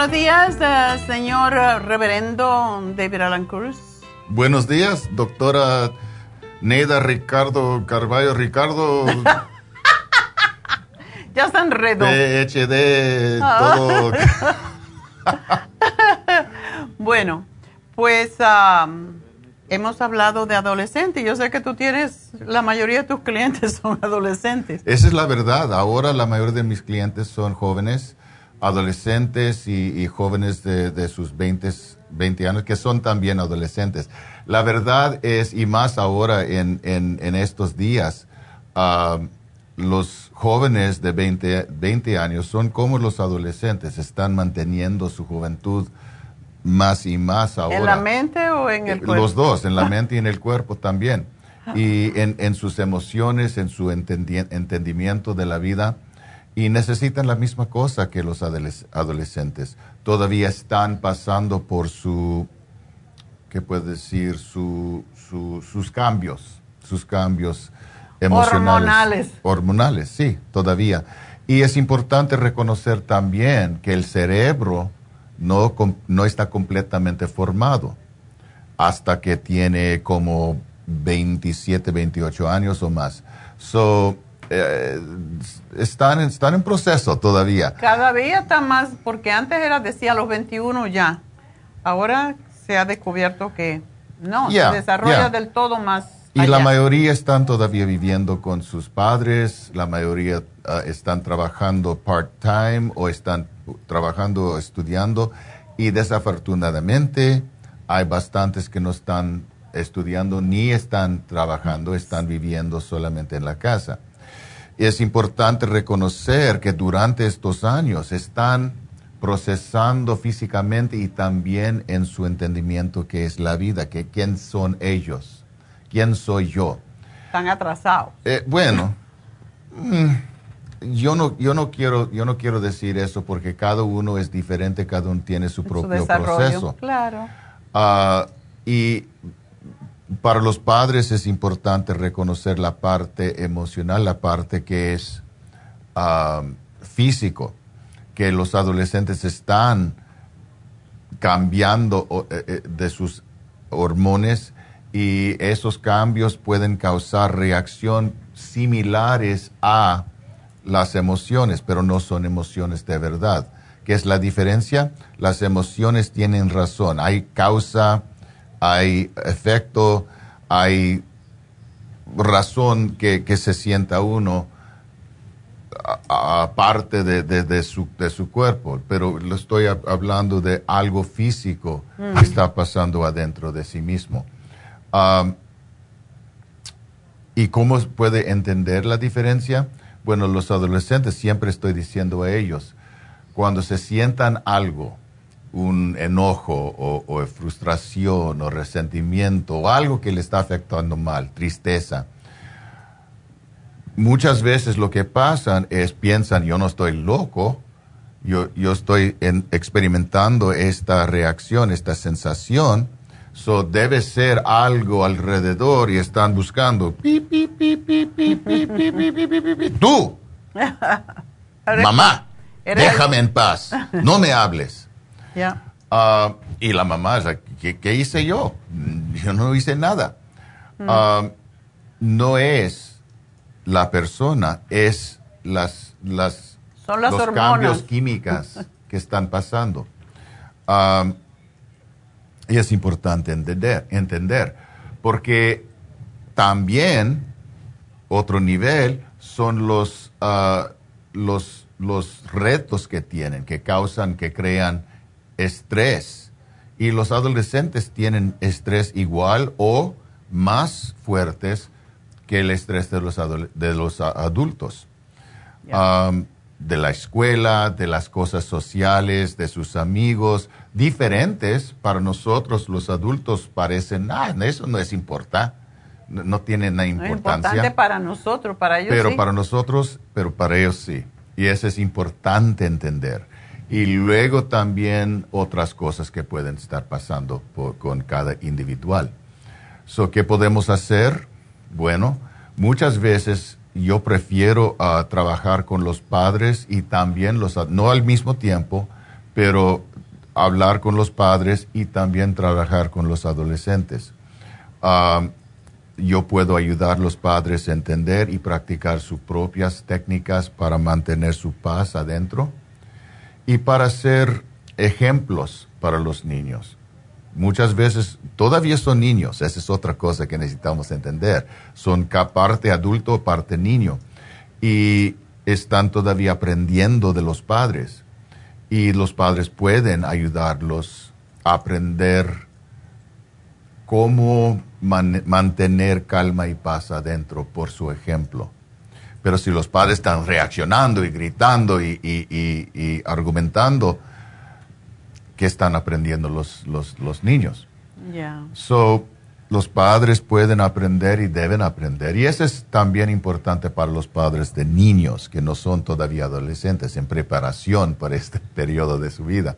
Buenos días, eh, señor eh, reverendo David Alan Cruz. Buenos días, doctora Neida Ricardo Carballo Ricardo. ya están enredó. PhD, ah. todo. bueno, pues hemos hablado de adolescentes. Yo sé que tú tienes, la mayoría de tus clientes son adolescentes. Esa es la verdad. Ahora la mayoría de mis clientes son jóvenes adolescentes y, jóvenes de, sus 20, 20, años que son también adolescentes. La verdad es, y más ahora en, en, estos días, ah, los jóvenes de 20, 20 años son como los adolescentes, están manteniendo su juventud más y más ahora. ¿En la mente o en el cuerpo? Los dos, en la mente y en el cuerpo también. Y en, en sus emociones, en su entendimiento de la vida y necesitan la misma cosa que los adolescentes. Todavía están pasando por su, ¿qué puede decir? Su, sus cambios, sus cambios emocionales. Hormonales. Hormonales, sí, todavía. Y es importante reconocer también que el cerebro no, no está completamente formado hasta que tiene como 27, 28 años o más. So, eh, están, están en proceso todavía. Cada día está más, porque antes era, decía, los 21 ya. Ahora se ha descubierto que no, se desarrolla del todo más. Y la mayoría están todavía viviendo con sus padres, la mayoría ah, están trabajando part-time o están trabajando, estudiando, y desafortunadamente hay bastantes que no están estudiando ni están trabajando, están viviendo solamente en la casa es importante reconocer que durante estos años están procesando físicamente y también en su entendimiento que es la vida, que quién son ellos, quién soy yo. Están atrasados. Eh, bueno, mm, yo no, yo no quiero, yo no quiero decir eso porque cada uno es diferente, cada uno tiene su propio proceso. Claro. Ah, y para los padres es importante reconocer la parte emocional, la parte que es ah, físico, que los adolescentes están cambiando eh, eh, de sus hormonas y esos cambios pueden causar reacción similares a las emociones, pero no son emociones de verdad. ¿Qué es la diferencia? Las emociones tienen razón. Hay causa hay efecto, hay razón que, se sienta uno aparte de, su, de su cuerpo, pero lo estoy hablando de algo físico que está pasando adentro de sí mismo. ¿Y cómo puede entender la diferencia? Bueno, los adolescentes siempre estoy diciendo a ellos, cuando se sientan algo, un enojo o, frustración o resentimiento o algo que le está afectando mal, tristeza. Muchas veces lo que pasa es piensan, yo no estoy loco, yo, yo estoy experimentando esta reacción, esta sensación, so debe ser algo alrededor y están buscando, tú, mamá, déjame en paz, no me hables. Yeah. Uh, y la mamá, ¿qué, ¿qué, hice yo? yo no hice nada. Mm. Ah, no es la persona, es las, las, Son las los hormonas. cambios químicos que están pasando. Ah, y es importante entender, entender, porque también otro nivel son los, ah, los, los retos que tienen, que causan, que crean estrés. Y los adolescentes tienen estrés igual o más fuertes que el estrés de los, de los adultos. Um, de la escuela, de las cosas sociales, de sus amigos, diferentes para nosotros los adultos parecen, ah, eso no es importante, no, no tiene nada No es importancia. importante para nosotros, para ellos Pero sí. para nosotros, pero para ellos sí. Y eso es importante entender. Y luego también otras cosas que pueden estar pasando con cada individual. So, ¿Qué podemos hacer? Bueno, muchas veces yo prefiero ah, trabajar con los padres y también los, no al mismo tiempo, pero hablar con los padres y también trabajar con los adolescentes. Ah, yo puedo ayudar a los padres a entender y practicar sus propias técnicas para mantener su paz adentro y para ser ejemplos para los niños. Muchas veces todavía son niños, esa es otra cosa que necesitamos entender. Son parte adulto, parte niño. Y están todavía aprendiendo de los padres. Y los padres pueden ayudarlos a aprender cómo man- mantener calma y paz adentro por su ejemplo. Pero si los padres están reaccionando y gritando y, y- y- y argumentando, ¿qué están aprendiendo los, los, los niños? So, los padres pueden aprender y deben aprender. Y eso es también importante para los padres de niños que no son todavía adolescentes en preparación para este periodo de su vida.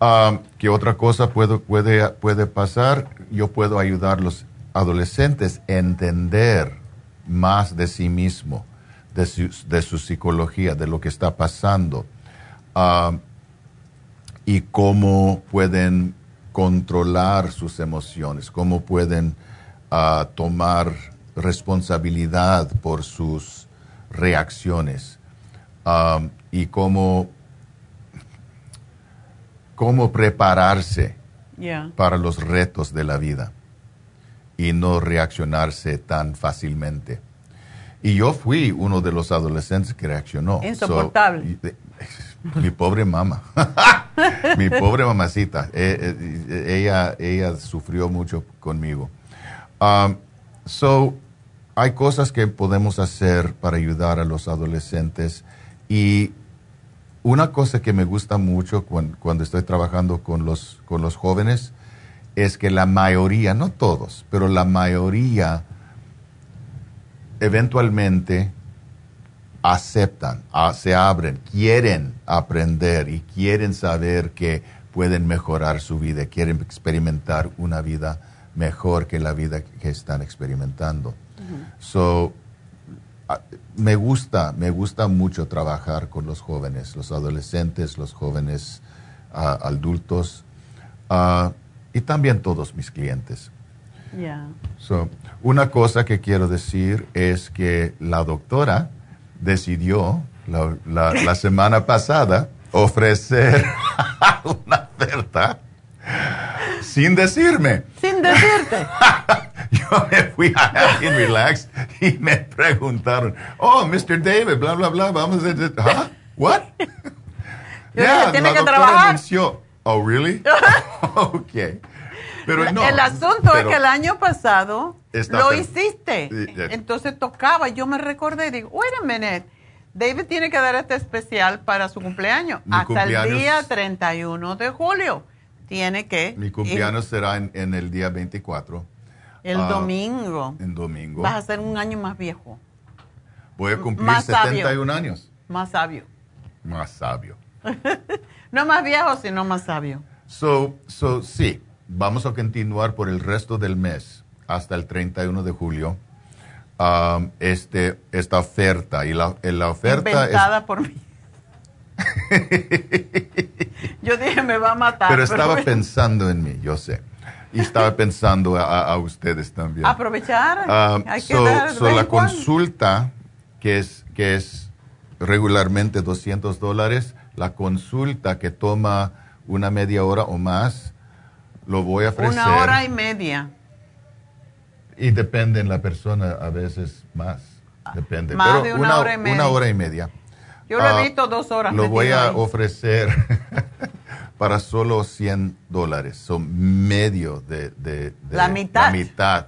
Ah, ¿Qué otra cosa puedo- puede, puede pasar? Yo puedo ayudar a los adolescentes a entender más de sí mismo, de su, de su psicología, de lo que está pasando. Ah, y cómo pueden controlar sus emociones, cómo pueden ah, tomar responsabilidad por sus reacciones ah, y cómo, cómo prepararse para los retos de la vida y no reaccionarse tan fácilmente. Y yo fui uno de los adolescentes que reaccionó. Insoportable. So, mi pobre mamá, mi pobre mamacita, eh, eh, ella, ella sufrió mucho conmigo. Um, so, hay cosas que podemos hacer para ayudar a los adolescentes y una cosa que me gusta mucho cuan- cuando, estoy trabajando con los, con los jóvenes es que la mayoría, no todos, pero la mayoría eventualmente aceptan, ah, se abren, quieren aprender y quieren saber que pueden mejorar su vida, quieren experimentar una vida mejor que la vida que están experimentando. So, ah, me gusta, me gusta mucho trabajar con los jóvenes, los adolescentes, los jóvenes ah, adultos y también todos mis clientes. Ya. So, una cosa que quiero decir es que la doctora decidió la, la- la semana pasada ofrecer una oferta sin decirme. Sin decirte. Yo me fui a Happy and Relax y me preguntaron, oh, Mr. David, bla, bla, bla, vamos a hacer, ¿ah? ¿What? Dije, "Tiene la que trabajar." anunció. Oh, really? ok. Pero no. el asunto es que el año pasado lo hiciste. Entonces tocaba, yo me recordé y digo, wait a minute, David tiene que dar este especial para su cumpleaños. Mi Hasta el día 31 de julio. Tiene que. Mi cumpleaños será en, en el día 24. El Ah, domingo. En domingo. Vas a ser un año más viejo, Voy a cumplir más sabio. 71 años. más sabio. Más sabio. No más viejo, sino más sabio. So, so, sí, vamos a continuar por el resto del mes hasta el 31 de julio. um, este, esta oferta. Y la, la oferta Inventada por mí. Yo dije, me va a es... matar. Pero estaba bueno. pensando en mí, yo sé. y estaba pensando a, ustedes también. Aprovechar. Ah, hay que la consulta, que es, que es regularmente 200 dólares, la consulta que toma una media hora o más, lo voy a ofrecer. Una hora y media. Y depende en la persona, a veces más. Depende. Más de una, hora y media. Una hora y media. Yo lo he ah, visto dos horas. Lo voy a ofrecer para solo 100 dólares. Son medio de, la mitad, la mitad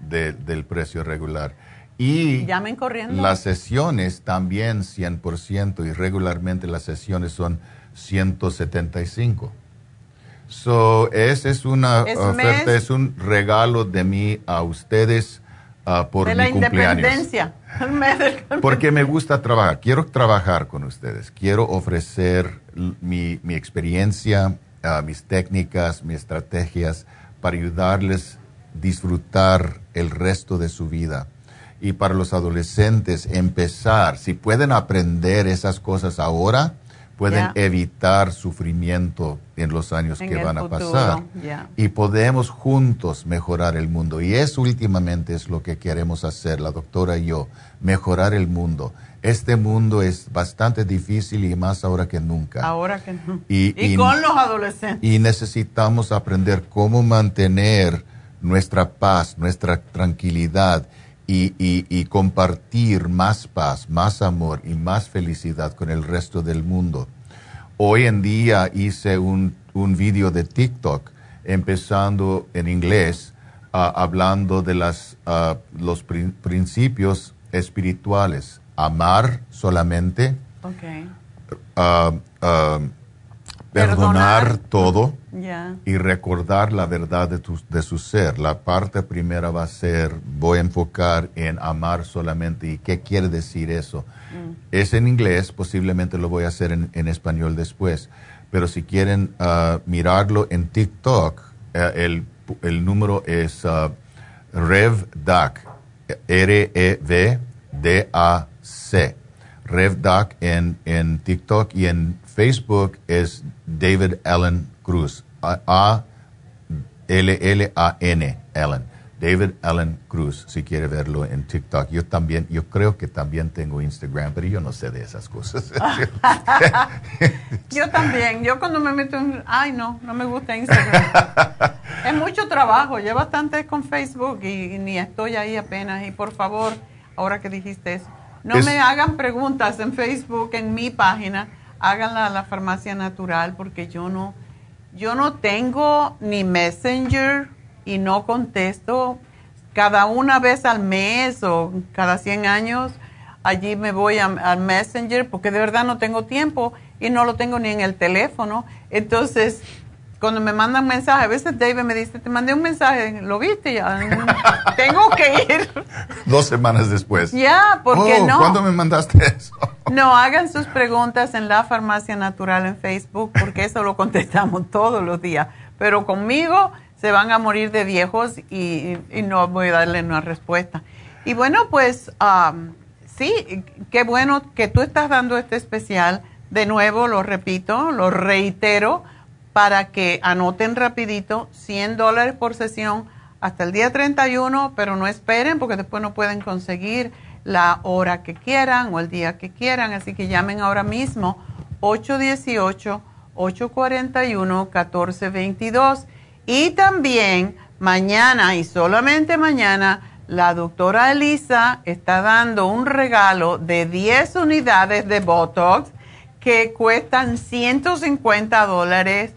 del precio regular. Y Llamen corriendo. las sesiones también 100% y regularmente las sesiones son 175. So, esa es una oferta, es un regalo de mí a ustedes uh, por de mi la independencia. Porque me gusta trabajar, quiero trabajar con ustedes, quiero ofrecer mi, mi experiencia, uh, mis técnicas, mis estrategias para ayudarles a disfrutar el resto de su vida. Y para los adolescentes, empezar, si pueden aprender esas cosas ahora, pueden evitar sufrimiento en los años que van a pasar. Y podemos juntos mejorar el mundo. Y eso últimamente es lo que queremos hacer, la doctora y yo, mejorar el mundo. Este mundo es bastante difícil y más ahora que nunca. Ahora que nunca. Y, con los adolescentes. Y necesitamos aprender cómo mantener nuestra paz, nuestra tranquilidad y, y, compartir más paz, más amor y más felicidad con el resto del mundo. Hoy en día hice un, un video de TikTok empezando en inglés, ah, hablando de las, uh, los principios espirituales. Amar solamente. Okay. Ah, perdonar, todo y recordar la verdad de, tu, de su ser. La parte primera va a ser, voy a enfocar en amar solamente. ¿Y qué quiere decir eso? Mm. Es en inglés, posiblemente lo voy a hacer en, español después. Pero si quieren uh, mirarlo en TikTok, uh, el, el, número es uh, RevDac, R-E-V-D-A-C. RevDac en, en TikTok y en Facebook es David Allen Cruz. A-L-L-A-N, Allen. David Allen Cruz, si quiere verlo en TikTok. Yo también, yo creo que también tengo Instagram, pero yo no sé de esas cosas. yo también. Yo cuando me meto en... Ay, no, no me gusta Instagram. es mucho trabajo. Llevo bastante con Facebook y, ni estoy ahí apenas. Y por favor, ahora que dijiste eso, no me hagan preguntas en Facebook, en mi página háganla a la farmacia natural porque yo no, yo no tengo ni Messenger y no contesto cada una vez al mes o cada 100 años. Allí me voy al Messenger porque de verdad no tengo tiempo y no lo tengo ni en el teléfono. Entonces, cuando me mandan mensajes, a veces David me dice, te mandé un mensaje, ¿lo viste? Ya, tengo que ir. Dos semanas después. Ya, ¿por qué oh, no? ¿Cuándo me mandaste eso? No, hagan sus preguntas en la farmacia natural en Facebook, porque eso lo contestamos todos los días. Pero conmigo se van a morir de viejos y, no voy a darle una respuesta. Y bueno, pues um, sí, qué bueno que tú estás dando este especial. De nuevo, lo repito, lo reitero para que anoten rapidito 100 dólares por sesión hasta el día 31, pero no esperen porque después no pueden conseguir la hora que quieran o el día que quieran, así que llamen ahora mismo 818-841-1422 y también mañana y solamente mañana la doctora Elisa está dando un regalo de 10 unidades de Botox que cuestan 150 dólares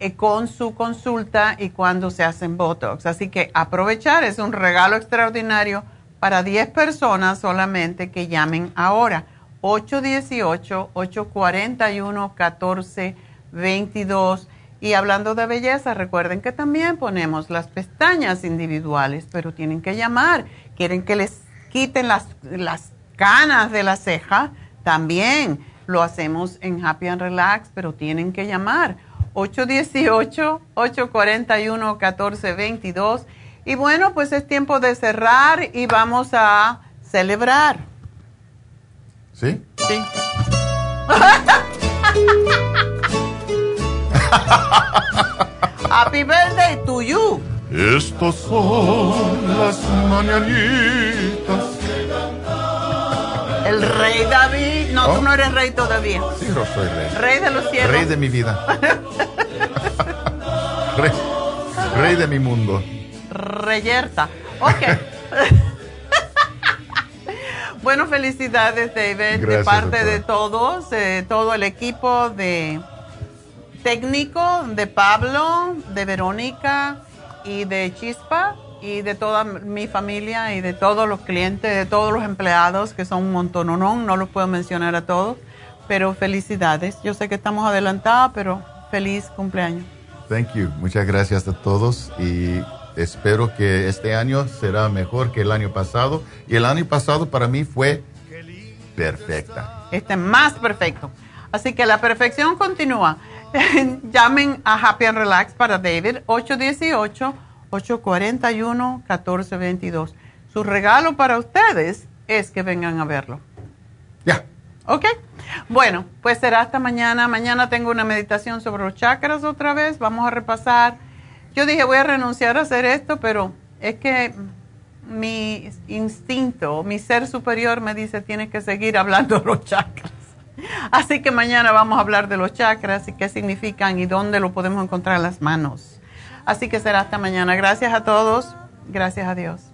eh, con su consulta y cuando se hacen Botox. Así que aprovechar, es un regalo extraordinario para 10 personas solamente que llamen ahora. 818-841-1422. Y hablando de belleza, recuerden que también ponemos las pestañas individuales, pero tienen que llamar. Quieren que les quiten las, las canas de la ceja, también lo hacemos en Happy and Relax, pero tienen que llamar. 818-841-1422. Y bueno, pues es tiempo de cerrar y vamos a celebrar. ¿Sí? Sí. Happy birthday to you. Estos son las mañanitas. El rey David. No, tú no eres rey todavía. Sí, no soy rey. Rey de los cielos. Rey de mi vida. rey, de mi mundo. Reyerta. Ok. bueno, felicidades, David, de parte de todos, todo el equipo de técnico, de Pablo, de Verónica y de Chispa y de toda mi familia y de todos los clientes, de todos los empleados, que son un montón, no, no, no los puedo mencionar a todos, pero felicidades. Yo sé que estamos adelantados, pero feliz cumpleaños. Thank you. Muchas gracias a todos y espero que este año será mejor que el año pasado. Y el año pasado para mí fue perfecta. Este más perfecto. Así que la perfección continúa. Llamen a Happy and Relax para David 818-841-1422. Su regalo para ustedes es que vengan a verlo. Ya. ¿Ok? Bueno, pues será hasta mañana. Mañana tengo una meditación sobre los chakras otra vez. Vamos a repasar. Yo dije, voy a renunciar a hacer esto, pero es que mi instinto, mi ser superior me dice, tienes que seguir hablando de los chakras. Así que mañana vamos a hablar de los chakras y qué significan y dónde lo podemos encontrar en las manos. Así que será hasta mañana. Gracias a todos. Gracias a Dios.